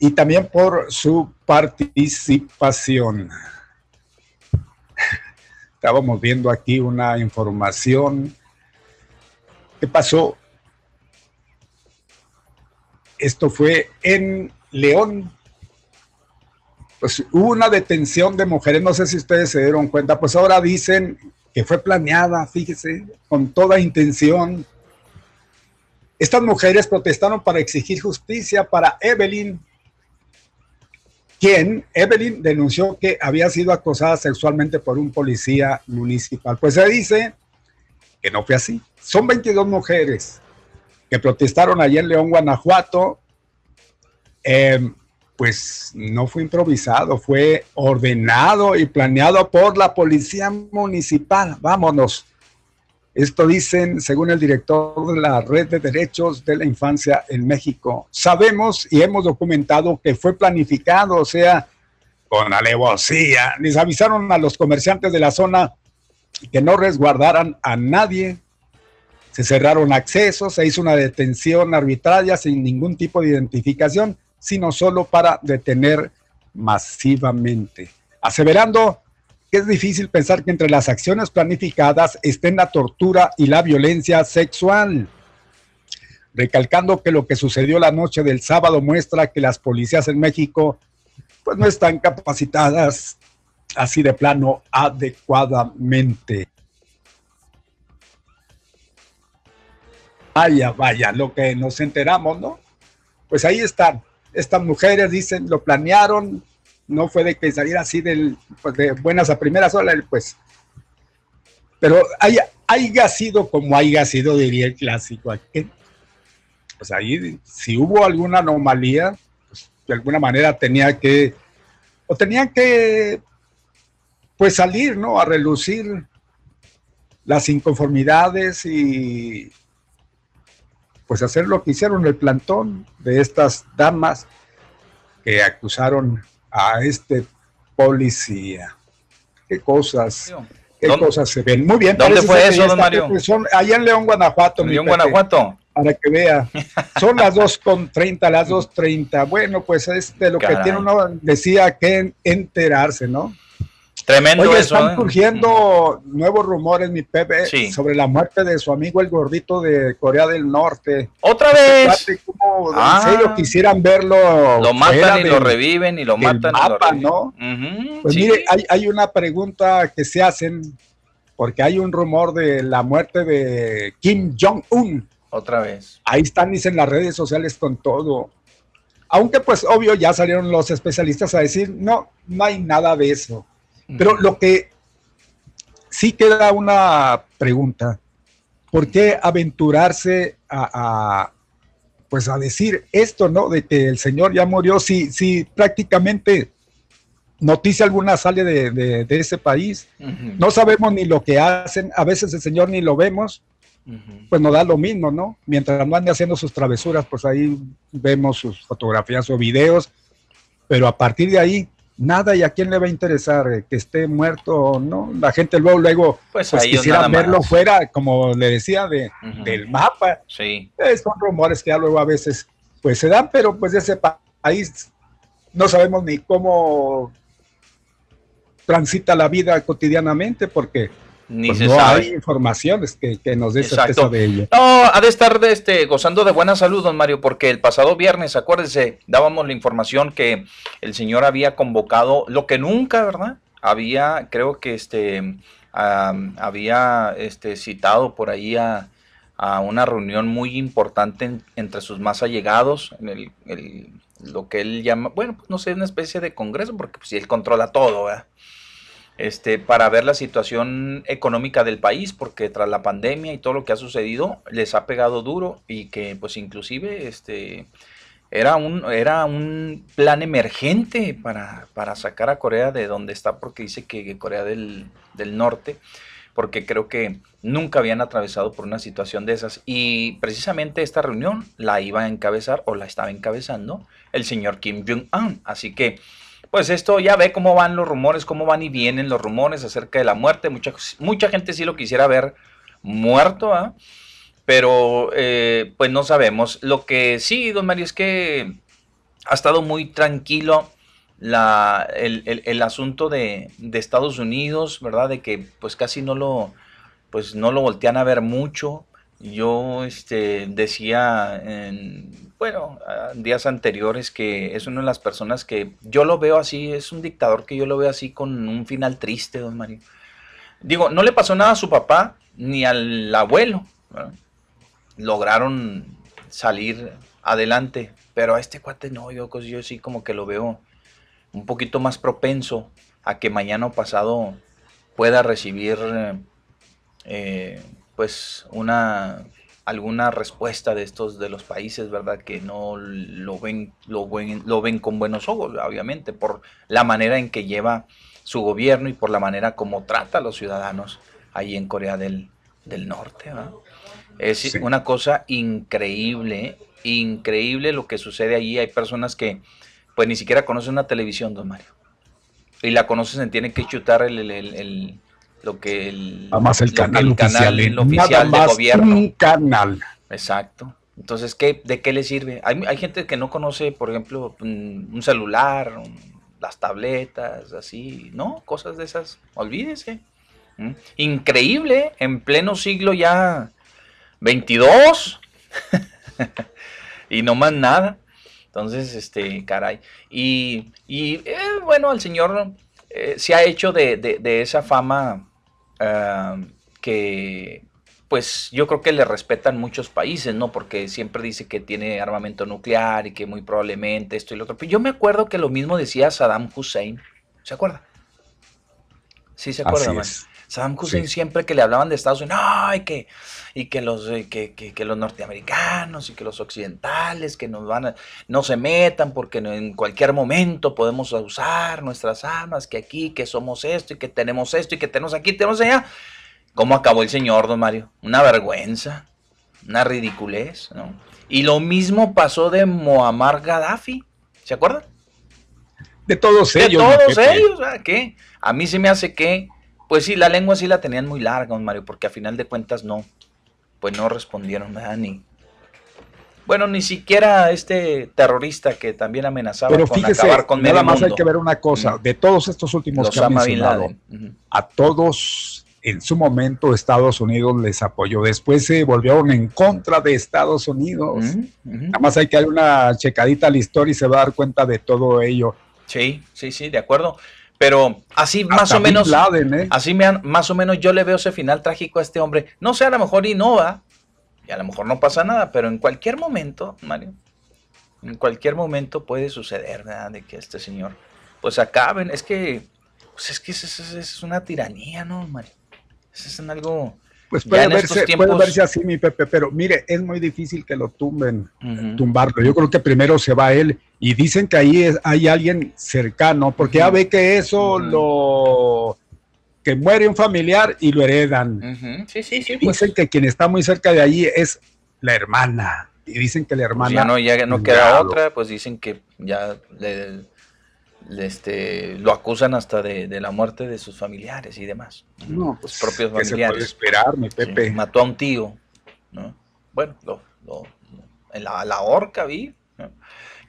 Y también por su participación. Estábamos viendo aquí una información. ¿Qué pasó? Esto fue en León. Pues hubo una detención de mujeres, no sé si ustedes se dieron cuenta, pues ahora dicen que fue planeada, fíjese, con toda intención. Estas mujeres protestaron para exigir justicia para Evelyn, quien, Evelyn, denunció que había sido acosada sexualmente por un policía municipal. Pues se dice no fue así. Son 22 mujeres que protestaron allí en León, Guanajuato. Em, pues no fue improvisado, fue ordenado y planeado por la policía municipal. Vámonos. Esto dicen, según el director de la Red de Derechos de la Infancia en México. Sabemos y hemos documentado que fue planificado, o sea, con alevosía. Les avisaron a los comerciantes de la zona que no resguardaran a nadie. Se cerraron accesos, se hizo una detención arbitraria sin ningún tipo de identificación, sino solo para detener masivamente. Aseverando es difícil pensar que entre las acciones planificadas estén la tortura y la violencia sexual. Recalcando que lo que sucedió la noche del sábado muestra que las policías en México pues no están capacitadas así de plano adecuadamente. Vaya, vaya, lo que nos enteramos, ¿no? Pues ahí están. Estas mujeres dicen, lo planearon, no fue de que saliera así del, pues de buenas a primeras horas, pues. Pero haya, haya sido como haya sido, diría el clásico. Pues ahí, si hubo alguna anomalía, pues de alguna manera tenía que, o tenían que, pues salir, ¿no? A relucir las inconformidades y pues hacer lo que hicieron el plantón de estas damas que acusaron a este policía. Qué cosas, qué cosas se ven. Muy bien.
¿Dónde fue eso, don Mario?
allá en León, Guanajuato.
León, Guanajuato.
Para que vea. Son las 2.30, las 2.30. Bueno, pues es de lo que tiene uno, decía que enterarse, ¿no?
Tremendo
Oye,
eso.
Están
¿eh?
surgiendo nuevos rumores, mi Pepe, sobre la muerte de su amigo el gordito de Corea del Norte.
¿Otra vez?
Como,
Ah.
En serio, quisieran verlo.
Lo matan y lo reviven y lo matan y lo reviven.
¿no?
Ujú,
Pues
sí.
mire, hay, hay una pregunta que se hacen, porque hay un rumor de la muerte de Kim Jong-un.
Otra vez.
Ahí están, dicen las redes sociales con todo. Aunque pues obvio ya salieron los especialistas a decir, no, no hay nada de eso. Pero lo que sí queda una pregunta, ¿por qué aventurarse a, a, pues a decir esto, no? De que el señor ya murió, si, si prácticamente noticia alguna sale de, de- de ese país, no sabemos ni lo que hacen, a veces el señor ni lo vemos, pues nos da lo mismo, ¿no? Mientras no ande haciendo sus travesuras, pues ahí vemos sus fotografías o videos, pero a partir de ahí, nada, ¿y a quién le va a interesar eh, que esté muerto o no? La gente luego, luego,
Pues
pues, quisiera
más.
verlo fuera, como le decía, de, del mapa.
Sí.
Eh, son rumores que ya luego a veces, pues se dan, pero pues de ese pa- país no sabemos ni cómo transita la vida cotidianamente, porque
Ni
pues,
se
no
sabe.
hay informaciones que, que nos dé certeza de ello.
No, ha de estar de este, gozando de buena salud, don Mario, porque el pasado viernes, acuérdese, dábamos la información que el señor había convocado, lo que nunca, ¿verdad? Había, creo que este, había este, citado por ahí a, a una reunión muy importante en- entre sus más allegados, en el, el- lo que él llama, bueno, pues no sé, una especie de congreso, porque pues, él controla todo, ¿verdad? Este, para ver la situación económica del país, porque tras la pandemia y todo lo que ha sucedido, les ha pegado duro y que pues inclusive este, era, un, era un plan emergente para, para sacar a Corea de donde está, porque dice que Corea del, del Norte, porque creo que nunca habían atravesado por una situación de esas. Y precisamente esta reunión la iba a encabezar o la estaba encabezando el señor Kim Jong-un. Así que pues esto ya ve cómo van los rumores, cómo van y vienen los rumores acerca de la muerte. Mucha, mucha gente sí lo quisiera ver muerto, ¿ah? pero eh, pues no sabemos. Lo que sí, don Mario, es que ha estado muy tranquilo la, el, el- el asunto de, de Estados Unidos, ¿verdad? De que pues casi no lo, pues no lo voltean a ver mucho. Yo este, decía en, bueno, días anteriores que es una de las personas que yo lo veo así, es un dictador que yo lo veo así con un final triste, don Mario. Digo, no le pasó nada a su papá ni al abuelo. Lograron salir adelante, pero a este cuate no, yo, pues, yo sí como que lo veo un poquito más propenso a que mañana o pasado pueda recibir eh, pues una alguna respuesta de estos de los países, ¿verdad? Que no lo ven, lo ven, lo ven con buenos ojos, obviamente, por la manera en que lleva su gobierno y por la manera como trata a los ciudadanos ahí en Corea del, del Norte, ¿verdad? Es una cosa increíble, increíble lo que sucede allí. Hay personas que pues ni siquiera conocen una televisión, don Mario. Y la conocen, tienen que chutar el- el- el- lo que el,
Nada más el canal oficial,
el
nada
oficial de gobierno.
un canal.
Exacto. Entonces, ¿qué, ¿de qué le sirve? Hay, hay gente que no conoce, por ejemplo, un, un celular, un- las tabletas, así, ¿no? Cosas de esas. Olvídese. ¿Mm? Increíble, en pleno siglo ya 22 y no más nada. Entonces, este, caray. Y, y, eh, bueno, el señor eh, se ha hecho de, de- de esa fama que, pues yo creo que le respetan muchos países, ¿no? Porque siempre dice que tiene armamento nuclear y que muy probablemente esto y lo otro. Pero yo me acuerdo que lo mismo decía Saddam Hussein. ¿Se acuerda? Sí, se acuerda,
Así
man?
es.
Saddam Hussein
Sí.
siempre que le hablaban de Estados Unidos, "No, y que, y que los que, que- que los norteamericanos y que los occidentales que nos van a, no se metan porque en cualquier momento podemos usar nuestras armas, que aquí, que somos esto y que tenemos esto y que tenemos aquí, tenemos allá. ¿Cómo acabó el señor, don Mario? Una vergüenza, una ridiculez, ¿no? Y lo mismo pasó de Muammar Gaddafi, ¿se acuerdan?
De todos
De
ellos. mi
todos ellos, ¿a qué? A mí se me hace que, pues sí, la lengua sí la tenían muy larga, don Mario, porque a final de cuentas no, pues no respondieron nada ni. Bueno, ni siquiera este terrorista que también amenazaba
Pero
con
fíjese,
acabar con
nada
medio
más
mundo.
hay que ver una cosa, de todos estos últimos que mencionado.
Ujú.
a todos en su momento Estados Unidos les apoyó, después se volvieron en contra de Estados Unidos. Nada más hay que dar una checadita a la historia y se va a dar cuenta de todo ello.
Sí, sí, sí, de acuerdo. Pero así más o menos,
Laden, ¿eh?
así me han- más o menos yo le veo ese final trágico a este hombre. No sé, a lo mejor innova, y a lo mejor no pasa nada, pero en cualquier momento, Mario, en cualquier momento puede suceder, ¿verdad? De que este señor, pues acaben. Es que, pues es que es, es- es una tiranía, ¿no, Mario? Es, es algo...
Pues puede verse,
tiempos-
puede verse así, mi Pepe, pero mire, es muy difícil que lo tumben, tumbarlo. Yo creo que primero se va él y dicen que ahí es- hay alguien cercano, porque ya ve que eso lo que muere un familiar y lo heredan.
Sí, sí, sí.
Y dicen que quien está muy cerca de allí es la hermana. Y dicen que la
Pues
hermana.
ya no, ya no queda otra, pues dicen que ya le, este, lo acusan hasta de, de la muerte de sus familiares y demás.
No,
Los propios
¿qué se puede
familiares.
esperar, mi Pepe?
Sí, mató a un tío, ¿no? Bueno, lo, lo- en la, la horca vi. ¿no?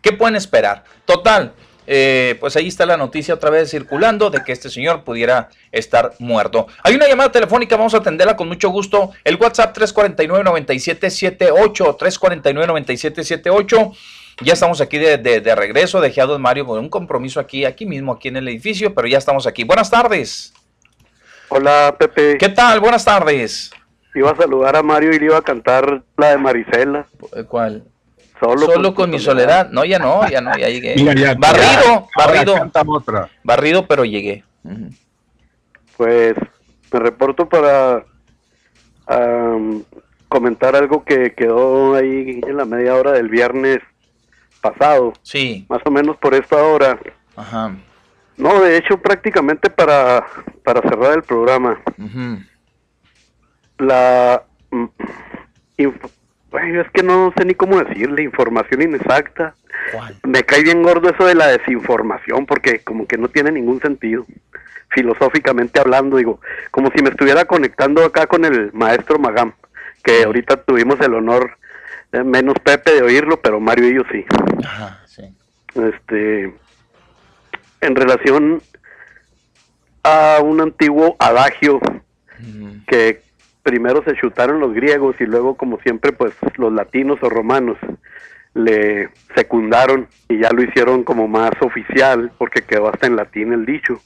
¿Qué pueden esperar? Total, eh, pues ahí está la noticia otra vez circulando de que este señor pudiera estar muerto. Hay una llamada telefónica, vamos a atenderla con mucho gusto. El WhatsApp 349-9778, 349-9778. Ya estamos aquí de, de- de regreso, dejé a don Mario con un compromiso aquí, aquí mismo, aquí en el edificio, pero ya estamos aquí. Buenas tardes.
Hola, Pepe.
¿Qué tal? Buenas tardes.
Iba a saludar a Mario y le iba a cantar la de Marisela.
¿Cuál?
Solo,
Solo con mi soledad. No, ya no, ya no, ya llegué.
Mira, ya-
barrido,
ya,
barrido.
otra.
Barrido, pero llegué.
Pues me reporto para comentar algo que quedó ahí en la media hora del viernes pasado.
Sí.
Más o menos por esta hora.
Ajá.
No, de hecho prácticamente para, para cerrar el programa. La... mm, inf- ay, es que no sé ni cómo decirle, información inexacta. Me cae bien gordo eso de la desinformación porque como que no tiene ningún sentido. Filosóficamente hablando, digo, como si me estuviera conectando acá con el maestro Magam, que ahorita tuvimos el honor, menos Pepe de oírlo, pero Mario y yo sí.
Ajá, sí.
Este, en relación a un antiguo adagio que primero se chutaron los griegos y luego como siempre pues los latinos o romanos le secundaron y ya lo hicieron como más oficial porque quedó hasta en latín el dicho.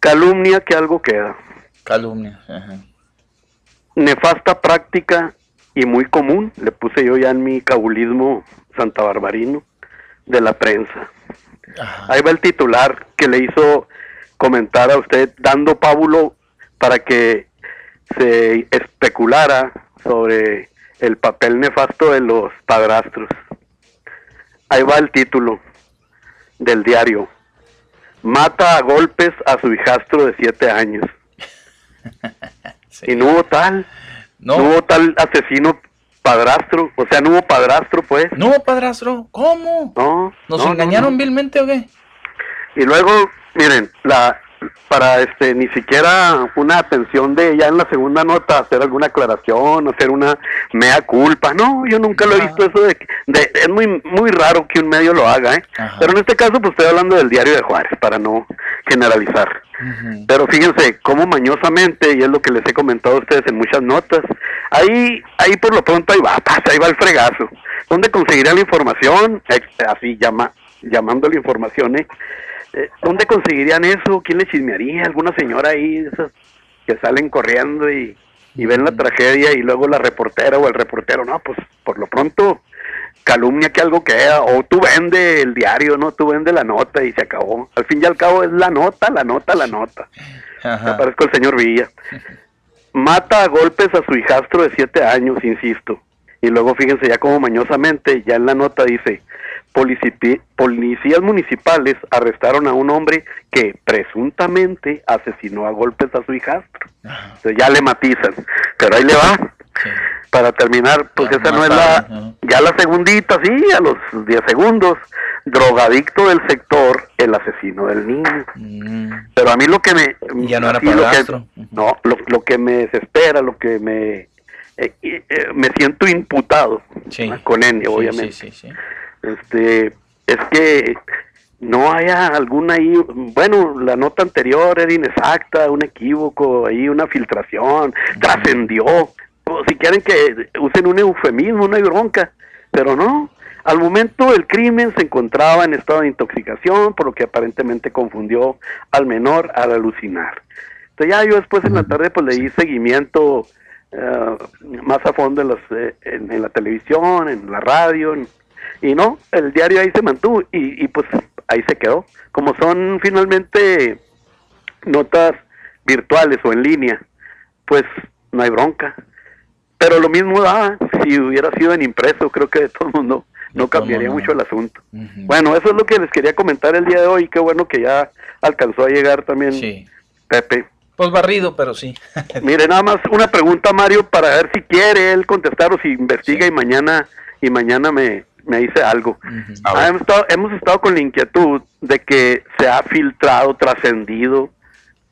Calumnia que algo queda.
Calumnia. ajá.
Nefasta práctica y muy común, le puse yo ya en mi cabulismo santa barbarino de la prensa. Ahí va el titular que le hizo comentar a usted dando pábulo para que se especulara sobre el papel nefasto de los padrastros. Ahí va el título del diario. Mata a golpes a su hijastro de siete años. Y no hubo tal. No. hubo tal asesino padrastro. O sea, no hubo padrastro, pues.
No hubo padrastro. ¿Cómo?
No.
¿Nos
no, no,
engañaron
no.
vilmente o qué?
Y luego, miren, la para este ni siquiera una atención de ya en la segunda nota hacer alguna aclaración, hacer una mea culpa. No, yo nunca lo he visto eso de, de- es muy muy raro que un medio lo haga, ¿eh? Pero en este caso pues estoy hablando del diario de Juárez para no generalizar. Pero fíjense cómo mañosamente, y es lo que les he comentado a ustedes en muchas notas, ahí, ahí por lo pronto ahí va, pasa, ahí va el fregazo. ¿Dónde conseguirían la información? Así llama, llamando la información, ¿eh? Eh, ¿Dónde conseguirían eso? ¿Quién le chismearía? ¿Alguna señora ahí esas que salen corriendo y, y ven la tragedia y luego la reportera o el reportero? No, pues por lo pronto calumnia que algo queda, o tú vende el diario, ¿no? Tú vende la nota y se acabó. Al fin y al cabo es la nota, la nota, la nota. Me parezco el señor Villa. Mata a golpes a su hijastro de siete años, insisto. Y luego fíjense ya como mañosamente, ya en la nota dice, "Policipi- policías municipales arrestaron a un hombre que presuntamente asesinó a golpes a su hijastro. Entonces ya le matizan. Pero ahí le va. Para terminar, pues esa no es la... Ya la segundita, sí, a los 10 segundos. Drogadicto del sector, el asesino del niño. Pero a mí lo que me...
Mm. Ya no era
así lo que- no, lo, lo que me desespera, lo que me... eh, eh, me siento imputado
Sí.
con
Sí,
obviamente.
sí.
Este, es que no haya alguna ahí, bueno, la nota anterior era inexacta, un equívoco, ahí una filtración, trascendió. O si quieren que usen un eufemismo, no hay bronca, pero no. Al momento el crimen se encontraba en estado de intoxicación, por lo que aparentemente confundió al menor al alucinar. Entonces ya yo después en la tarde pues le di seguimiento eh, más a fondo en, los, eh, en, en la televisión, en la radio, en- y no, el diario ahí se mantuvo y, y pues ahí se quedó. Como son finalmente notas virtuales o en línea, pues no hay bronca. Pero lo mismo da si hubiera sido en impreso, creo que de todo mundo no cambiaría
no.
mucho el asunto. Bueno, eso es lo que les quería comentar el día de hoy. Qué bueno que ya alcanzó a llegar también Pepe.
Pues barrido, pero sí.
Mire, nada más una pregunta, Mario, para ver si quiere él contestar o si investiga y mañana y mañana me, me dice algo. Ah, hemos, estado, hemos estado con la inquietud de que se ha filtrado, trascendido,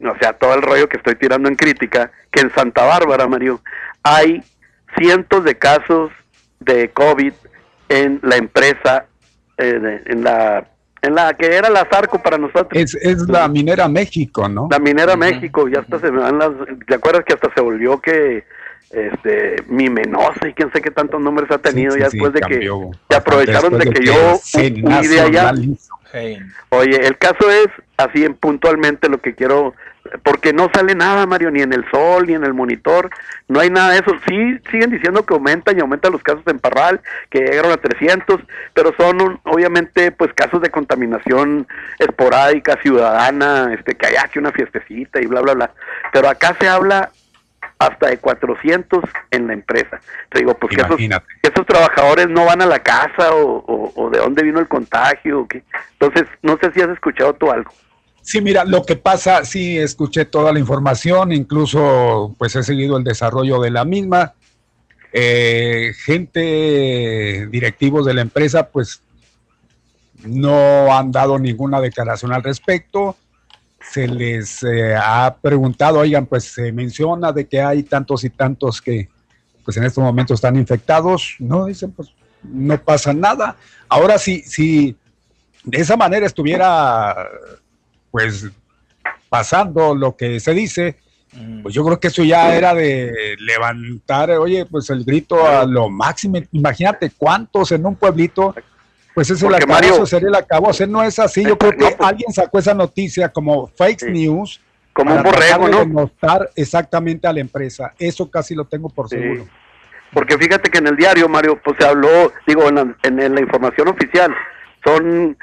o sea, todo el rollo que estoy tirando en crítica, que en Santa Bárbara, Mario, hay cientos de casos de COVID en la empresa, eh, de- en la en la que era la Zarco para nosotros.
Es, es la minera México, ¿no?
La minera México, ya hasta se me van las, ¿te acuerdas que hasta se volvió que este mi Menosa y quién sé qué tantos nombres ha tenido
Sí,
ya
sí,
después de
cambió.
que se aprovecharon de que yo huí de allá. Oye, el caso es así en puntualmente lo que quiero, porque no sale nada, Mario, ni en el sol, ni en el monitor, no hay nada de eso. Sí, siguen diciendo que aumentan y aumentan los casos en Parral, que llegaron a 300, pero son un- obviamente pues casos de contaminación esporádica, ciudadana, este que hay aquí una fiestecita y bla, bla, bla. Pero acá se habla hasta de 400 en la empresa. Te digo, pues que esos, que esos trabajadores no van a la casa o, o- o de dónde vino el contagio. o qué. Entonces, no sé si has escuchado tú algo.
Sí, mira, lo que pasa, sí, escuché toda la información, incluso pues he seguido el desarrollo de la misma. Eh, gente, directivos de la empresa, pues no han dado ninguna declaración al respecto. Se les eh, ha preguntado, oigan, pues se menciona de que hay tantos y tantos que pues en estos momentos están infectados. No, dicen, pues no pasa nada. Ahora sí, sí,
de esa manera estuviera, pues, pasando lo que se dice, pues yo creo que eso ya era de levantar, oye, pues el grito a lo máximo. Imagínate cuántos en un pueblito, pues eso
Porque,
la
Mario-
eso sería la acabó. O sea, no es así. Yo creo que alguien sacó esa noticia como fake news.
Como un borrego, ¿no?
denostar exactamente a la empresa. Eso casi lo tengo por
Sí.
seguro.
Porque fíjate que en el diario, Mario, pues se habló, digo, en la, en la información oficial, son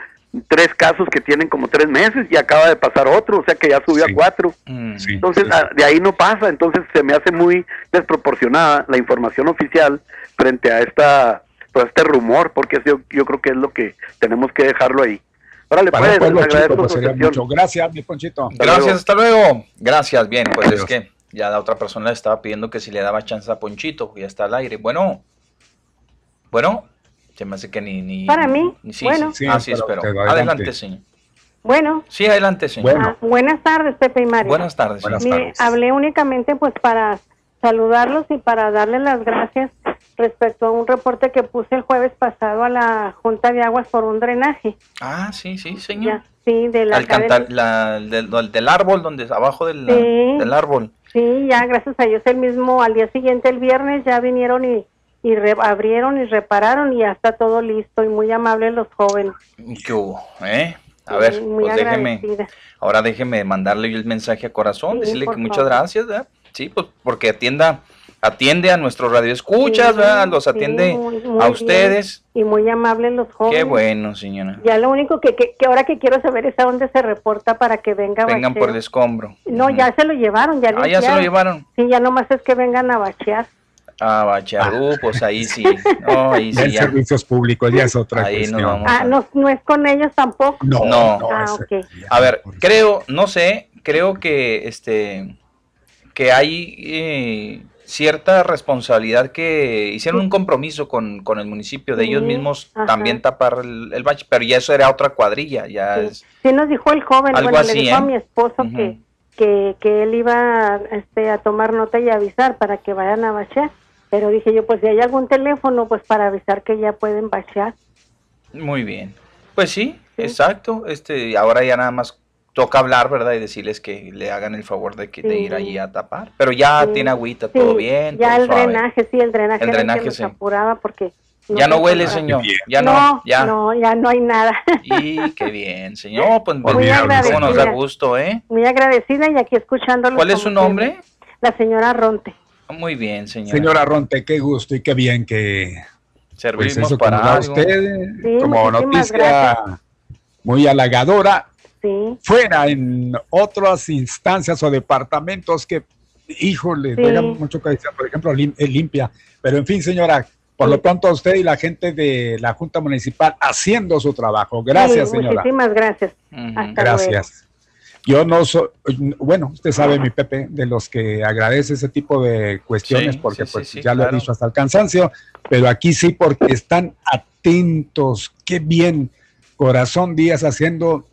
tres casos que tienen como tres meses y acaba de pasar otro, o sea que ya subió a cuatro. Entonces, ah, de ahí no pasa, entonces se me hace muy desproporcionada la información oficial frente a esta pues, este rumor, porque yo, yo creo que es lo que tenemos que dejarlo ahí. Órale,
Para
pues, les
chico, pues mucho. Gracias, mi Ponchito.
Gracias, hasta luego. Gracias, bien, pues es que ya la otra persona le estaba pidiendo que si le daba chance a Ponchito, ya está al aire. Bueno, bueno, se me hace que ni... ni
Para mí,
ni- sí,
bueno.
sí, ah, sí,
pero
espero. Adelante,
adelante.
señor.
Bueno,
Sí, adelante, señor.
ah, buenas tardes, Pepe y Mario.
Buenas tardes. señor.
Mire, hablé únicamente pues para saludarlos y para darles las gracias respecto a un reporte que puse el jueves pasado a la Junta de Aguas por un drenaje.
Ah, sí, sí, señor.
Ya, sí, de la
Alcantar- la- del, árbol, donde abajo del,
Sí.
del árbol.
Sí, ya gracias a Dios el mismo, al día siguiente, el viernes, ya vinieron y, y re- abrieron y repararon y ya está todo listo y muy amables los jóvenes.
¿Qué hubo? ¿Eh? A
Sí,
ver, pues déjeme, ahora déjeme mandarle yo el mensaje a corazón,
Sí,
decirle que muchas
favor.
gracias, ¿verdad? Sí, pues porque atienda, atiende a nuestros radioescuchas,
Sí,
¿verdad? Los
sí,
atiende
muy- muy
a
bien.
ustedes.
Y muy amables los jóvenes.
Qué bueno, señora.
Ya lo único que, que, que ahora que quiero saber es a dónde se reporta para que venga
Vengan
bacheo.
por el escombro.
No, ya se lo llevaron, ya
Ah, ya se lo llevaron.
Sí, ya nomás es que vengan a bachear.
Ah, Bacharú, pues ahí sí. No, ahí sí ya.
servicios públicos ya es otra
Ahí nos
cuestión.
vamos.
Ah, no, no es con ellos tampoco.
No,
No.
Ah,
ese-
ok.
A ver, creo, no sé, creo que este que hay eh, cierta responsabilidad que hicieron un compromiso con, con el municipio de ellos
Sí,
mismos
ajá.
también tapar el, el bache, pero ya eso era otra cuadrilla, ya es
Sí nos dijo el joven,
Algo
bueno,
así,
le dijo
¿eh?
a mi esposo que, que, que él iba este, a tomar nota y avisar para que vayan a bachear. Pero dije yo, pues si hay algún teléfono, pues para avisar que ya pueden bachear.
muy bien. Pues sí, exacto. Este, ahora ya nada más toca hablar, ¿verdad? Y decirles que le hagan el favor de, que, de ir allí a tapar. Pero ya
Sí,
tiene agüita,
Sí,
todo bien.
Ya
todo
el
suave.
drenaje, sí, el drenaje,
El drenaje, sí.
apuraba porque...
Ya no
se
huele, señor. Ya no,
no,
ya.
no, ya no hay nada.
Y qué bien, señor. Pues
Muy
cómo nos da gusto, ¿eh?
Muy agradecida y aquí escuchándolo.
¿Cuál es su nombre?
La señora Ronte.
Muy bien, señora.
Señora Ronte, qué gusto y qué bien que pues
Servimos
eso
para algo.
usted
Sí,
como noticia
gracias.
muy halagadora.
Sí.
Fuera en otras instancias o departamentos que, híjole,
Sí.
mucho que decir, por ejemplo, lim- eh, limpia. Pero en fin, señora, por lo pronto a usted y la gente de la Junta Municipal haciendo su trabajo. Gracias,
Sí,
señora.
Muchísimas gracias. Hasta
Gracias. Yo no soy, bueno, usted sabe, mi Pepe, de los que agradece ese tipo de cuestiones,
Sí,
porque
sí,
pues
sí,
ya lo
claro.
he dicho hasta el cansancio, pero aquí sí porque están atentos, qué bien, Corazón Díaz haciendo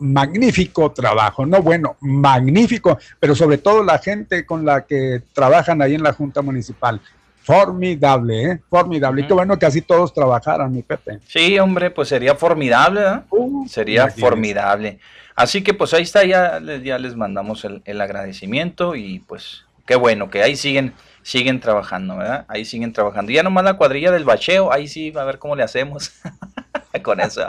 magnífico trabajo, no bueno, magnífico, pero sobre todo la gente con la que trabajan ahí en la Junta Municipal. Formidable, ¿eh? Formidable. Y qué bueno que así todos trabajaran, mi Pepe.
Sí, hombre, pues sería formidable, ¿verdad? sería
imagínese.
formidable. Así que pues ahí está, ya, les- ya les mandamos el, el agradecimiento y pues qué bueno que ahí siguen, siguen trabajando, ¿verdad? Ahí siguen trabajando. Ya nomás la cuadrilla del bacheo, ahí sí, a ver cómo le hacemos con eso.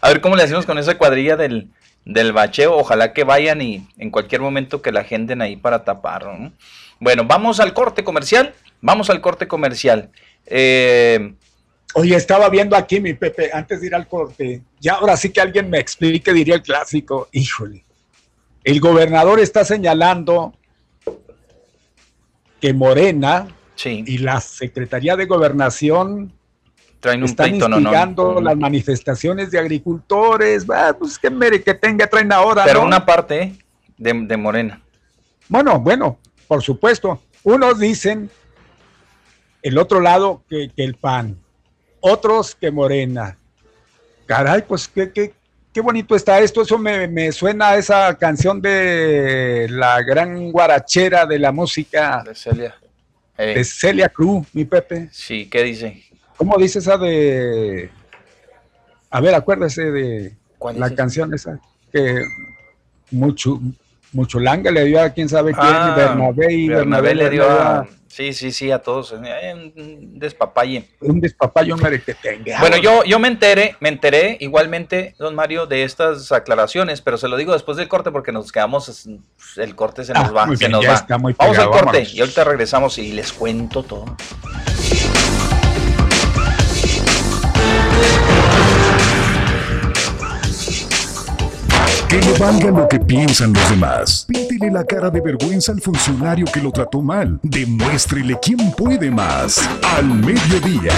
A ver cómo le hacemos con esa cuadrilla del, del bacheo. Ojalá que vayan y en cualquier momento que la agenden ahí para taparlo. ¿no? Bueno, vamos al corte comercial. Vamos al corte comercial. Eh,
Oye, estaba viendo aquí, mi Pepe, antes de ir al corte, ya ahora sí que alguien me explique, diría el clásico, híjole, el gobernador está señalando que Morena y la Secretaría de Gobernación
traen un
están
pleito, no, no.
instigando las manifestaciones de agricultores, ah, pues que mere que tenga, traen ahora.
Pero
¿no?
una parte de, de Morena.
Bueno, bueno, por supuesto. Unos dicen el otro lado que, que el PAN, otros que Morena. Caray, pues qué, qué, qué bonito está esto. Eso me, me suena a esa canción de la gran guarachera de la música
De Celia. Eh,
de Celia Cruz, mi Pepe.
sí, ¿qué dice?
¿Cómo dice esa de A ver, acuérdese de la canción esa que mucho mucho langa le dio a quién sabe quién,
Ah,
Bernabé y Bernabé,
le dio a... Sí, sí, sí, a todos. Un despapalle.
un despapayo un merequetengue.
Bueno, yo, yo me enteré, me enteré igualmente, don Mario, de estas aclaraciones, pero se lo digo después del corte porque nos quedamos, es- el corte se nos
Ah,
va,
muy
se nos va. Vamos al corte
vámonos.
y ahorita regresamos y les cuento todo.
Que le valga lo que piensan los demás. Píntele la cara de vergüenza al funcionario que lo trató mal. Demuéstrele quién puede más. Al mediodía.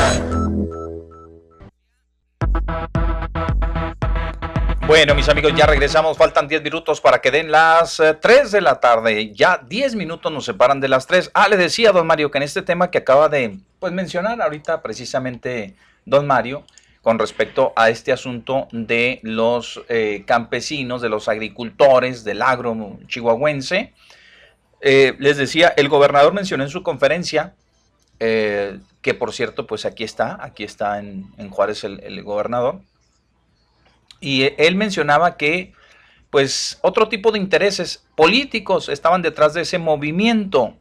Bueno, mis amigos, ya regresamos. Faltan 10 minutos para que den las eh, 3 de la tarde. Ya 10 minutos nos separan de las 3. Ah, le decía, don Mario, que en este tema que acaba de pues, mencionar ahorita precisamente don Mario, con respecto a este asunto de los eh, campesinos, de los agricultores, del agro chihuahuense, eh, les decía, el gobernador mencionó en su conferencia, eh, que por cierto, pues aquí está, aquí está en, Juárez el- el gobernador, y él mencionaba que, pues, otro tipo de intereses políticos estaban detrás de ese movimiento.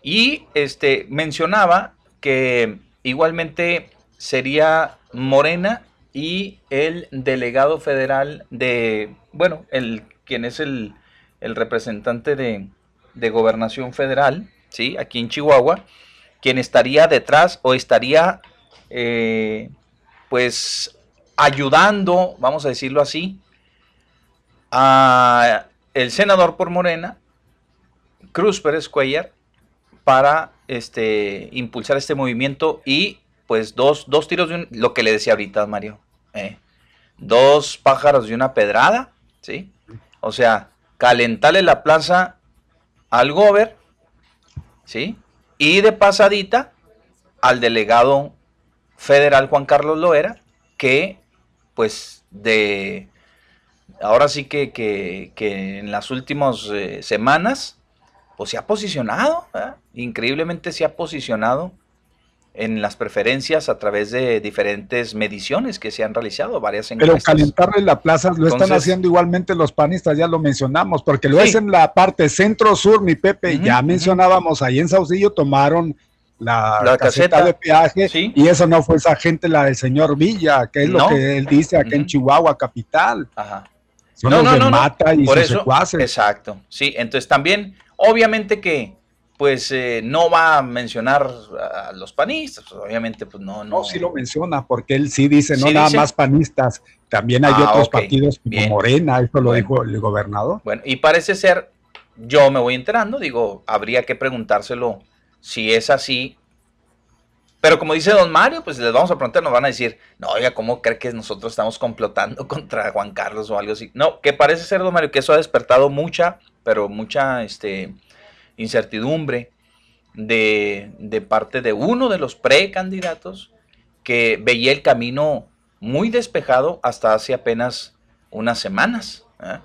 Y este, mencionaba que igualmente sería Morena y el delegado federal de, bueno, el quien es el, el representante de, de gobernación federal, ¿sí? Aquí en Chihuahua, quien estaría detrás o estaría, eh, pues, ayudando, vamos a decirlo así, a el senador por Morena, Cruz Pérez Cuellar, para este, impulsar este movimiento y pues dos, dos tiros de un, lo que le decía ahorita Mario, eh, dos pájaros de una pedrada, ¿sí? O sea, calentarle la plaza al gober, ¿sí? Y de pasadita al delegado federal Juan Carlos Loera, que pues de ahora sí que, que- que en las últimas eh, semanas pues se ha posicionado, increíblemente se ha posicionado en las preferencias a través de diferentes mediciones que se han realizado, varias
Pero
encuestas.
calentarle la plaza lo están haciendo igualmente los panistas, ya lo mencionamos, porque lo
Sí.
es en la parte centro-sur, mi Pepe, ya mencionábamos, ahí en Saucillo tomaron la,
La
caseta,
caseta,
de peaje y eso no fue esa gente, la del señor Villa, que es
No.
lo que él dice acá en Chihuahua capital.
Ajá.
Son los del Mata y
por
sus
eso,
secuaces.
exacto, sí, entonces también, obviamente que, pues, eh, no va a mencionar a los panistas, pues, obviamente, pues, no, no.
No, sí lo menciona, porque él sí dice, no
Sí
nada
dice.
más panistas, también hay
Ah,
otros partidos como
bien.
Morena, eso lo
Bueno.
dijo el gobernador.
Bueno, y parece ser, yo me voy enterando, digo, habría que preguntárselo si es así. Pero como dice don Mario, pues les vamos a preguntar, nos van a decir, no, oiga, ¿cómo cree que nosotros estamos complotando contra Juan Carlos o algo así? No, que parece ser, don Mario, que eso ha despertado mucha, pero mucha este, incertidumbre de, parte de uno de los precandidatos que veía el camino muy despejado hasta hace apenas unas semanas. ¿eh?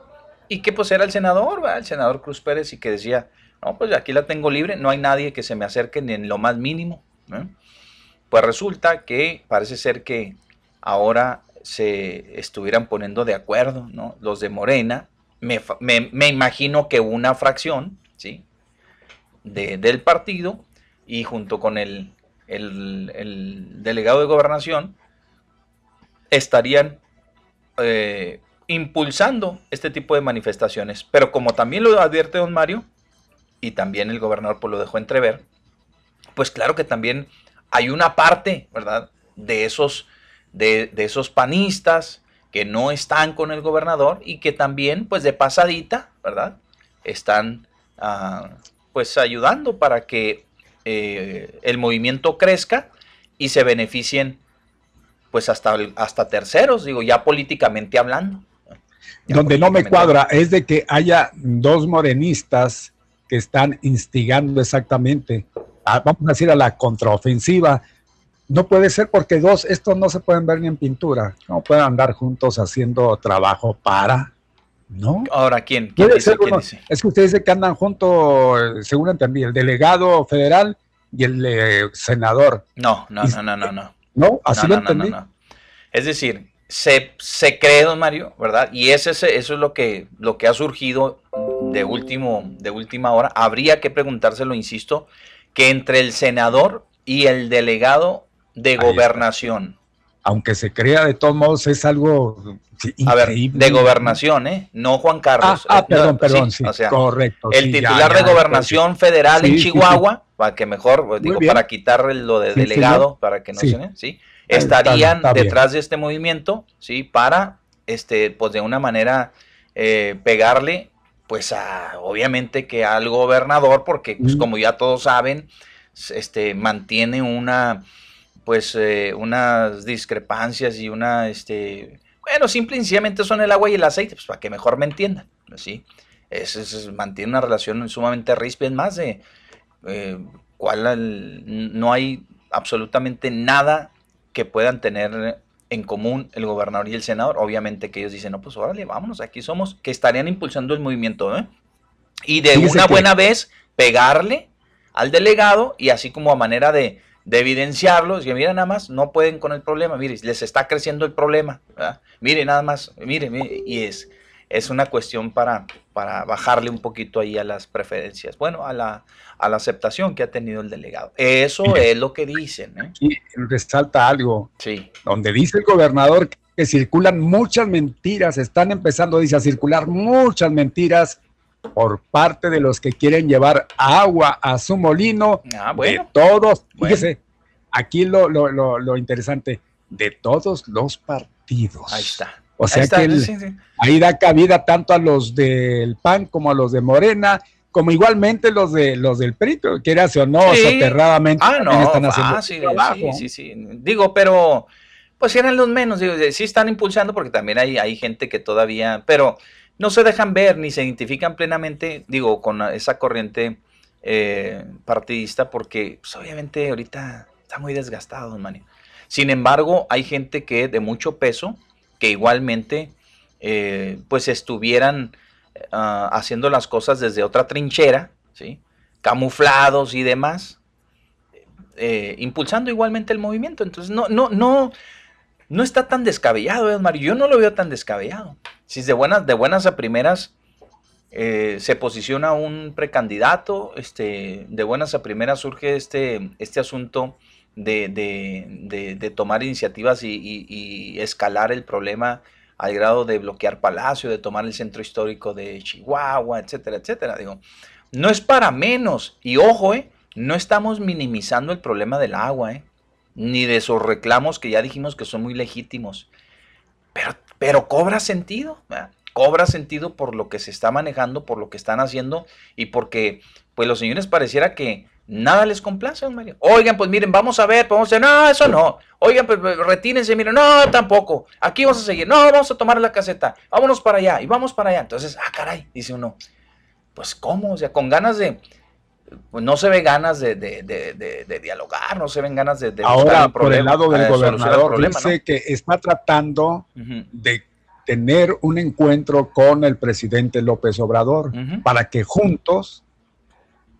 Y que pues era el senador, el senador Cruz Pérez, y que decía, no, pues aquí la tengo libre, no hay nadie que se me acerque ni en lo más mínimo. Pues resulta que parece ser que ahora se estuvieran poniendo de acuerdo, ¿no? Los de Morena, me- me imagino que una fracción, ¿sí? De- del partido y junto con el, el- el delegado de gobernación estarían eh, impulsando este tipo de manifestaciones. Pero como también lo advierte don Mario, y también el gobernador pues lo dejó entrever, pues claro que también hay una parte, ¿verdad? De esos, de, de esos panistas que no están con el gobernador y que también, pues de pasadita, ¿verdad? Están, ah, pues ayudando para que eh, el movimiento crezca y se beneficien, pues hasta, hasta terceros, digo, ya políticamente hablando.
Donde no me cuadra es de que haya dos morenistas que están instigando exactamente, a- vamos a decir, a la contraofensiva. No puede ser porque dos, estos no se pueden ver ni en pintura. No pueden andar juntos haciendo trabajo para, ¿no?
Ahora, ¿quién? ¿Quién dice?
ser
¿Quién dice?
Es que usted dice que andan juntos, según entendí, el delegado federal y el eh, senador.
No, no, no, no, no, no.
¿No? Así
No,
lo
no,
entendí.
no, no. Es decir, se, se cree, don Mario, ¿verdad? Y ese, eso es lo que, lo que ha surgido de, último, de última hora. Habría que preguntárselo, insisto, que entre el senador y el delegado de gobernación.
Aunque se crea de todos modos, es algo
A ver, de gobernación, ¿eh? No Juan Carlos.
Ah, ah perdón, perdón, sí, correcto.
El titular de gobernación federal en Chihuahua, para que mejor, pues, digo, para quitar lo de delegado, para que no se, ¿sí? estarían detrás de este movimiento, ¿sí? Para, este, pues de una manera eh, pegarle, pues a, obviamente que al gobernador, porque pues, como ya todos saben, este, mantiene una, pues, eh, unas discrepancias y una, este, bueno, simple y sencillamente son el agua y el aceite, pues para que mejor me entiendan, ¿sí? Es, mantiene una relación sumamente ríspida, es más de, eh, cual no hay absolutamente nada que puedan tener en común el gobernador y el senador. Obviamente que ellos dicen, no, pues órale, vámonos, aquí somos, que estarían impulsando el movimiento, ¿eh? Y de una buena vez pegarle al delegado y así como a manera de, de evidenciarlo, que mira nada más, no pueden con el problema, mire, les está creciendo el problema, mire nada más, mire, mire, y es, es una cuestión para, para bajarle un poquito ahí a las preferencias, bueno, a la, a la aceptación que ha tenido el delegado. Eso es lo que dicen. ¿eh?
Y resalta algo,
sí.
donde dice el gobernador que circulan muchas mentiras, están empezando, dice, a circular muchas mentiras por parte de los que quieren llevar agua a su molino,
ah, bueno.
de todos, fíjese, aquí lo, lo, lo, lo interesante, de todos los partidos.
Ahí está.
O sea que ahí da cabida tanto a los del PAN como a los de Morena, como igualmente los de los del PRI, que era o no, soterradamente
ah, no, están haciendo sí, sí, sí, Digo, pero pues eran los menos, digo, sí están impulsando porque también hay, hay gente que todavía, pero no se dejan ver ni se identifican plenamente, digo, con esa corriente eh, partidista, porque pues, obviamente ahorita está muy desgastado, don Manio. Sin embargo, hay gente que de mucho peso, que igualmente eh, pues estuvieran ah, haciendo las cosas desde otra trinchera, ¿sí? camuflados y demás, eh, impulsando igualmente el movimiento. Entonces no, no, no, no está tan descabellado, ¿eh, Mario. Yo no lo veo tan descabellado. Si de buenas, de buenas a primeras se posiciona un precandidato, este, de buenas a primeras surge este, este asunto de, tomar iniciativas y, escalar el problema al grado de bloquear Palacio, de tomar el centro histórico de Chihuahua, etcétera, etcétera. Digo, no es para menos. Y ojo, eh, no estamos minimizando el problema del agua, eh, ni de esos reclamos que ya dijimos que son muy legítimos. Pero, pero cobra sentido, cobra sentido por lo que se está manejando, por lo que están haciendo y porque pues los señores pareciera que Nada les complace, don Mario. Oigan, pues miren, vamos a ver, podemos decir, no, eso no. Oigan, pues, pues retírense, miren, no, tampoco. Aquí vamos a seguir, no, vamos a tomar la caseta, vámonos para allá y vamos para allá. Entonces, ah, caray, dice uno, pues cómo, o sea, con ganas de, pues no se ve ganas de, de, de, dialogar, no se ven ganas de,
Ahora, por el lado del gobernador, dice que está tratando de tener un encuentro con el presidente López Obrador para que juntos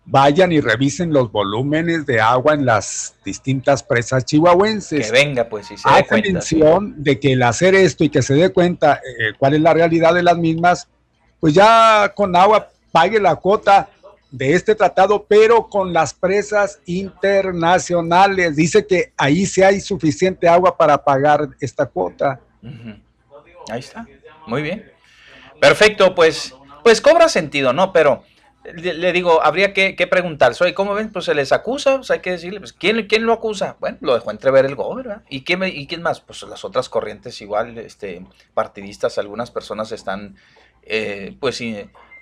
vayan y revisen los volúmenes de agua en las distintas presas chihuahuenses.
Que venga, pues,
y se dé cuenta. mención de que el hacer esto y que se dé cuenta eh, cuál es la realidad de las mismas, pues ya con agua pague la cuota de este tratado, pero con las presas internacionales. Dice que ahí sí hay suficiente agua para pagar esta cuota.
Ahí está. Muy bien. Perfecto, pues, pues cobra sentido, ¿no? Pero le, digo, habría que, preguntar, soy ¿cómo ven? Pues se les acusa, pues hay que decirle, pues ¿quién, quién lo acusa? Bueno, lo dejó entrever el gobierno, ¿Y quién, ¿Y quién más? Pues las otras corrientes igual, este, partidistas, algunas personas están, eh, pues,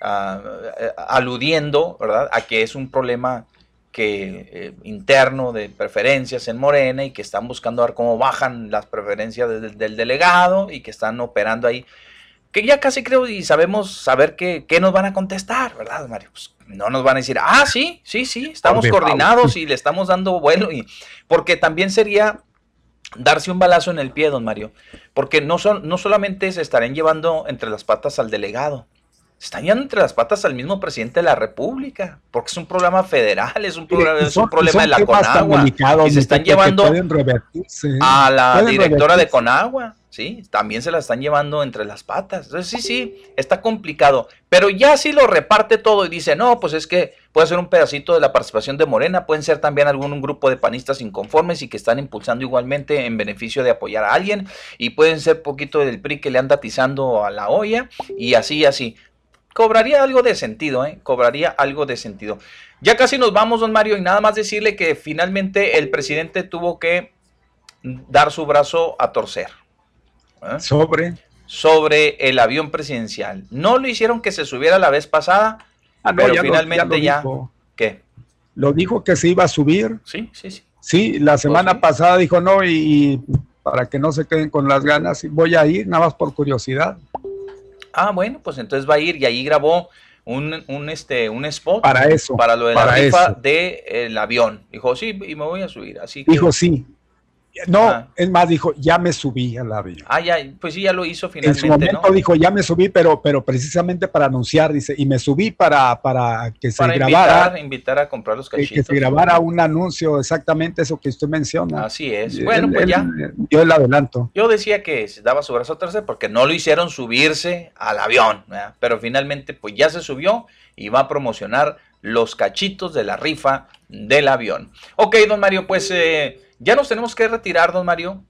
aludiendo, ¿verdad? A que es un problema que eh, interno de preferencias en Morena y que están buscando ver cómo bajan las preferencias del delegado y que están operando ahí que ya casi creo y sabemos saber qué, nos van a contestar, ¿verdad, Mario? Pues no nos van a decir, ah, sí, sí, sí, estamos coordinados y le estamos dando vuelo, y porque también sería darse un balazo en el pie, don Mario, porque no, son, no solamente se estarían llevando entre las patas al delegado, están llevando entre las patas al mismo presidente de la República, porque es un problema federal, es un, problema, es un problema de la Conagua, y se están llevando a la directora de Conagua, ¿sí? También se la están llevando entre las patas. Entonces, sí, sí, está complicado. Pero ya si lo reparte todo y dice, no, pues es que puede ser un pedacito de la participación de Morena, pueden ser también algún grupo de panistas inconformes y que están impulsando igualmente en beneficio de apoyar a alguien, y pueden ser poquito del PRI que le anda atizando a la olla, y así, así. Cobraría algo de sentido, ¿eh? Cobraría algo de sentido. Ya casi nos vamos, don Mario, y nada más decirle que finalmente el presidente tuvo que dar su brazo a torcer. ¿eh?
Sobre.
Sobre el avión presidencial. No lo hicieron que se subiera la vez pasada,
Ah, no,
pero
ya lo-
finalmente
ya
ya.
lo dijo.
¿Qué?
Lo dijo que se iba a subir.
Sí, sí, sí.
Sí, la semana pasada dijo no y, y para que no se queden con las ganas, voy a ir nada más por curiosidad.
Ah, bueno, pues entonces va a ir y ahí grabó un, un, este, un spot
Para eso,
para lo de la rifa del avión. Dijo, sí, y me voy a subir. Así que-
Dijo sí. No,
Ah.
es más, dijo, ya me subí al avión.
Ah, ya, pues sí, ya lo hizo
En
finalmente,
su momento
¿no?
dijo, ya me subí, pero, pero precisamente para anunciar, dice, y me subí para, para que se
Para
grabara,
invitar, invitar a comprar los
que, que
cachitos.
se grabara un anuncio, exactamente eso que usted menciona.
Así es.
Y
Bueno,
él-
pues
él
ya.
dio el adelanto.
Yo decía que se daba su brazo a torcer porque no lo hicieron subirse al avión, ¿verdad? pero finalmente pues ya se subió y va a promocionar los cachitos de la rifa del avión. Ok, don Mario, pues eh, ya nos tenemos que retirar, don Mario.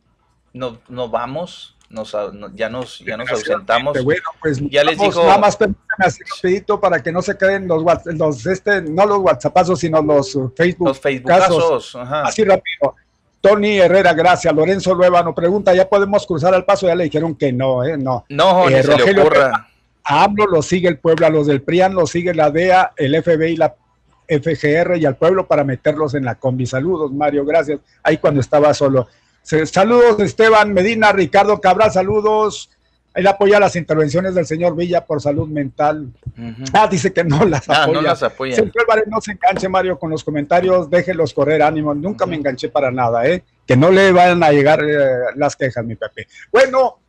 Nos, nos vamos, nos, no- ya nos, ya nos ausentamos.
Bueno, pues
ya les dijo...
Nada más permítanme hacer rapidito para que no se queden los, los este, no los WhatsAppazos, sino los uh, Facebook
Los Facebookazos.
Así rápido. Tony Herrera, gracias. Lorenzo Luevano pregunta, ¿ya podemos cruzar al paso? Ya le dijeron que no, ¿eh? No.
No, ni
Eh,
se le
Rogelio
ocurra.
A AMLO lo sigue el pueblo, a los del PRIAN lo sigue la DEA, el FBI, la FGR y al pueblo para meterlos en la combi. Saludos, Mario, gracias. Ahí cuando estaba solo. Saludos, Esteban Medina, Ricardo Cabral, saludos. Él apoya las intervenciones del señor Villa por salud mental. Ah, dice que no las
Ah,
apoya.
no las apoya.
Siempre no se enganche, Mario, con los comentarios, déjenlos correr, ánimo. Nunca me enganché para nada, ¿eh? Que no le vayan a llegar eh, las quejas, mi Pepe. Bueno,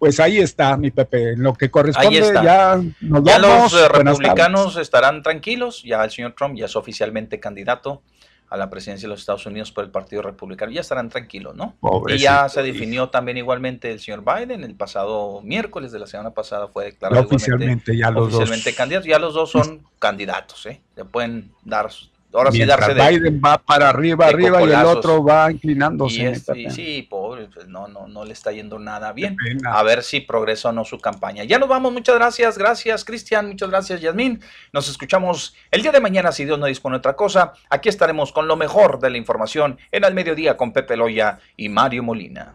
pues ahí está, mi Pepe. En lo que corresponde, ya nos
Ya
vamos.
los republicanos estarán tranquilos, ya el señor Trump ya es oficialmente candidato a la presidencia de los Estados Unidos por el Partido Republicano, ya estarán tranquilos, ¿no?
Pobrecito,
y ya se definió también igualmente el señor Biden, el pasado miércoles de la semana pasada fue declarado
Ya oficialmente, ya los dos.
oficialmente candidatos, ya los dos son candidatos, ¿eh? Le pueden dar, ahora sí darse de...
Biden va para arriba, arriba y el otro va inclinándose.
Y
Pepe.
sí, pobre, pues no, no, no le está yendo nada bien. A ver si progresa o no su campaña. Ya nos vamos, muchas gracias, gracias Cristian, muchas gracias Yasmín. Nos escuchamos el día de mañana, si Dios no dispone otra cosa. Aquí estaremos con lo mejor de la información en el mediodía con Pepe Loya y Mario Molina.